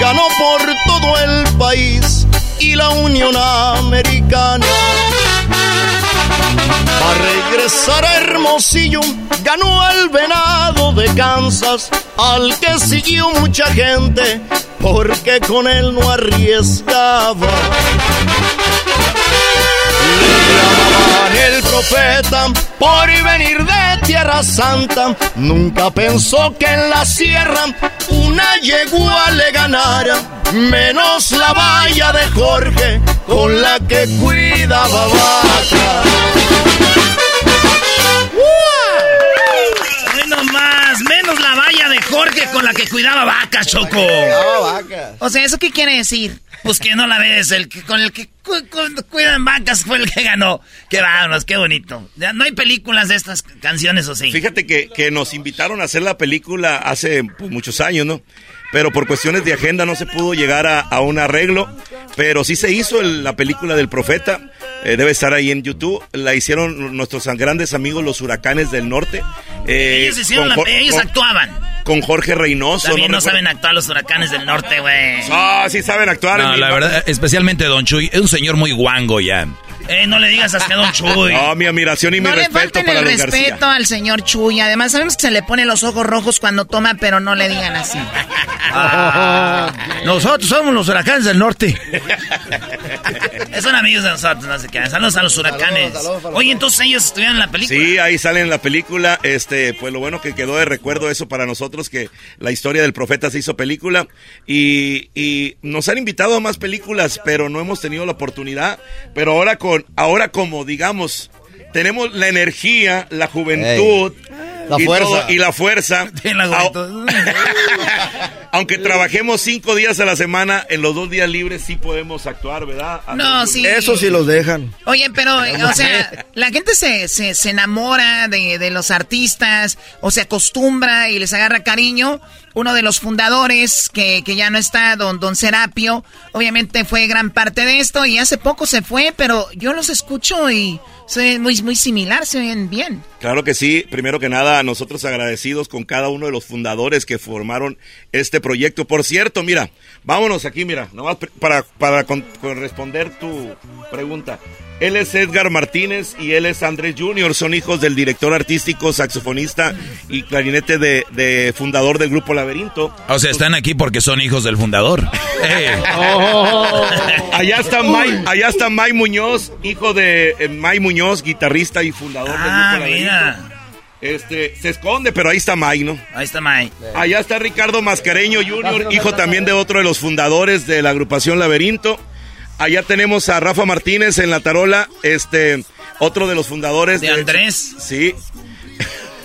Ganó por todo el país y la Unión Americana. A regresar a Hermosillo, ganó al venado de Kansas, al que siguió mucha gente, porque con él no arriesgaba. El profeta por venir de Tierra Santa. Nunca pensó que en la sierra una yegua le ganara. Menos la valla de Jorge con la que cuidaba vaca. Menos más, menos la valla Jorge con la que cuidaba vacas, Choco. O sea, ¿eso qué quiere decir? Pues que no la ves, el que con el que cu- cu- cuidan vacas fue el que ganó. Qué vámonos, qué bonito. Ya no hay películas de estas canciones, ¿o sí? Fíjate que, que nos invitaron a hacer la película hace pues, muchos años, ¿no? Pero por cuestiones de agenda no se pudo llegar a, a un arreglo. Pero sí se hizo el- la película del profeta. Eh, debe estar ahí en YouTube. La hicieron nuestros grandes amigos los huracanes del norte. Eh, ellos hicieron la, con Jor- ellos con- actuaban. Con Jorge Reynoso. También no, saben actuar los huracanes del norte, güey. Ah, sí saben actuar. No, la verdad, especialmente Don Chuy, es un señor muy guango ya. Eh, no le digas así a Don Chuy. No, mi admiración y mi No le respeto falten para el Don respeto García. al señor Chuy. Además, sabemos que se le pone los ojos rojos cuando toma, pero no le digan así. Nosotros somos los huracanes del norte. Son amigos de nosotros, no sé qué. Saludos a los huracanes. Oye, entonces ellos estuvieron en la película. Sí, ahí sale en la película. Este, pues lo bueno que quedó de recuerdo eso para nosotros, que la historia del profeta se hizo película. Y, y nos han invitado a más películas, pero no hemos tenido la oportunidad. Pero ahora con, ahora como digamos, tenemos la energía, la juventud. La y fuerza. todo- y la fuerza. Aunque trabajemos cinco días a la semana, en los dos días libres sí podemos actuar, ¿verdad? No, sí. Eso sí los dejan. Oye, pero, o sea, la gente se, se, se enamora de, de los artistas o se acostumbra y les agarra cariño. Uno de los fundadores, que, que ya no está, don, don Serapio, obviamente fue gran parte de esto y hace poco se fue, pero yo los escucho y se muy, muy similar, se oyen bien. Claro que sí. Primero que nada, nosotros agradecidos con cada uno de los fundadores que formaron este proyecto. Por cierto, mira, vámonos aquí, mira, nomás para, para con- con responder tu pregunta. Él es Edgar Martínez y él es Andrés Junior. Son hijos del director artístico, saxofonista y clarinete de, de fundador del grupo Laberinto. O sea, están aquí porque son hijos del fundador. Eh. Allá está May, allá está May Muñoz, hijo de eh, May Muñoz, guitarrista y fundador Ah, del grupo Laberinto. Este, se esconde, pero ahí está May, ¿no? Ahí está May. Allá está Ricardo Mascareño Jr., hijo también de otro de los fundadores de la agrupación Laberinto. Allá tenemos a Rafa Martínez en la tarola, este, otro de los fundadores ¿De Andrés? Sí.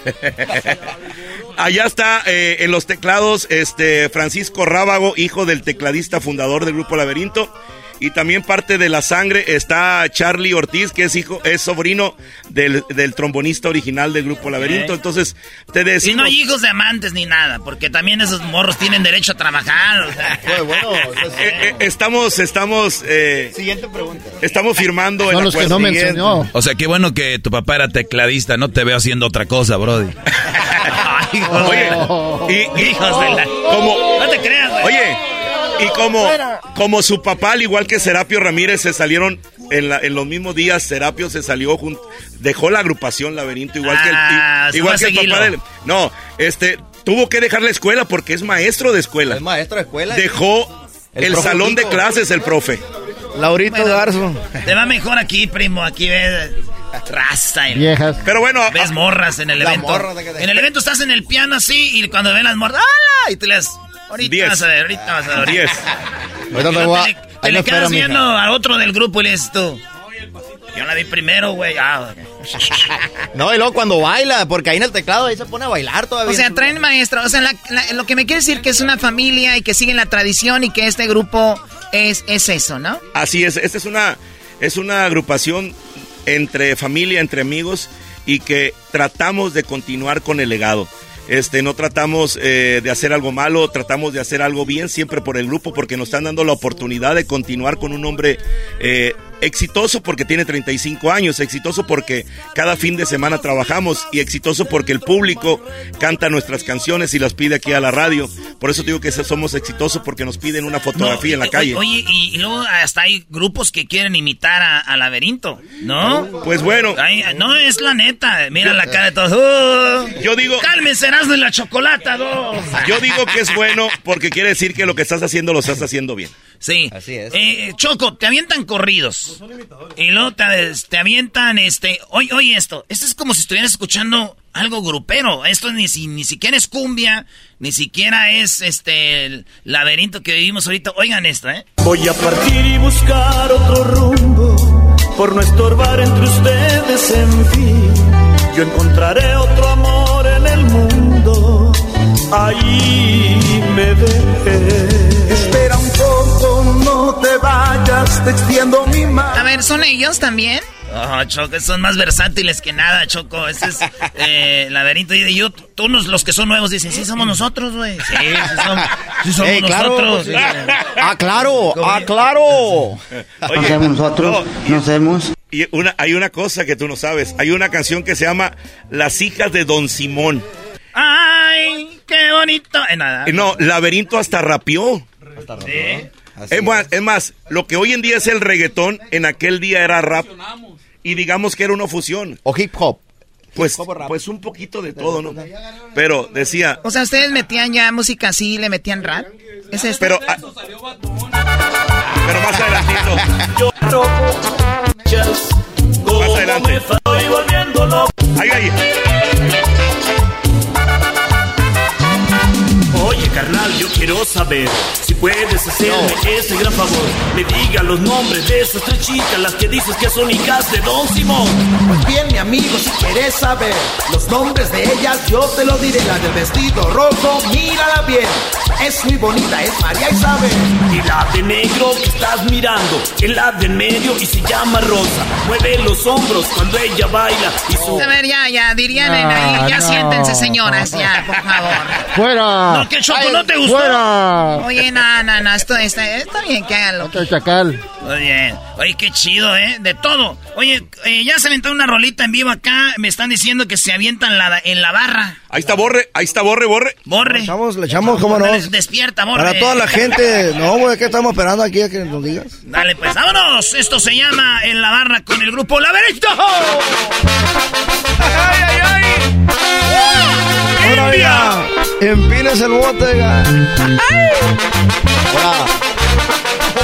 Allá está eh, en los teclados este Francisco Rábago, hijo del tecladista fundador del grupo Laberinto. Y también parte de la sangre está Charlie Ortiz, que es hijo, es sobrino del, del trombonista original del grupo Laberinto. Entonces, te Y decimos... no hay hijos de amantes ni nada, porque también esos morros tienen derecho a trabajar. o sea. Eh, eh, estamos, estamos, eh, Siguiente pregunta. estamos firmando el acuerdo. O sea, qué bueno que tu papá era tecladista, no te veo haciendo otra cosa, Brody. Oye, y, y- Hijos de la- como, No te creas, güey. Oye, y como, como su papá, al igual que Serapio Ramírez, se salieron en, la- en los mismos días, Serapio se salió junto, dejó la agrupación Laberinto, igual que el, Ah, igual que a el papá del- No, este, tuvo que dejar la escuela porque es maestro de escuela. Es maestro de escuela. Dejó El salón de clases el profe. Laurito Bueno. Garzo. Te va mejor aquí, primo. Aquí ves rasta. y- Viejas. Pero bueno, Ves morras en el evento. morra de que- En el evento estás en el piano así y cuando ven las morras, ¡hala! Y tú les. Ahorita Diez. vas a ver, ahorita vas a ver. Diez. Ahorita te no voy a- te, le- quedas mija. viendo al otro del grupo y le dices tú. Yo la vi primero, güey. Ah, No, y luego cuando baila, porque ahí en el teclado ahí se pone a bailar todavía. O sea, traen maestro. O sea, la- la- lo que me quiere decir que es una familia y que siguen la tradición y que este grupo es, es eso, ¿no? Así es, esta es una, es una agrupación entre familia, entre amigos y que tratamos de continuar con el legado. Este, no tratamos eh, de hacer algo malo, tratamos de hacer algo bien siempre por el grupo porque nos están dando la oportunidad de continuar con un hombre eh, exitoso porque tiene 35 años, exitoso porque cada fin de semana trabajamos y exitoso porque el público canta nuestras canciones y las pide aquí a la radio. Por eso digo que somos exitosos porque nos piden una fotografía en la calle. Oye, y, luego hasta hay grupos que quieren imitar a, Laberinto, ¿no? Pues bueno. no, es la neta. Mira la cara de todos. ¡Oh! yo digo. Cálmense, de la chocolata, dos. Yo digo que es bueno porque quiere decir que lo que estás haciendo lo estás haciendo bien. Sí. Así es. Eh, Choco, te avientan corridos. Y luego te, avientan, este, oye, oye esto, esto es como si estuvieras escuchando algo grupero. Esto ni, ni siquiera es cumbia, ni siquiera es este el laberinto que vivimos ahorita. Oigan esto, ¿eh? Voy a partir y buscar otro rumbo, por no estorbar entre ustedes, en fin. Yo encontraré otro amor en el mundo, ahí me dejé. Te vayas, te extiendo mi mano. A ver, ¿son ellos también? Oh, Choco, son más versátiles que nada, Choco. Ese es eh, laberinto. Y yo, tú los que son nuevos dicen, sí, somos nosotros, güey. Sí, sí somos, nosotros. Ah, claro, ah, claro. Oye, somos nosotros, no, sabemos. Y una, hay una cosa que tú no sabes. Hay una canción que se llama Las hijas de Don Simón. ¡Ay, qué bonito! Eh, nada. No, laberinto hasta rapió. ¿Sí? Es más, es más, lo que hoy en día es el reggaetón, en aquel día era rap. Y digamos que era una fusión. O hip hop. Pues, pues un poquito de todo, ¿no? Pero decía... O sea, ustedes metían ya música así, le metían rap. ¿Es esto? Pero, ah, pero más adelantito. más adelante. Ahí, ahí. Oye, carnal, yo quiero saber si puedes hacerme ese gran favor. Me diga los nombres de esas tres chicas, las que dices que son hijas de Don Simón. Pues bien, mi amigo, si quieres saber los nombres de ellas, yo te lo diré. La del vestido rojo, mírala bien. Es muy bonita, es María Isabel. Y la de negro que estás mirando, es la de medio y se llama Rosa. Mueve los hombros cuando ella baila y su... A ver, ya, ya, dirían ahí. Ya siéntense, señoras, ya, por favor. ¡Fuera! No, que Choco, ¿no te gustó? ¡Fuera! Oye, no, no, no, esto está, está bien que háganlo. Otro chacal. Muy bien. Oye, qué chido, ¿eh? De todo. Oye, eh, ya se aventó una rolita en vivo acá. Me están diciendo que se avientan la, en la barra. Ahí está Borre, ahí está Borre, Borre. Borre. Le echamos, le echamos, cómo no. Despierta, Borre. Para toda la gente. No, güey, ¿qué estamos esperando aquí a que nos digas? Dale, pues, vámonos. Esto se llama En la barra con el grupo Laberinto. ¡Ay, ay, ay! Ahora ya, empines el bote, ya. Ahora,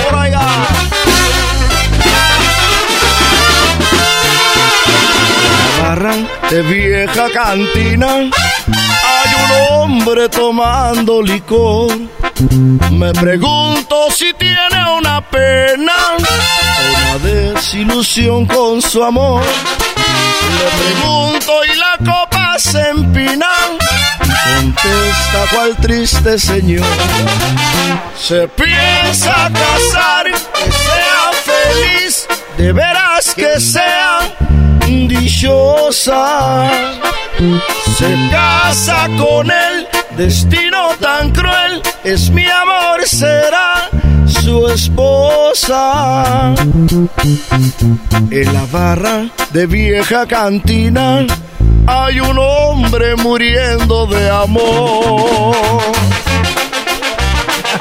ahora ya. barra de vieja cantina hay un hombre tomando licor. Me pregunto si tiene una pena, una desilusión con su amor. Le pregunto y la copa se empina. Contesta cual triste señor. Se piensa casar, que sea feliz, de veras que sea dichosa. Se casa con él, destino tan cruel, es mi amor, será su esposa. En la barra de vieja cantina hay un hombre muriendo de amor.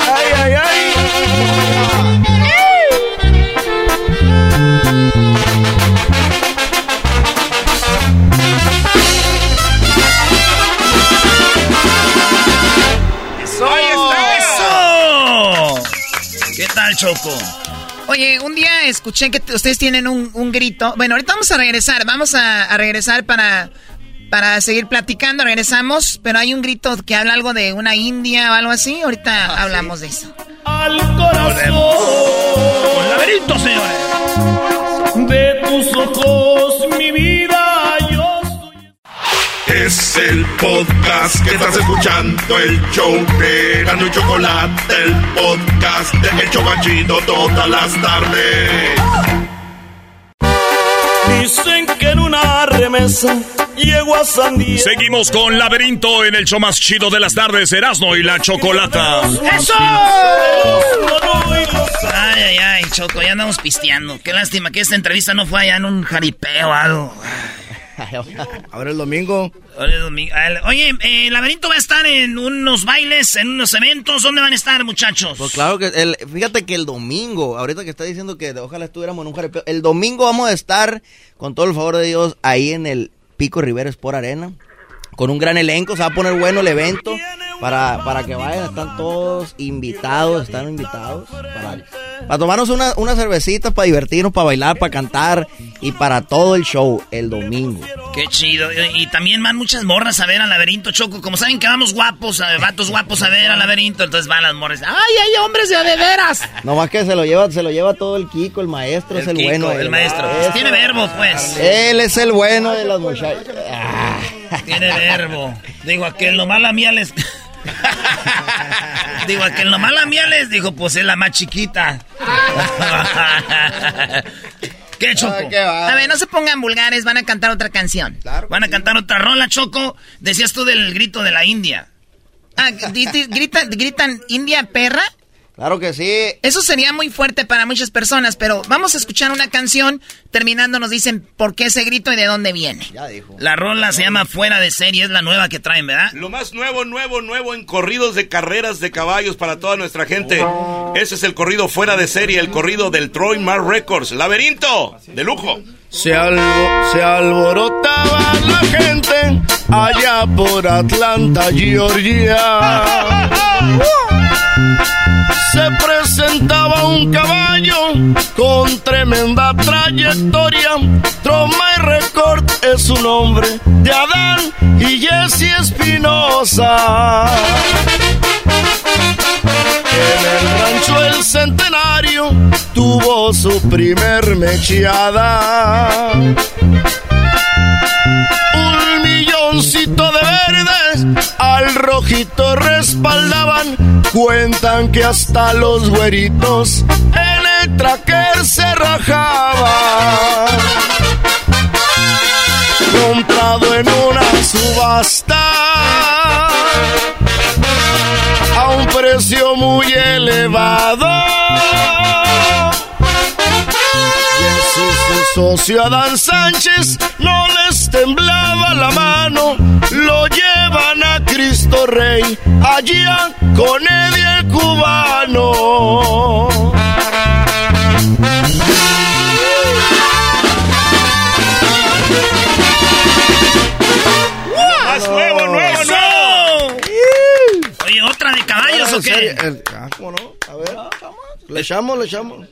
Ay, ay, ay. Choco. Oye, un día escuché que ustedes tienen un, grito. Bueno, ahorita vamos a regresar. Vamos a, regresar para, para seguir platicando. Regresamos, pero hay un grito que habla algo de una india o algo así. Ahorita ah, hablamos de eso. Al corazón. Con laberinto, señores. De tus ojos, mi vida, es el podcast que estás escuchando, el show de Gano y Chocolate, el podcast de El Chocachito todas las tardes. Dicen que en una remesa llegó a San Diego. Seguimos con Laberinto en el show más chido de las tardes, Erasmo y la Chocolata. ¡Eso! Ay, ay, ay, Choco, ya andamos pisteando. Qué lástima que esta entrevista no fue allá en un jaripeo o algo. Ahora el domingo. Ahora el domingo. Oye, eh, el laberinto va a estar en unos bailes, en unos eventos. ¿Dónde van a estar, muchachos? Pues claro que, el, fíjate que el domingo, ahorita que está diciendo que ojalá estuviéramos en un jaripeo, el domingo vamos a estar, con todo el favor de Dios, ahí en el Pico Rivera Sport Arena, con un gran elenco, se va a poner bueno el evento, para, para que vayan, están todos invitados, están invitados, para, para tomarnos una- unas cervecitas, para divertirnos, para bailar, para cantar, y para todo el show, el domingo. Qué chido. Y y también van muchas morras a ver al laberinto, Choco. Como saben que vamos guapos, a- vatos guapos a ver al laberinto, entonces van las morras. ¡Ay, hay hombres de veras! No más que se lo lleva, se lo lleva todo el Kiko, el maestro es el Kiko, bueno. el maestro. Pues tiene verbo, pues. Él es el bueno de las muchachas. Tiene verbo. Digo, aquel nomás la mía les... Digo, aquel nomás la mía les dijo, pues es la más chiquita. ¿Qué, Choco? Ay, qué va. a ver, no se pongan vulgares, van a cantar otra canción. Van a cantar otra rola, Choco. Decías tú del grito de la India. Ah, gritan India perra. Claro que sí. Eso sería muy fuerte para muchas personas, pero vamos a escuchar una canción. Terminando nos dicen por qué ese grito y de dónde viene. Ya dijo. La rola se llama Fuera de Serie, es la nueva que traen, ¿verdad? Lo más nuevo, nuevo, nuevo en corridos de carreras de caballos para toda nuestra gente. Ese es el corrido fuera de serie, el corrido del Troy Mar Records. Laberinto, de lujo. Se, albo- se alborotaba la gente allá por Atlanta, Georgia. Se presentaba un caballo con tremenda trayectoria. Troma y Record es su nombre de Adán y Jesse Espinosa. En el rancho El Centenario tuvo su primer mecheada. Al rojito respaldaban. Cuentan que hasta los güeritos en el tracker se rajaba. Comprado en una subasta a un precio muy elevado. Adán Sánchez no les temblaba la mano. Lo llevan a Cristo Rey, allá con Eddie el cubano. Más nuevo, nuevo, nuevo. Oye, ¿otra de caballos o qué? Ah, ¿cómo no? A ver. Le echamos, le echamos.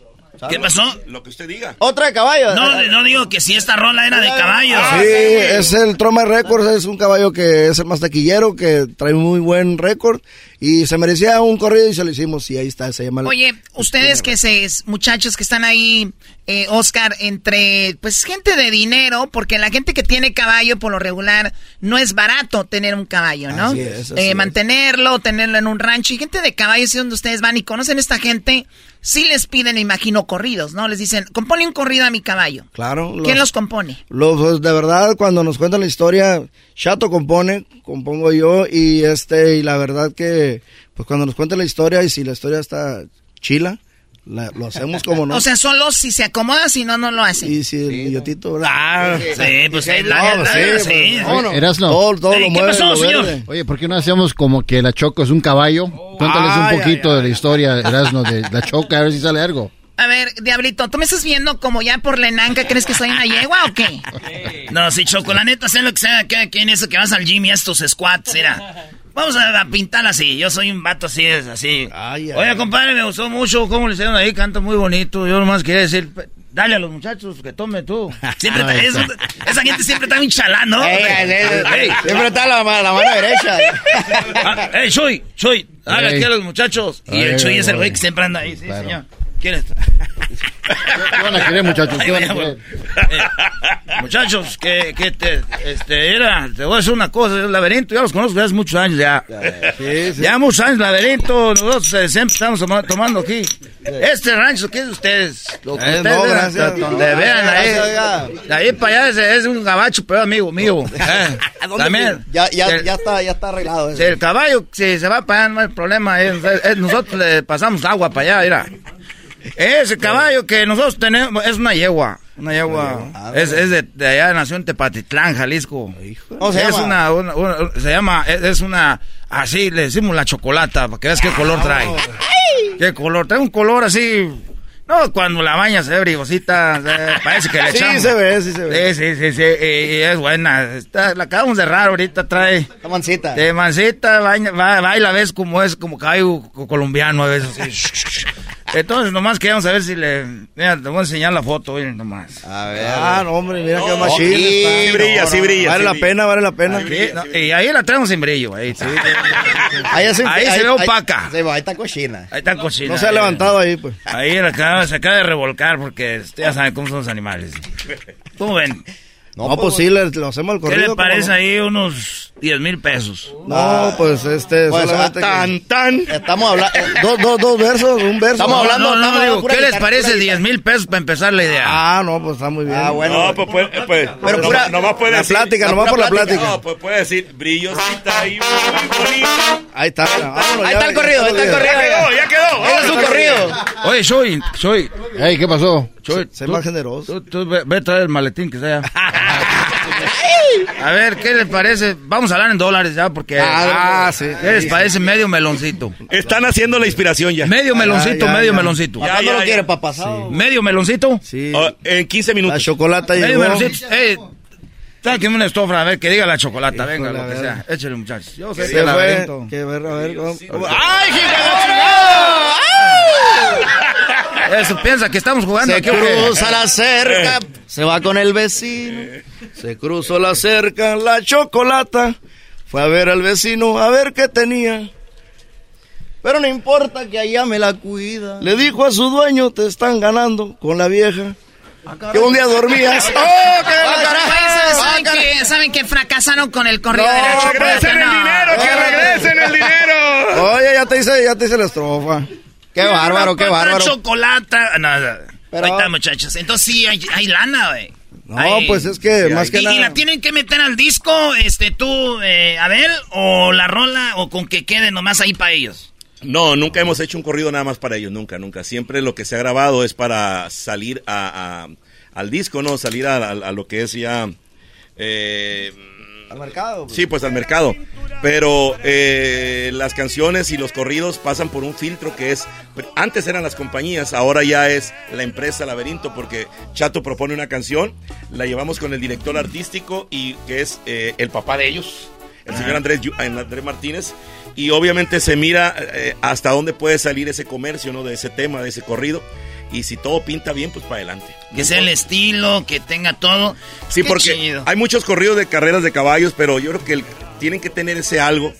¿Qué pasó? Lo que usted diga. Otra de caballo. No, no digo que si esta rola era de caballos. Sí, es el Troma Records, es un caballo que es el más taquillero, que trae muy buen récord y se merecía un corrido y se lo hicimos y ahí está, se llama. Oye, ustedes que se, muchachos que están ahí, eh, Oscar, entre, pues, gente de dinero, porque la gente que tiene caballo, por lo regular, no es barato tener un caballo, ¿no? Así es, así Eh, es. mantenerlo, tenerlo en un rancho. Y gente de caballo, es donde ustedes van y conocen a esta gente, sí les piden, imagino, corridos, ¿no? Les dicen, compone un corrido a mi caballo. Claro. ¿Quién los compone? Los, pues, de verdad, cuando nos cuentan la historia, Chato compone, compongo yo, y este, y la verdad que, pues cuando nos cuentan la historia, y si la historia está chila, la- lo hacemos como no. O sea, solo si se acomoda, si no, no lo hacen. y si el billotito, ah, Sí, pues sí, la- no, sí, sí. pues, no, no. Erasno. Todo, todo lo ¿qué mueve, pasó, lo señor? verde. Oye, ¿por qué no hacemos como que la Choco es un caballo? Cuéntales Ay, un poquito ay, de la historia, Erasno, de la Choco, a ver si sale algo. A ver, Diablito, ¿tú me estás viendo como ya por la enanca? ¿Crees que soy una yegua o qué? No, sí, Choco, la neta, sé lo que sea, que aquí en eso que vas al gym y a estos squats, mira. Vamos a, pintar así, yo soy un vato así, es así. Oye, compadre, me gustó mucho cómo le hicieron ahí, canta muy bonito. Yo nomás quería decir, dale a los muchachos que tome tú. Siempre, está- esa gente siempre está bien chalán, ¿no? Ey, ey, ey, Ey. Siempre está la, la mano derecha. Ah, ¡Ey, Chuy! ¡Chuy! Dale aquí a los muchachos. Y el Chuy es el güey que siempre anda ahí, sí, claro. señor. ¿Quién está? ¿Qué van a querer, muchachos? ¿Qué van a querer? Eh, muchachos, que, que te, este, era, te voy a decir una cosa, el laberinto, ya los conozco desde hace muchos años ya. Ya muchos años, laberinto, nosotros eh, siempre estamos toma- tomando aquí. Este rancho, ¿qué es de ustedes? Lo que Eh, ustedes no, vean, gracias. Donde No, vean ahí. De ahí para allá es, es un gabacho, pero amigo mío. Eh, ¿Dónde También. Ya, ya, El- ya, está, ya está arreglado eso. si el caballo, si se va para allá, no hay problema. es- es- nosotros le pasamos agua para allá, mira. Ese caballo que nosotros tenemos es una yegua. Una yegua. Es, es de, de allá, nació en Tepatitlán, Jalisco. ¿Cómo se es llama? Una, una- una- se llama, es, es una, así le decimos la chocolata, para que veas qué color trae. ¿Qué color? Trae un color así. No, cuando la baña se ve brigosita, se- parece que le Sí, echamos. se ve, sí se ve. Sí, sí, sí, sí, y, y es buena. Está, la acabamos de raro ahorita, trae. Está mansita. De mancita, baña, va, baila, ves como es, como caballo co- colombiano a veces. Entonces, nomás queríamos saber si le... Mira, te voy a enseñar la foto, oye, nomás. A ver. Ah, no, hombre, mira qué No, machín sí, está. sí brilla, sí brilla, Vale sí la brilla. pena, vale la pena. No, y ahí la traemos sin brillo, ahí, sí. Ahí, es- Ahí se ve opaca. ve, ahí está cochina. Ahí está cochina. No se ha levantado ahí, pues. Ahí la acaba- se acaba de revolcar porque ya sabe cómo son los animales. ¿Cómo ven? No, pues sí, le, lo hacemos al ¿Qué corrido. le ¿cómo parece no? ahí unos 10 mil pesos? No, pues este, Pues, solamente. que- tan, tan. Estamos hablando. Dos, dos, dos versos, un verso. Estamos hablando- No, no, estamos digo, ¿qué les parece pura 10 mil pesos para empezar la idea? Ah, no, pues está muy bien. Ah, bueno. No, pues, puede, pues, Pero no- pura- nomás puede la decir. plática, no, nomás por la plática. No, pues puede decir brillosita y muy bonita. Ahí está. vámonos, Ahí ya- está el corrido, ahí está el corrido. Ya quedó, ya quedó. Ese es su Vámonos. corrido. Oye, Shoy, Shoy, Ey, ¿qué pasó? Shoy, Sé tú- más generoso. Tú, tú ve, ve a traer el maletín que sea. A ver, ¿qué les parece? Vamos a hablar en dólares ya, porque... Ah, sí. ¿Qué les parece medio meloncito? Están haciendo la inspiración ya. Medio meloncito, ya, medio ya. meloncito. Ya, ¿Cuándo ya, lo quiere para pasado? ¿Medio meloncito? Sí. En 15 La minutos. chocolata Medio llegó. meloncito. Eh, sáquenme una estofa, a ver, que diga la chocolata, venga, Híjole, lo que sea. Échale, muchachos. Yo sé Se que. Que ver, a ver. vamos- ¡Ay, la chingada! Eso, piensa que estamos jugando Se cruza la cerca, se va con el vecino. Se cruzó la cerca, la chocolata. Fue a ver al vecino, a ver qué tenía. Pero no importa que allá me la cuida. Le dijo a su dueño, te están ganando con la vieja. Ah, Que un día dormías. ¡Oh, qué Ah, ¿saben, Ah, que, ¿Saben que fracasaron con el corrido No, de la chocolate? ¡Regresen el No. dinero! ¡Que regresen el dinero! Oye, ya te hice, ya te hice la estrofa. Qué bárbaro, qué bárbaro. chocolata. No, no. Pero- Ahí está, muchachos. Entonces sí, hay, hay lana, güey. No, Hay- pues es que más que y, nada. y la tienen que meter al disco, este, tú, eh, Abel, o la rola, o con que quede nomás ahí para ellos. No, nunca hemos hecho un corrido nada más para ellos, nunca, nunca. Siempre lo que se ha grabado es para salir a, a- al disco, ¿no? Salir a, lo que es ya... eh, Al mercado. sí, pues al mercado. Pero eh, las canciones y los corridos pasan por un filtro que es... Antes eran las compañías, ahora ya es la empresa Laberinto, porque Chato propone una canción, la llevamos con el director artístico y que es eh, el papá de ellos, el señor Andrés, Andrés Martínez. Y obviamente se mira eh, hasta dónde puede salir ese comercio, ¿no? De ese tema, de ese corrido. Y si todo pinta bien, pues para adelante. Que sea el estilo, que tenga todo. Sí, Qué porque chido. hay muchos corridos de carreras de caballos, pero yo creo que el- tienen que tener ese algo,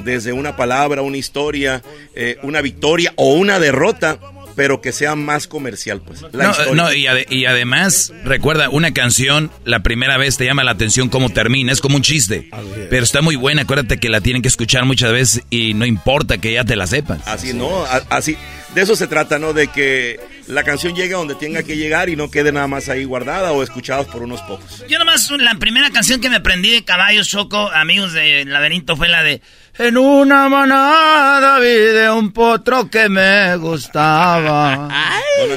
desde una palabra, una historia, eh, una victoria o una derrota, pero que sea más comercial, pues. La No, historia. no, y, ade- y además, recuerda, una canción, la primera vez te llama la atención cómo termina, es como un chiste. Pero está muy buena, acuérdate que la tienen que escuchar muchas veces y no importa que ya te la sepas. Así, ¿no? Así, de eso se trata, ¿no? De que la canción llegue a donde tenga que llegar y no quede nada más ahí guardada o escuchados por unos pocos. Yo nomás, la primera canción que me aprendí de Caballos Choco, amigos de Laberinto, fue la de En una manada vi de un potro que me gustaba.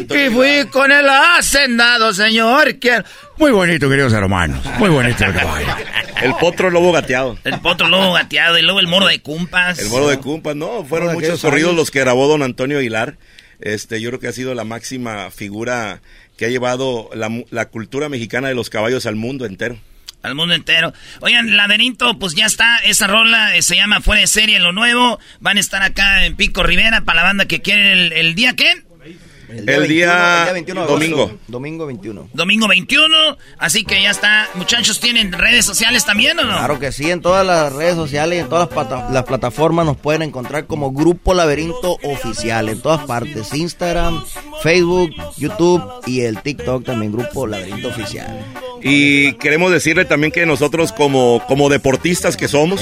Y fui con el hacendado, señor. Que... Muy bonito, queridos hermanos. Muy bonito el caballo. El potro lobo gateado. El potro lobo gateado y luego el moro de cumpas. El moro de Cumpas, no, fueron muchos corridos los que grabó don Antonio Aguilar. Este, yo creo que ha sido la máxima figura que ha llevado la, mu- la cultura mexicana de los caballos al mundo entero. Al mundo entero. Oigan, Laberinto, pues ya está. Esa rola eh, se llama Fuera de Serie, lo nuevo. Van a estar acá en Pico Rivera para la banda que quiere el, el día, ¿qué? El día 21 de agosto. domingo. Domingo 21. Domingo 21. Así que ya está. Muchachos, ¿tienen redes sociales también o no? Claro que sí, en todas las redes sociales y en todas las, plata- las plataformas nos pueden encontrar como Grupo Laberinto Oficial, en todas partes, Instagram, Facebook, YouTube y el TikTok también, Grupo Laberinto Oficial. Y queremos decirle también que nosotros como, como deportistas que somos,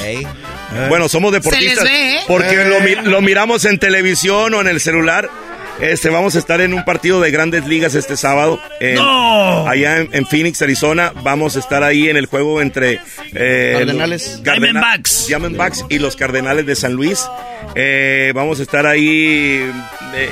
bueno, somos deportistas Se les ve, ¿eh? porque Eh. lo miramos en televisión o en el celular. Este, vamos a estar en un partido de grandes ligas este sábado. en- ¡No! Allá en, en Phoenix, Arizona. Vamos a estar ahí en el juego entre... eh, Cardenales. Cardena- Diamondbacks. Diamondbacks y los Cardenales de San Luis. Eh, vamos a estar ahí... eh,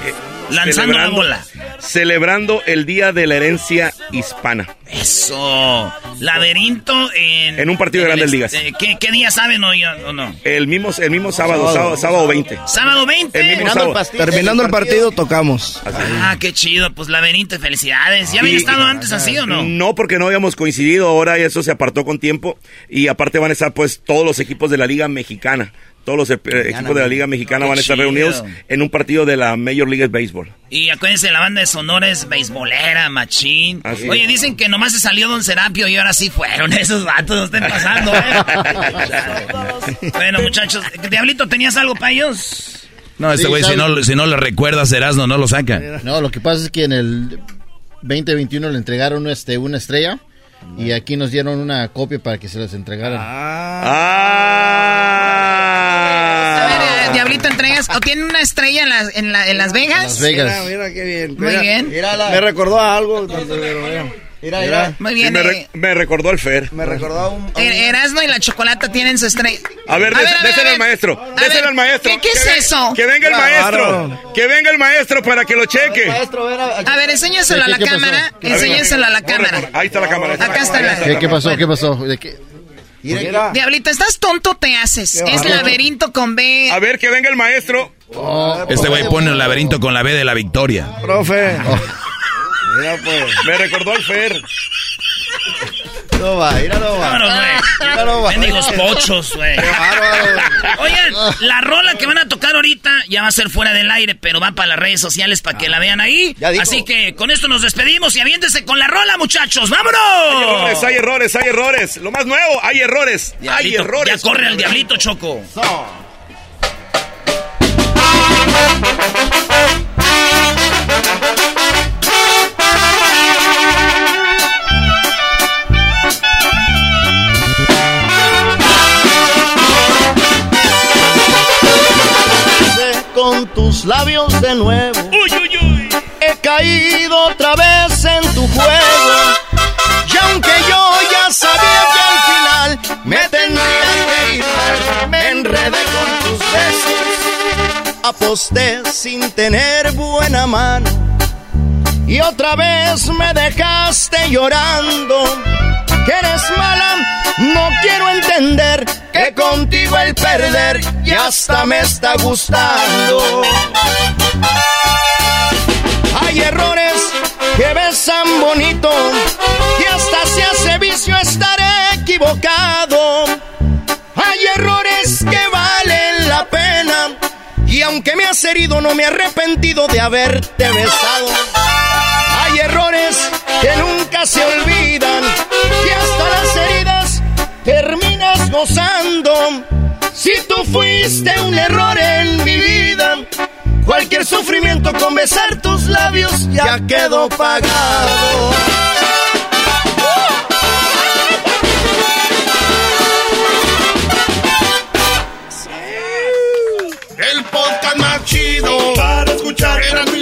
Lanzando la bola. Celebrando el Día de la Herencia Hispana. Eso. Laberinto en. En un partido de en el Grandes Ligas. eh, ¿qué, qué día saben o, o no? El mismo, el mismo sábado, sábado, sábado 20. Sábado 20. El mismo sábado. Terminando el partido, tocamos. Ah, qué chido. Pues laberinto, felicidades. ¿Ya habían estado antes así o no? No, porque no habíamos coincidido, ahora eso se apartó con tiempo y aparte van a estar pues todos los equipos de la Liga Mexicana. Todos los eh, equipos de la Liga Mexicana van a estar chido. reunidos en un partido de la Major League Baseball. Y acuérdense, la banda de Sonora es beisbolera, machín. Así Oye, es. dicen que nomás se salió Don Serapio y ahora sí fueron esos vatos, no estén pasando, ¿eh? bueno, muchachos, Diablito, ¿tenías algo para ellos? No, este Sí, güey, si no, si no le recuerdas, Erasmo, no lo saca. No, lo que pasa es que en el 2021 le entregaron este, una estrella y aquí nos dieron una copia para que se las entregaran. A ver, eh, Diablito, entregas. ¿O tiene una estrella en, las- en, la- en Las Vegas? Las Vegas. Mira, mira qué bien. Muy Mira, bien. Me recordó a algo. Mira, mira. Muy Sí, bien. me, eh, re- me recordó al Fer. Me recordó a un... Er- Erasmo y la chocolata tienen su estrella. A ver, A des- ver, a ver, déselo a al maestro. A Déselo al maestro. ¿Qué, qué es ve- eso? Que venga el Claro. maestro. Que venga el maestro para que lo cheque. Maestro, ven a- A ver, enséñaselo a ¿Qué- la cámara. ¿Qué- Enséñaselo a la cámara. Ahí está la cámara. Acá está la- ¿Qué, qué pasó? ¿Qué pasó? ¿De qué? Mira. Diablito, ¿estás tonto te haces? Qué Es laberinto con B. A ver, que venga el maestro. Este güey pone el laberinto con la B de la victoria. Profe. Mira, pues. Me recordó al Fer. No va, mira, no va. Vámonos, Mira, no va. güey. Bendigos pochos, güey. Oigan, la rola que van a tocar ahorita ya va a ser fuera del aire, pero va para las redes sociales para que la vean ahí. Así que con esto nos despedimos y aviéntense con la rola, muchachos. Hay ¡Vámonos! errores, hay errores, hay errores. Lo más nuevo, hay errores. hay errores. Ya corre al diablito, Choco. Con tus labios de nuevo. Uy, uy, uy. He caído otra vez en tu juego. Y aunque yo ya sabía que al final me tendría que ir, me enredé con tus besos. Aposté sin tener buena mano. Y otra vez me dejaste llorando. Que eres mala, no quiero entender que contigo el perder ya hasta me está gustando. Hay errores que besan bonito y hasta se hace vicio estar equivocado. Hay errores que valen la pena y aunque me has herido no me he arrepentido de haberte besado. Hay errores que nunca se olvidan y hasta las heridas terminas gozando. Si tú fuiste un error en mi vida, cualquier sufrimiento con besar tus labios ya quedó pagado. El podcast más chido para escuchar. Era mi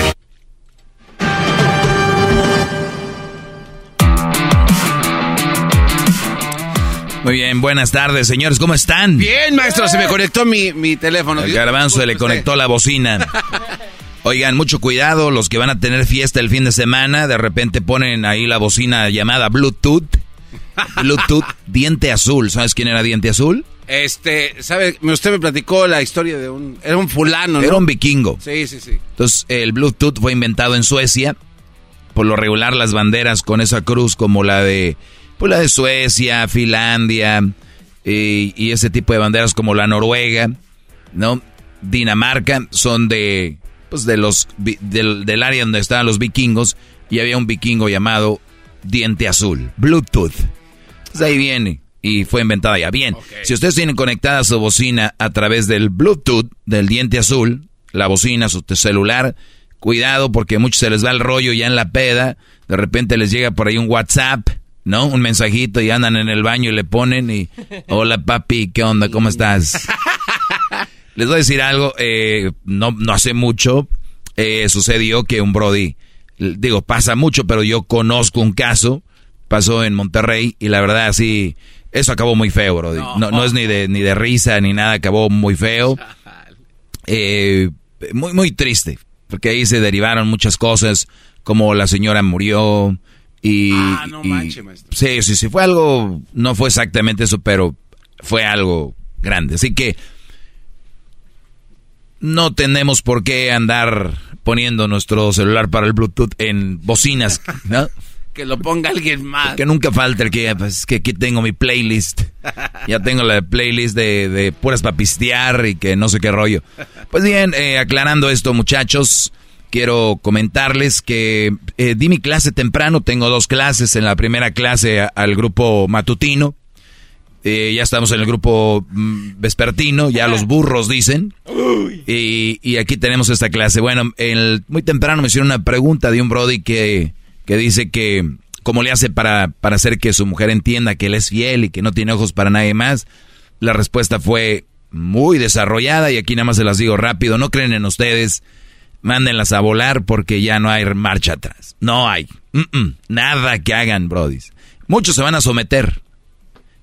Muy bien, buenas tardes, señores, ¿cómo están? Bien, maestro, se me conectó mi, mi teléfono. El garbanzo se le conectó la bocina. Oigan, mucho cuidado, los que van a tener fiesta el fin de semana, de repente ponen ahí la bocina llamada Bluetooth. Bluetooth, diente azul. ¿Sabes quién era diente azul? Este, ¿sabe? Usted me platicó la historia de un... Era un fulano, ¿no? Era un vikingo. Sí, sí, sí. Entonces, el Bluetooth fue inventado en Suecia. Por lo regular, las banderas con esa cruz, como la de, pues la de Suecia, Finlandia, y, y ese tipo de banderas como la Noruega, ¿no? Dinamarca, son de, pues de los, del, del área donde estaban los vikingos, y había un vikingo llamado Diente Azul, Bluetooth. Entonces ahí viene y fue inventada ya. Bien, si ustedes tienen conectada su bocina a través del Bluetooth del diente azul, la bocina, su celular, cuidado porque muchos se les va el rollo ya en la peda, de repente les llega por ahí un WhatsApp, ¿no? Un mensajito y andan en el baño y le ponen y, hola papi, ¿qué onda? ¿Cómo estás? Les voy a decir algo, eh, no, no hace mucho eh, sucedió que un Brody, digo, pasa mucho, pero yo conozco un caso, pasó en Monterrey y la verdad sí eso acabó muy feo, bro. No, no, es ni de, ni de risa ni nada, acabó muy feo. Eh, muy, muy triste, porque ahí se derivaron muchas cosas, como la señora murió y... Ah, no manches, maestro. Sí, sí, sí, fue algo, no fue exactamente eso, pero fue algo grande. Así que no tenemos por qué andar poniendo nuestro celular para el Bluetooth en bocinas, ¿no? que lo ponga alguien más. Que nunca falte el que, pues, que aquí tengo mi playlist. ya tengo la playlist de, de puras papistear y que no sé qué rollo. Pues bien, eh, aclarando esto, muchachos, quiero comentarles que eh, di mi clase temprano. Tengo dos clases. En la primera clase al grupo matutino. Eh, ya estamos en el grupo mm, vespertino, ya los burros dicen. Y, y, aquí tenemos esta clase. Bueno, el, muy temprano me hicieron una pregunta de un Brody que que dice que cómo le hace para, para hacer que su mujer entienda que él es fiel y que no tiene ojos para nadie más. La respuesta fue muy desarrollada y aquí nada más se las digo rápido, no creen en ustedes, mándenlas a volar porque ya no hay marcha atrás. No hay. nada que hagan, brodis. Muchos se van a someter.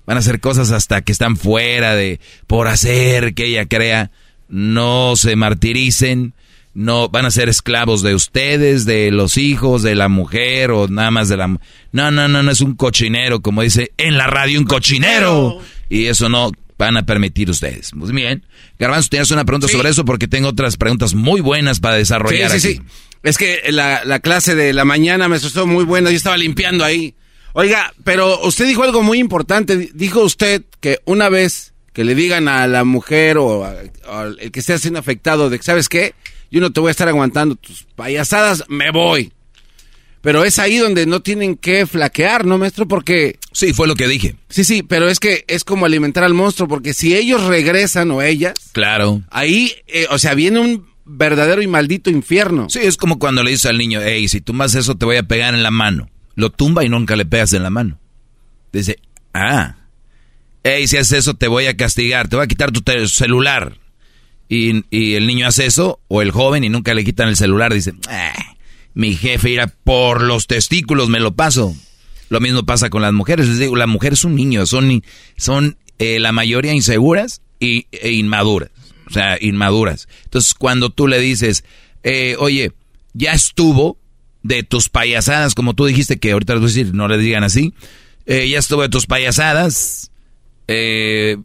Van a hacer cosas hasta que están fuera de por hacer que ella crea. No se martiricen no van a ser esclavos de ustedes, de los hijos, de la mujer o nada más de la... No, no, no, no es un cochinero, como dice en la radio, un cochinero. Y eso no van a permitir ustedes. Muy bien. Garbanzo, tienes una pregunta sobre eso porque tengo otras preguntas muy buenas para desarrollar. Sí, sí, sí. Es que la, la, clase de la mañana me estuvo muy buena, yo estaba limpiando ahí. Oiga, pero usted dijo algo muy importante. Dijo usted que una vez que le digan a la mujer o, el que esté siendo afectado de que, ¿sabes qué? yo no te voy a estar aguantando tus payasadas, me voy. Pero es ahí donde no tienen que flaquear, ¿no, maestro? Porque... Sí, fue lo que dije. Sí, sí, pero es que es como alimentar al monstruo, porque si ellos regresan o ellas... Claro. Ahí, eh, o sea, viene un verdadero y maldito infierno. Sí, es como cuando le dices al niño, hey, si tumbas eso te voy a pegar en la mano. Lo tumba y nunca le pegas en la mano. Dice, ah, hey, si haces eso te voy a castigar, te voy a quitar tu celular y, el niño hace eso, o el joven, y nunca le quitan el celular, dice, ah, mi jefe irá por los testículos, me lo paso. Lo mismo pasa con las mujeres. Les digo, la mujer es un niño, son, son eh, la mayoría inseguras y, e inmaduras. O sea, inmaduras. Entonces, cuando tú le dices, eh, oye, ya estuvo de tus payasadas, como tú dijiste que ahorita les voy a decir, no le digan así, eh, ya estuvo de tus payasadas, eh,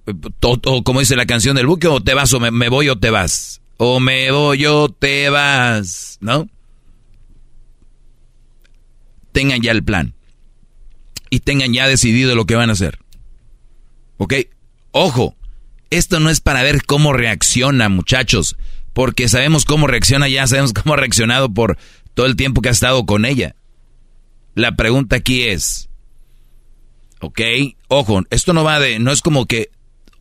como dice la canción del buque, o te vas o me, voy o te vas. O me voy o te vas, ¿no? Tengan ya el plan. Y tengan ya decidido lo que van a hacer. ¿Ok? Ojo, esto no es para ver cómo reacciona, muchachos. Porque sabemos cómo reacciona ya, sabemos cómo ha reaccionado por todo el tiempo que ha estado con ella. La pregunta aquí es, ¿ok? Ojo, esto no va de, no es como que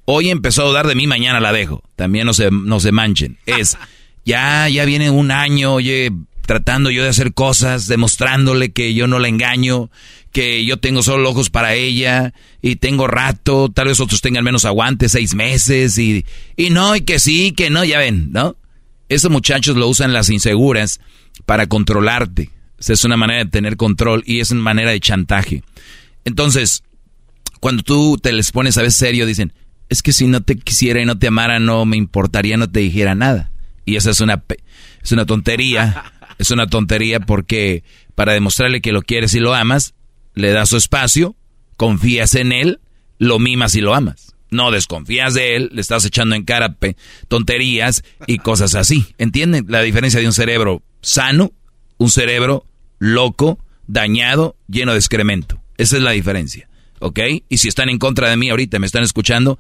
hoy empezó a dudar de mí, mañana la dejo. También no se, no se manchen. Es, ya, ya viene un año, oye, tratando yo de hacer cosas, demostrándole que yo no la engaño, que yo tengo solo ojos para ella y tengo rato, tal vez otros tengan menos aguante, seis meses y, y no, y que sí, que no, ya ven, ¿no? Esos muchachos lo usan las inseguras para controlarte. Esa es una manera de tener control y es una manera de chantaje. Entonces, cuando tú te les pones a ver serio, dicen, es que si no te quisiera y no te amara, no me importaría, no te dijera nada. Y esa es una, es una tontería, es una tontería porque para demostrarle que lo quieres y lo amas, le das su espacio, confías en él, lo mimas y lo amas. No desconfías de él, le estás echando en cara tonterías y cosas así. ¿Entienden la diferencia de un cerebro sano, un cerebro loco, dañado, lleno de excremento? Esa es la diferencia. ¿Ok? Y si están en contra de mí ahorita, me están escuchando,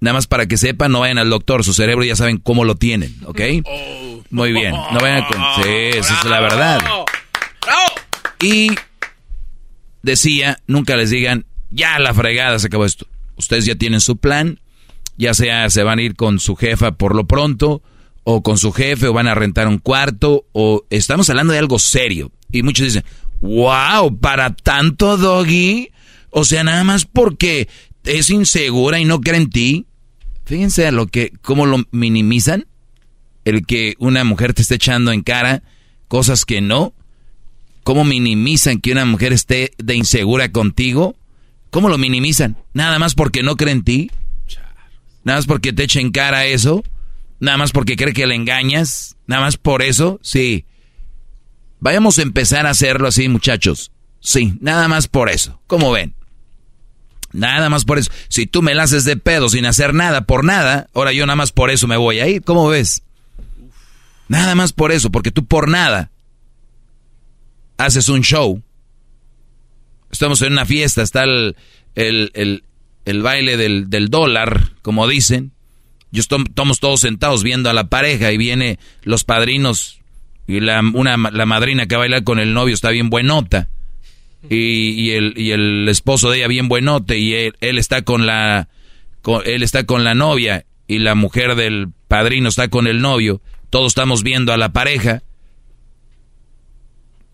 nada más para que sepan, no vayan al doctor, su cerebro ya saben cómo lo tienen, ¿ok? Muy bien, no vayan con... Sí, esa es la verdad. Y decía, nunca les digan, ya la fregada se acabó esto. Ustedes ya tienen su plan, ya sea se van a ir con su jefa por lo pronto, o con su jefe, o van a rentar un cuarto, o estamos hablando de algo serio. Y muchos dicen, wow, para tanto, doggy. O sea, nada más porque es insegura y no cree en ti. Fíjense a lo que, cómo lo minimizan. El que una mujer te esté echando en cara cosas que no. ¿Cómo minimizan que una mujer esté de insegura contigo? ¿Cómo lo minimizan? Nada más porque no cree en ti. Nada más porque te echa en cara eso. Nada más porque cree que le engañas. Nada más por eso. Sí. Vayamos a empezar a hacerlo así, muchachos. Sí, nada más por eso. ¿Cómo ven? Nada más por eso. Si tú me la haces de pedo sin hacer nada por nada, ahora yo nada más por eso me voy a ir. ¿Cómo ves? Nada más por eso, porque tú por nada haces un show. Estamos en una fiesta, está el, el, el, baile del, del, dólar, como dicen. Yo estamos todos sentados viendo a la pareja y viene los padrinos y la, una, la madrina que baila con el novio está bien buenota y, el, y el esposo de ella bien buenote y él, está con la él está con la novia y la mujer del padrino está con el novio, todos estamos viendo a la pareja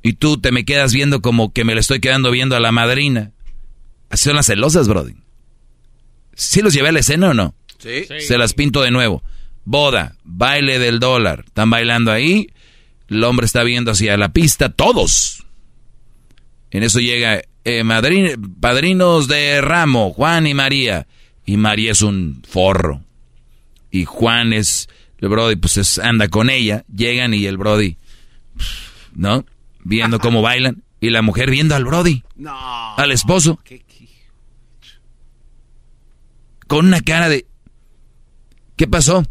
y tú te me quedas viendo como que me le estoy quedando viendo a la madrina. Así son las celosas, Brody. ¿Sí los llevé a la escena o no? Sí. Se las pinto de nuevo. Boda, baile del dólar. Están bailando ahí. El hombre está viendo hacia la pista. Todos. En eso llega eh, padrinos de ramo, Juan y María. Y María es un forro. Y Juan es, el Brody, pues anda con ella. Llegan y el Brody, ¿no? Viendo cómo bailan. Y la mujer viendo al Brody. No. Al esposo. Con una cara de... ¿Qué pasó?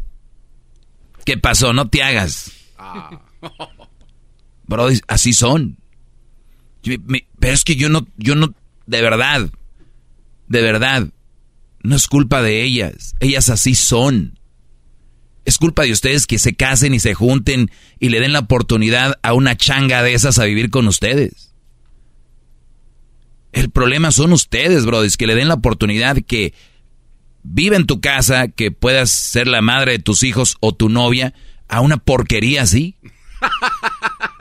¿Qué pasó? No te hagas. Ah. Brody, así son. Pero es que yo no, yo no, de verdad, de verdad, no es culpa de ellas. Ellas así son. Es culpa de ustedes que se casen y se junten y le den la oportunidad a una changa de esas a vivir con ustedes. El problema son ustedes, brothers, que le den la oportunidad que vive en tu casa, que puedas ser la madre de tus hijos o tu novia a una porquería así.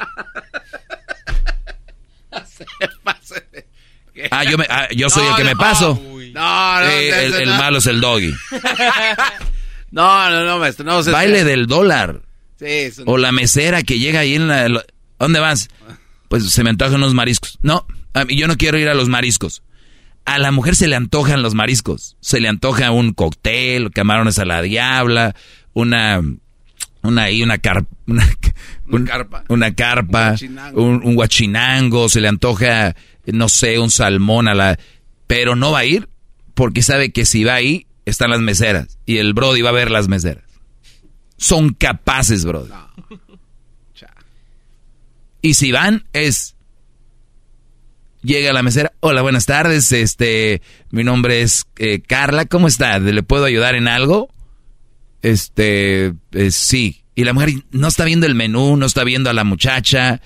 Ah, yo, ah, yo soy el que me paso. No, no, eh, el, malo es el doggy. no, no, no, maestro. No, Baile del dólar. Sí, O la mesera que llega ahí en la... ¿Dónde vas? Pues se me antojan los mariscos. No, yo no quiero ir a los mariscos. A la mujer se le antojan los mariscos. Se le antoja un cóctel, camarones a la diabla, una una ahí, una, carpa, una, carpa, una carpa un, un, guachinango, se le antoja, no sé, un salmón a la... Pero no va a ir porque sabe que si va ahí están las meseras y el Brody va a ver las meseras. Son capaces, Brody. Y si van es... Llega la mesera, hola, buenas tardes, este, mi nombre es eh, Carla, ¿cómo está? ¿Le puedo ayudar en algo? Este, eh, sí. Y la mujer no está viendo el menú, no está viendo a la muchacha.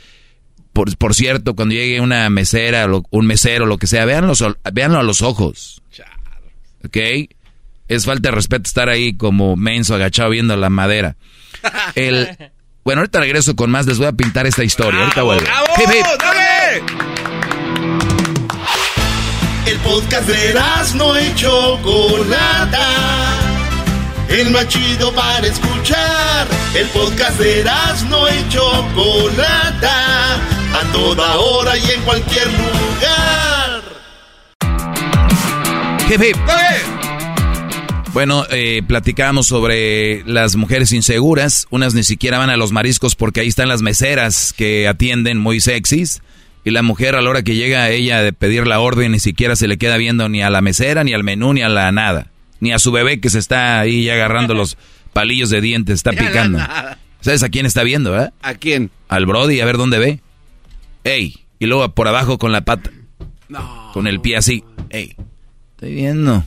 Por, por cierto, cuando llegue una mesera, un mesero, lo que sea, véanlo, véanlo a los ojos. ¿Ok? Es falta de respeto estar ahí como menso agachado viendo la madera. El, bueno, ahorita regreso con más, les voy a pintar esta historia. ahorita vuelvo. El podcast de no hecho Chocolata el más chido para escuchar. El podcast de no y Chocolata, a toda hora y en cualquier lugar. Jefe. Bueno, eh, platicamos sobre las mujeres inseguras. Unas ni siquiera van a los mariscos porque ahí están las meseras que atienden muy sexys. Y la mujer a la hora que llega a ella de pedir la orden ni siquiera se le queda viendo ni a la mesera, ni al menú, ni a la nada. Ni a su bebé que se está ahí agarrando los palillos de dientes, está picando. ¿Sabes a quién está viendo, eh? ¿A quién? Al Brody, a ver dónde ve. Ey, y luego por abajo con la pata. No. Con el pie así. Ey, estoy viendo.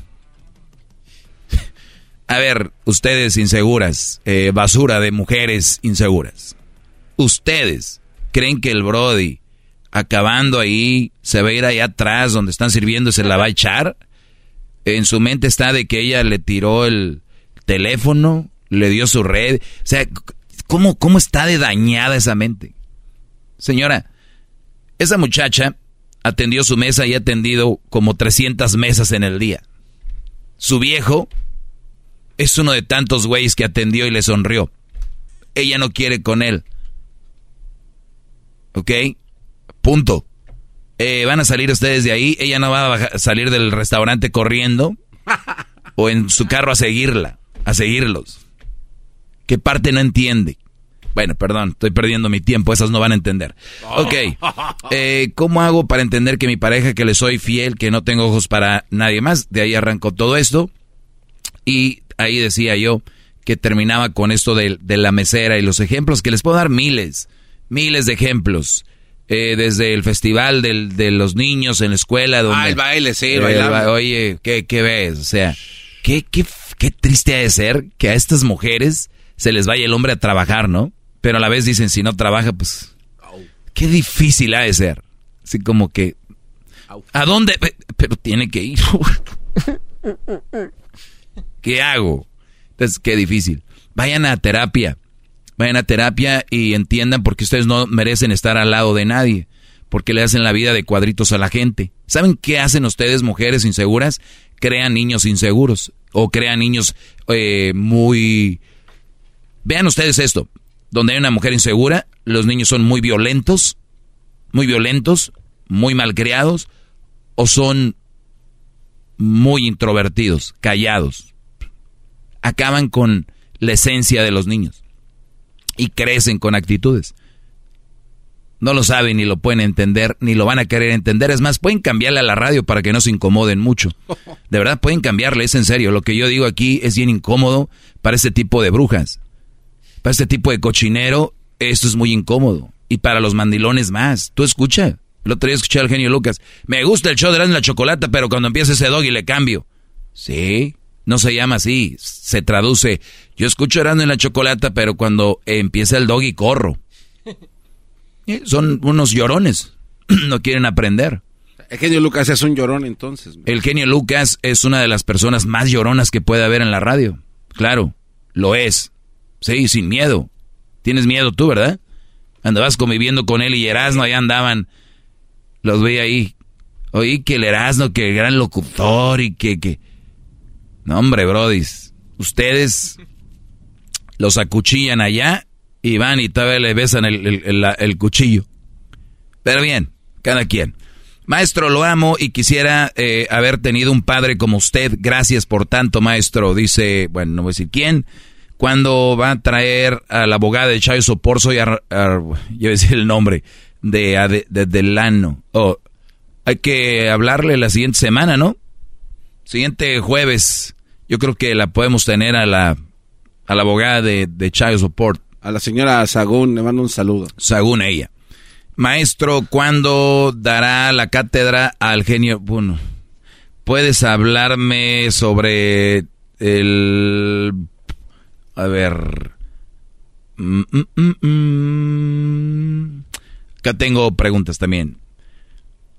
A ver, ustedes inseguras, eh, basura de mujeres inseguras. Ustedes creen que el Brody, acabando ahí, se va a ir allá atrás donde están sirviendo y se la va a echar. En su mente está de que ella le tiró el teléfono, le dio su red. O sea, ¿cómo, cómo está de dañada esa mente? Señora, esa muchacha atendió su mesa y ha atendido como 300 mesas en el día. Su viejo es uno de tantos güeyes que atendió y le sonrió. Ella no quiere con él. ¿Ok? Punto. Eh, van a salir ustedes de ahí. Ella no va a salir del restaurante corriendo o en su carro a seguirla, a seguirlos. ¿Qué parte no entiende? Bueno, perdón, estoy perdiendo mi tiempo, esas no van a entender. Ok, eh, ¿cómo hago para entender que mi pareja, que le soy fiel, que no tengo ojos para nadie más? De ahí arrancó todo esto. Y ahí decía yo que terminaba con esto de, la mesera y los ejemplos, que les puedo dar miles, miles de ejemplos. Eh, desde el festival de los niños en la escuela. Donde, ah, el baile, sí, el Oye, ¿qué, ¿qué, ves? O sea, ¿qué, qué, qué triste ha de ser que a estas mujeres se les vaya el hombre a trabajar, ¿no? Pero a la vez dicen, si no trabaja, pues... Qué difícil ha de ser. Así como que... ¿A dónde? Pero tiene que ir. ¿Qué hago? Entonces, qué difícil. Vayan a terapia. Vayan a terapia y entiendan por qué ustedes no merecen estar al lado de nadie. Porque le hacen la vida de cuadritos a la gente. ¿Saben qué hacen ustedes, mujeres inseguras? Crean niños inseguros. O crean niños eh, muy... Vean ustedes esto. Donde hay una mujer insegura, los niños son muy violentos, muy violentos, muy malcriados, o son muy introvertidos, callados acaban con la esencia de los niños y crecen con actitudes. No lo saben ni lo pueden entender, ni lo van a querer entender. Es más, pueden cambiarle a la radio para que no se incomoden mucho. De verdad, pueden cambiarle, es en serio. Lo que yo digo aquí es bien incómodo para este tipo de brujas. Para este tipo de cochinero, esto es muy incómodo. Y para los mandilones más. Tú escucha. El otro día escuché al genio Lucas. Me gusta el show de la chocolate, pero cuando empieza ese dog y le cambio. Sí, no se llama así, se traduce. Yo escucho Erasmo en la chocolata, pero cuando empieza el doggy corro. Son unos llorones, no quieren aprender. El genio Lucas es un llorón entonces. El genio Lucas es una de las personas más lloronas que puede haber en la radio. Claro, lo es. Sí, sin miedo. Tienes miedo tú, ¿verdad? Andabas conviviendo con él y Erasmo, ahí andaban. Los veía ahí. Oí que el Erasmo, que el gran locutor y que, que no, hombre, brodis. Ustedes los acuchillan allá y van y todavía le besan el, cuchillo. Pero bien, cada quien. Maestro, lo amo y quisiera eh, haber tenido un padre como usted. Gracias por tanto, maestro. Dice, bueno, no voy a decir quién. ¿Cuándo va a traer a la abogada de Chayo Soporzo y a, yo voy a decir el nombre, de, de, Delano? Oh, hay que hablarle la siguiente semana, ¿no? Siguiente jueves, yo creo que la podemos tener a la, a la abogada de, de Child Support. A la señora Sagún, le mando un saludo. Sagún, ella. Maestro, ¿cuándo dará la cátedra al genio? Bueno, ¿puedes hablarme sobre el... A ver... Mm, mm, mm, Acá tengo preguntas también.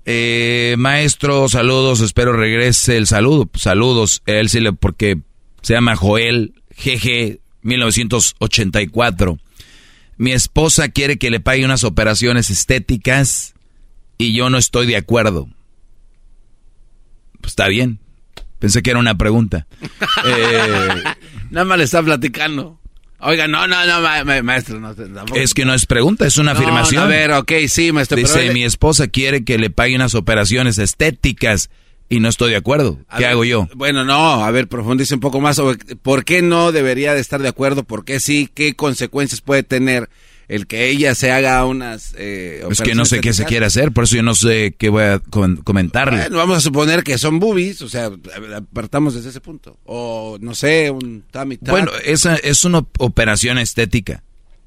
Eh, maestro, saludos, espero regrese el saludo. Saludos, él sí le, porque se llama Joel GG 1984. Mi esposa quiere que le pague unas operaciones estéticas y yo no estoy de acuerdo. Pues está bien. Pensé que era una pregunta. Eh, Nada más le está platicando. Oiga, no, no, no, maestro. No, es que no es pregunta, es una afirmación. a ver, ok, sí, maestro. Dice, mi esposa quiere que le pague unas operaciones estéticas y no estoy de acuerdo. ¿Qué hago yo? Bueno, no, a ver, profundice un poco más sobre por qué no debería de estar de acuerdo, por qué sí, qué consecuencias puede tener el que ella se haga unas... Eh, es que no sé qué se quiere hacer, por eso yo no sé qué voy a comentarle. Bueno, vamos a suponer que son boobies, o sea, apartamos desde ese punto. O, no sé, un tummy Bueno, esa es una operación estética.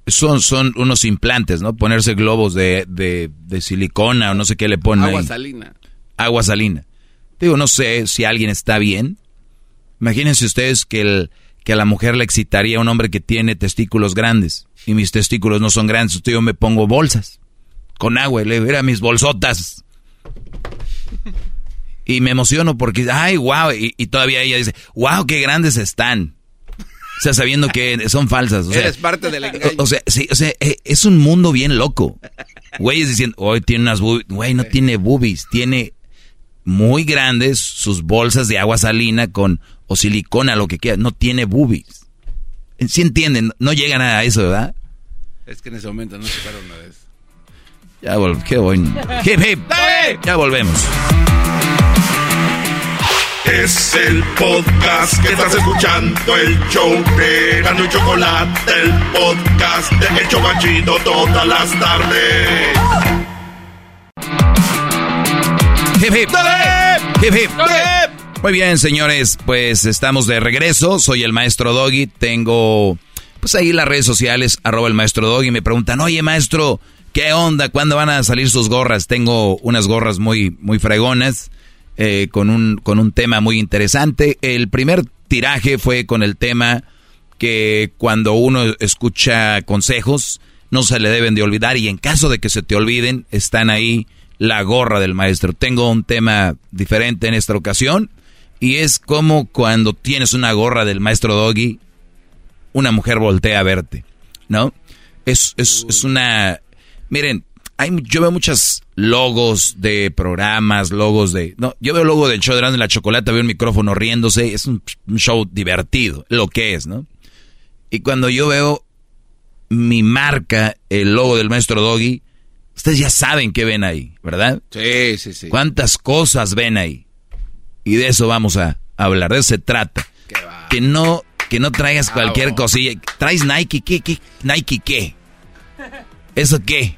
Son, son unos implantes, ¿no? Ponerse globos de, de, de silicona o no sé qué le ponen Agua salina. Agua salina. Digo, no sé si alguien está bien. Imagínense ustedes que, el, que a la mujer le excitaría un hombre que tiene testículos grandes y mis testículos no son grandes. Yo me pongo bolsas con agua y le digo, mis bolsotas. Y me emociono porque, ay, wow, y, todavía ella dice, wow, qué grandes están. O sea, sabiendo que son falsas. O sea, Eres parte del engaño. O, sea, sí, o sea, eh, es un mundo bien loco. Güeyes diciendo, hoy tiene unas boobies. Güey, no tiene boobies, tiene muy grandes sus bolsas de agua salina con o silicona, lo que quiera. No tiene boobies. ¿Sí entienden? No llegan a eso, ¿verdad? Es que en ese momento no se para una vez. Ya volvemos. Qué bueno. Hip, hip. Ya volvemos. Es el podcast que estás escuchando, el show de Gano y Chocolate, el podcast de El Chocachito todas las tardes. Hip, hip. Dale. Hip, hip. Dale. Muy bien, señores, pues estamos de regreso. Soy el maestro Doggy. Tengo, pues ahí las redes sociales, arroba el maestro Doggy. Me preguntan, oye, maestro, ¿qué onda? ¿Cuándo van a salir sus gorras? Tengo unas gorras muy, muy fregonas, eh, con, un, con un tema muy interesante. El primer tiraje fue con el tema que cuando uno escucha consejos, no se le deben de olvidar y en caso de que se te olviden, están ahí la gorra del maestro. Tengo un tema diferente en esta ocasión y es como cuando tienes una gorra del maestro Doggy, una mujer voltea a verte, ¿no? Es, es, es una... Miren, hay, yo veo muchos logos de programas, logos de... No, yo veo logo del show de la Chocolate, veo un micrófono riéndose, es un, show divertido, lo que es, ¿no? Y cuando yo veo mi marca, el logo del maestro Doggy, ustedes ya saben qué ven ahí, ¿verdad? Sí, sí, sí. ¿Cuántas cosas ven ahí? Y de eso vamos a hablar, de eso se trata. Que no, que no traigas cualquier cosilla. ¿Traes Nike? ¿Qué, qué? ¿Nike qué? ¿Eso qué?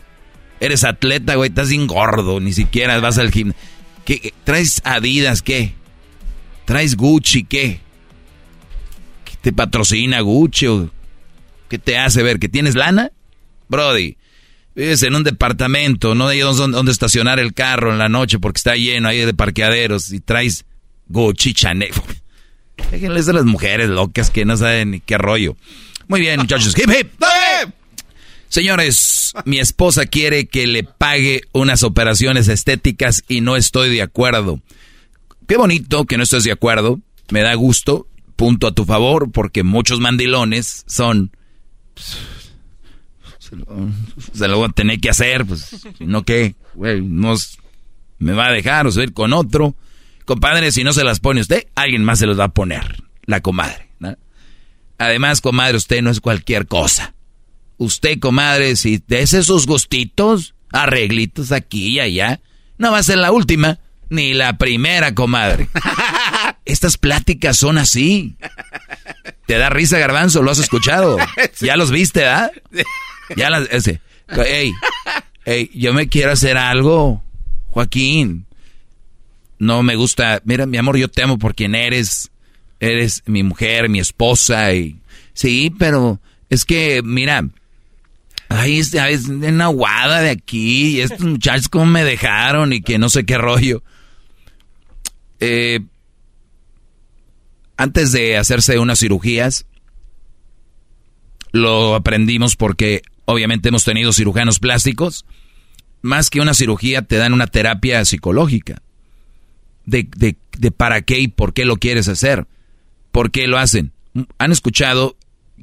Eres atleta, güey, estás bien gordo, ni siquiera vas al gimnasio. ¿Qué, ¿Traes Adidas qué? ¿Traes Gucci qué? ¿Qué te patrocina Gucci o qué te hace ver que tienes lana? Brody, vives en un departamento, no hay dónde estacionar el carro en la noche porque está lleno ahí de parqueaderos y traes Gucci, Chanel. Déjenles de las mujeres locas que no saben ni qué rollo. Muy bien, muchachos. Hip, hip. Señores, mi esposa quiere que le pague unas operaciones estéticas y no estoy de acuerdo. Qué bonito que no estés de acuerdo. Me da gusto. Punto a tu favor porque muchos mandilones son... Se lo, voy a tener que hacer, pues, no qué, güey, no me va a dejar o ir con otro. Compadre, si no se las pone usted, alguien más se los va a poner. La comadre. Además, comadre, usted no es cualquier cosa. Usted, comadre, si des esos gustitos, arreglitos aquí y allá, no va a ser la última, ni la primera, comadre. Estas pláticas son así. ¿Te da risa, garbanzo? ¿Lo has escuchado? ¿Ya los viste, ah? Ya las... Ese, ey, ey, yo me quiero hacer algo, Joaquín. No me gusta, mira, mi amor, yo te amo por quien eres, eres mi mujer, mi esposa, y sí, pero es que, mira, ahí es una guada de aquí, y estos muchachos cómo me dejaron y que no sé qué rollo. Eh, antes de hacerse unas cirugías, lo aprendimos porque obviamente hemos tenido cirujanos plásticos. Más que una cirugía, te dan una terapia psicológica de, de, para qué y por qué lo quieres hacer. ¿Por qué lo hacen? ¿Han escuchado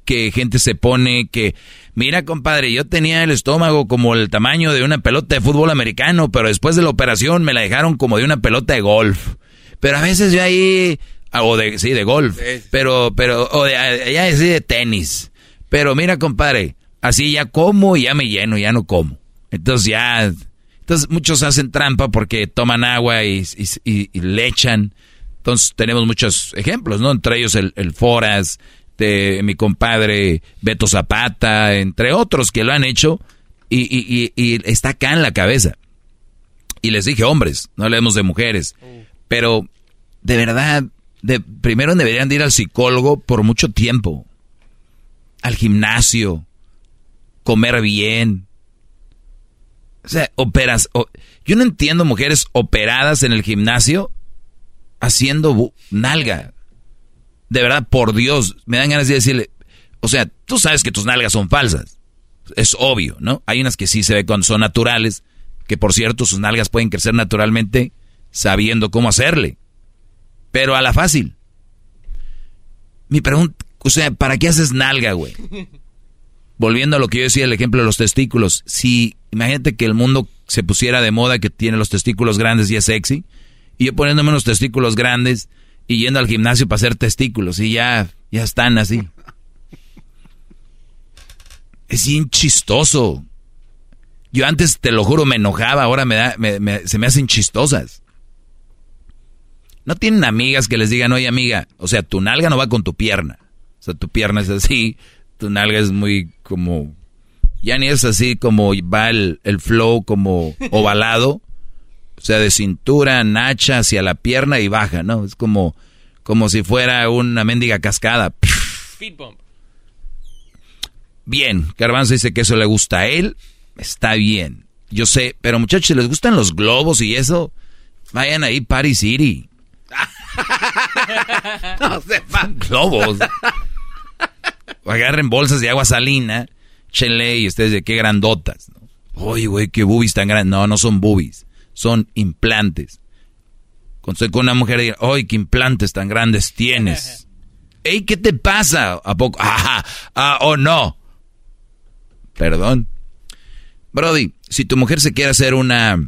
que gente se pone que, mira compadre, yo tenía el estómago como el tamaño de una pelota de fútbol americano, pero después de la operación me la dejaron como de una pelota de golf. Pero a veces yo ahí, ah, o de, sí, de golf, pero, pero, o de, ya sí de tenis. Pero mira compadre, así ya como y ya me lleno, ya no como. Entonces ya entonces muchos hacen trampa porque toman agua y, le echan. Entonces tenemos muchos ejemplos, ¿no? Entre ellos el, Foras, este, mi compadre Beto Zapata, entre otros que lo han hecho, y, está acá en la cabeza. Y les dije, hombres, no hablemos de mujeres, pero de verdad, de, primero deberían de ir al psicólogo por mucho tiempo, al gimnasio, comer bien. O sea, operas. yo no entiendo mujeres operadas en el gimnasio haciendo nalga. De verdad, por Dios, me dan ganas de decirle, o sea, tú sabes que tus nalgas son falsas. Es obvio, ¿no? Hay unas que sí se ve cuando son naturales, que por cierto sus nalgas pueden crecer naturalmente sabiendo cómo hacerle. Pero a la fácil. Mi pregunta, o sea, ¿para qué haces nalga, güey? Volviendo a lo que yo decía, el ejemplo de los testículos. Si, imagínate que el mundo se pusiera de moda que tiene los testículos grandes y es sexy, y yo poniéndome unos testículos grandes y yendo al gimnasio para hacer testículos y ya, ya están así. Es bien chistoso. Yo antes, te lo juro, me enojaba, ahora me da, se me hacen chistosas. No tienen amigas que les digan, oye amiga, o sea, tu nalga no va con tu pierna. O sea, tu pierna es así, tu nalga es muy como... Ya ni es así como va el, el flow como ovalado. O sea, de cintura, nacha hacia la pierna y baja, ¿no? Es como, como si fuera una mendiga cascada. Bien, Garbanzo dice que eso le gusta a él. Está bien. Yo sé, pero muchachos, si les gustan los globos y eso, vayan ahí Paris City. no sepan. Globos. Agarren bolsas de agua salina, chenle y ustedes de qué grandotas. Oye, güey, qué boobies tan grandes. No, no son boobies son implantes. Cuando estoy con una mujer y ¡ay, qué implantes tan grandes tienes! ¡Ey, qué te pasa! ¿A poco? ¡Ah, ah oh no! Perdón. Brody, si tu mujer se quiere hacer una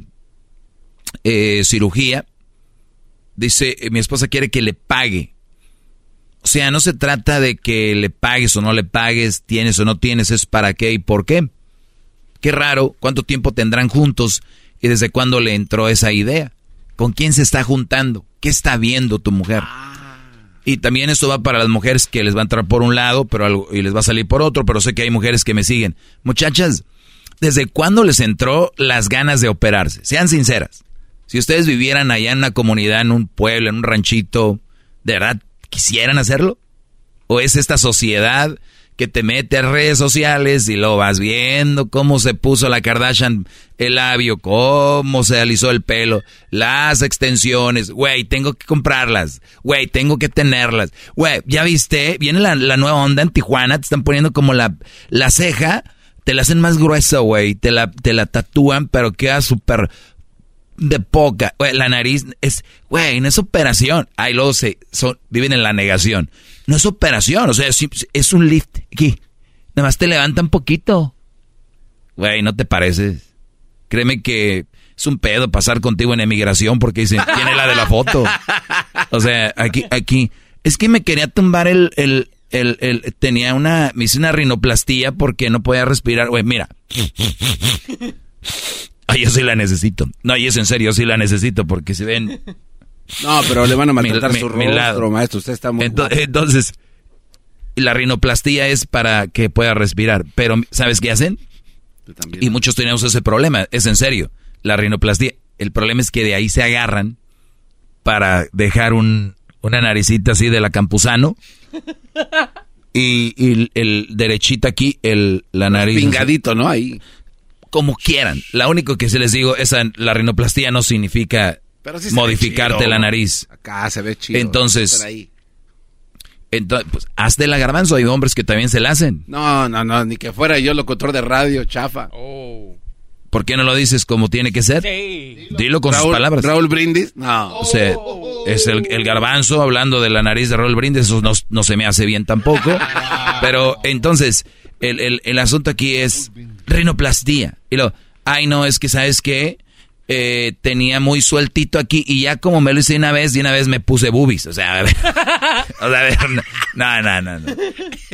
eh, cirugía, dice, eh, mi esposa quiere que le pague. O sea, no se trata de que le pagues o no le pagues, tienes o no tienes, es para qué y por qué. Qué raro, cuánto tiempo tendrán juntos ¿Y desde cuándo le entró esa idea? ¿Con quién se está juntando? ¿Qué está viendo tu mujer? Y también esto va para las mujeres que les va a entrar por un lado pero y les va a salir por otro, pero sé que hay mujeres que me siguen. Muchachas, ¿desde cuándo les entró las ganas de operarse? Sean sinceras. Si ustedes vivieran allá en una comunidad, en un pueblo, en un ranchito, ¿de verdad quisieran hacerlo? ¿O es esta sociedad que te mete a redes sociales y lo vas viendo cómo se puso la Kardashian el labio, cómo se alisó el pelo, las extensiones, güey, tengo que comprarlas, güey, tengo que tenerlas, güey, ya viste, viene la, nueva onda en Tijuana, te están poniendo como la, la ceja, te la hacen más gruesa, güey, te la, te la tatúan, pero queda súper de poca, güey, la nariz es, güey, no es operación, ahí luego se, son, viven en la negación. No es operación, o sea, es, un lift aquí. Nada más te levanta un poquito. Güey, ¿no te pareces? Créeme que es un pedo pasar contigo en emigración porque dicen, tiene la de la foto. O sea, aquí, aquí. Es que me quería tumbar el, el, el, el tenía una, me hice una rinoplastía porque no podía respirar. Güey, mira. Ay, yo sí la necesito. No, y es en serio, yo sí la necesito porque se ven no, pero le van a maltratar su rostro, maestro. Usted está muy entonces, entonces, la rinoplastía es para que pueda respirar. Pero, ¿sabes qué hacen? Y muchos tenemos ese problema. Es en serio. La rinoplastía. El problema es que de ahí se agarran para dejar un, una naricita así de la campusano. Y, el derechita aquí, el, la nariz. Pingadito, ¿no? Ahí. Como quieran. La único que se les digo, esa, la rinoplastía no significa modificarte la nariz. Acá se ve chido. Entonces, entonces pues, haz de la garbanzo. Hay hombres que también se la hacen. No, no, no, ni que fuera yo locutor de radio, chafa. Oh. ¿Por qué no lo dices como tiene que ser? Sí. Dilo con sus palabras. ¿Raúl Brindis? No. O sea, es el, garbanzo hablando de la nariz de Raúl Brindis. Eso no, no se me hace bien tampoco. Pero entonces, el, el, el asunto aquí es rinoplastía. Y lo, ay no, es que sabes qué eh, tenía muy sueltito aquí y ya como me lo hice una vez y una vez me puse boobies. O sea, a ver, o sea, a ver no, no, no, no.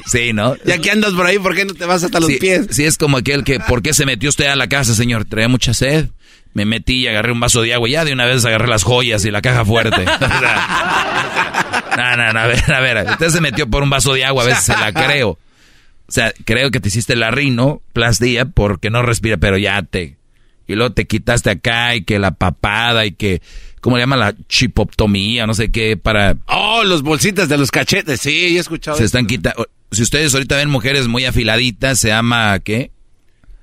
Sí, ¿no? Ya que andas por ahí, ¿por qué no te vas hasta los pies? Sí, es como aquel que, ¿por qué se metió usted a la casa, señor? Traía mucha sed. Me metí y agarré un vaso de agua y ya de una vez agarré las joyas y la caja fuerte. no, no, no, a ver, a ver. Usted se metió por un vaso de agua, a veces se la creo. O sea, creo que te hiciste la rino, plastilla, porque no respira, pero ya te... Y luego te quitaste acá y que la papada y que... ¿Cómo le llaman la chipoptomía? No sé qué, para... Oh, los bolsitas de los cachetes, sí, he escuchado. Se están quitando... Si ustedes ahorita ven mujeres muy afiladitas, se llama, ¿qué?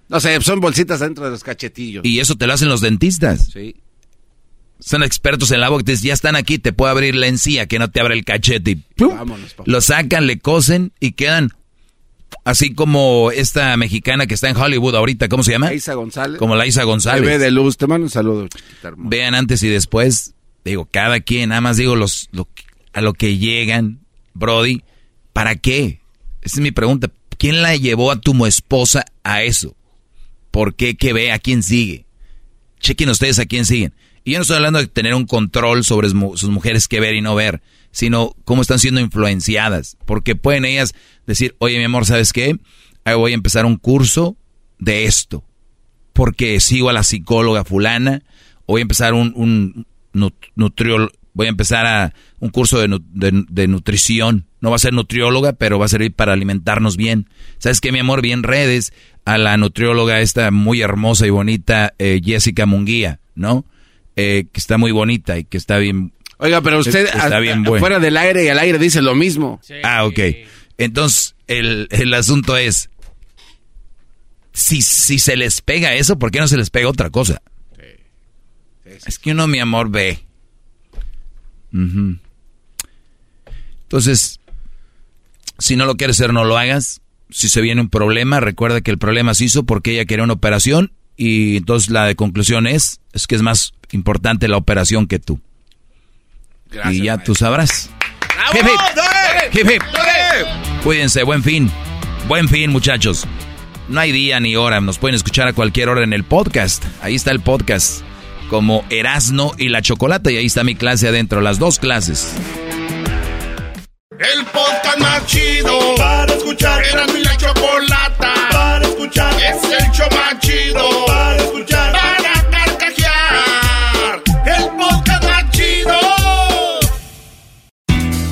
No sé, son bolsitas dentro de los cachetillos. Y eso te lo hacen los dentistas. Sí. Son expertos en la boca. Ya están aquí, te puede abrir la encía que no te abre el cachete. Y Vámonos, papá. lo sacan, le cosen y quedan así como esta mexicana que está en Hollywood ahorita. ¿Cómo se llama? Isa González. Como la Isa González. Bebé de luz. Te mando un saludo, chiquita. Vean antes y después. Digo, cada quien, nada más digo los, lo- a lo que llegan, Brody. ¿Para qué? Esa es mi pregunta. ¿Quién la llevó a tu esposa a eso? ¿Por qué? ¿Qué ve? ¿A quién sigue? Chequen ustedes a quién siguen. Y yo no estoy hablando de tener un control sobre sus mujeres que ver y no ver, sino cómo están siendo influenciadas. Porque pueden ellas decir, oye mi amor, ¿sabes qué? Ahí voy a empezar un curso de esto. Porque sigo a la psicóloga fulana. Voy a empezar un, un voy a empezar a un curso de, de- nutrición. No va a ser nutrióloga, pero va a servir para alimentarnos bien. ¿Sabes qué, mi amor? Vi en redes a la nutrióloga esta muy hermosa y bonita eh, Jessica Munguía, ¿no? Eh, que está muy bonita y que está bien. Oiga, pero usted está bien fuera del aire y al aire dice lo mismo. Ah, ok. Entonces, el, el asunto es, si, si se les pega eso, ¿por qué no se les pega otra cosa? Es que uno, mi amor, ve. Entonces, si no lo quieres hacer, no lo hagas. Si se viene un problema, recuerda que el problema se hizo porque ella quería una operación y entonces la de conclusión es, es que es más importante la operación que tú. Y ya tú sabrás. Hip, hip. Hip, hip. Cuídense, buen fin. Buen fin, muchachos. No hay día ni hora, nos pueden escuchar a cualquier hora en el podcast. Ahí está el podcast, como Erasno y la Chocolata, y ahí está mi clase adentro, las dos clases. El podcast más chido para escuchar. Era mi la chocolata para escuchar. Es el show más chido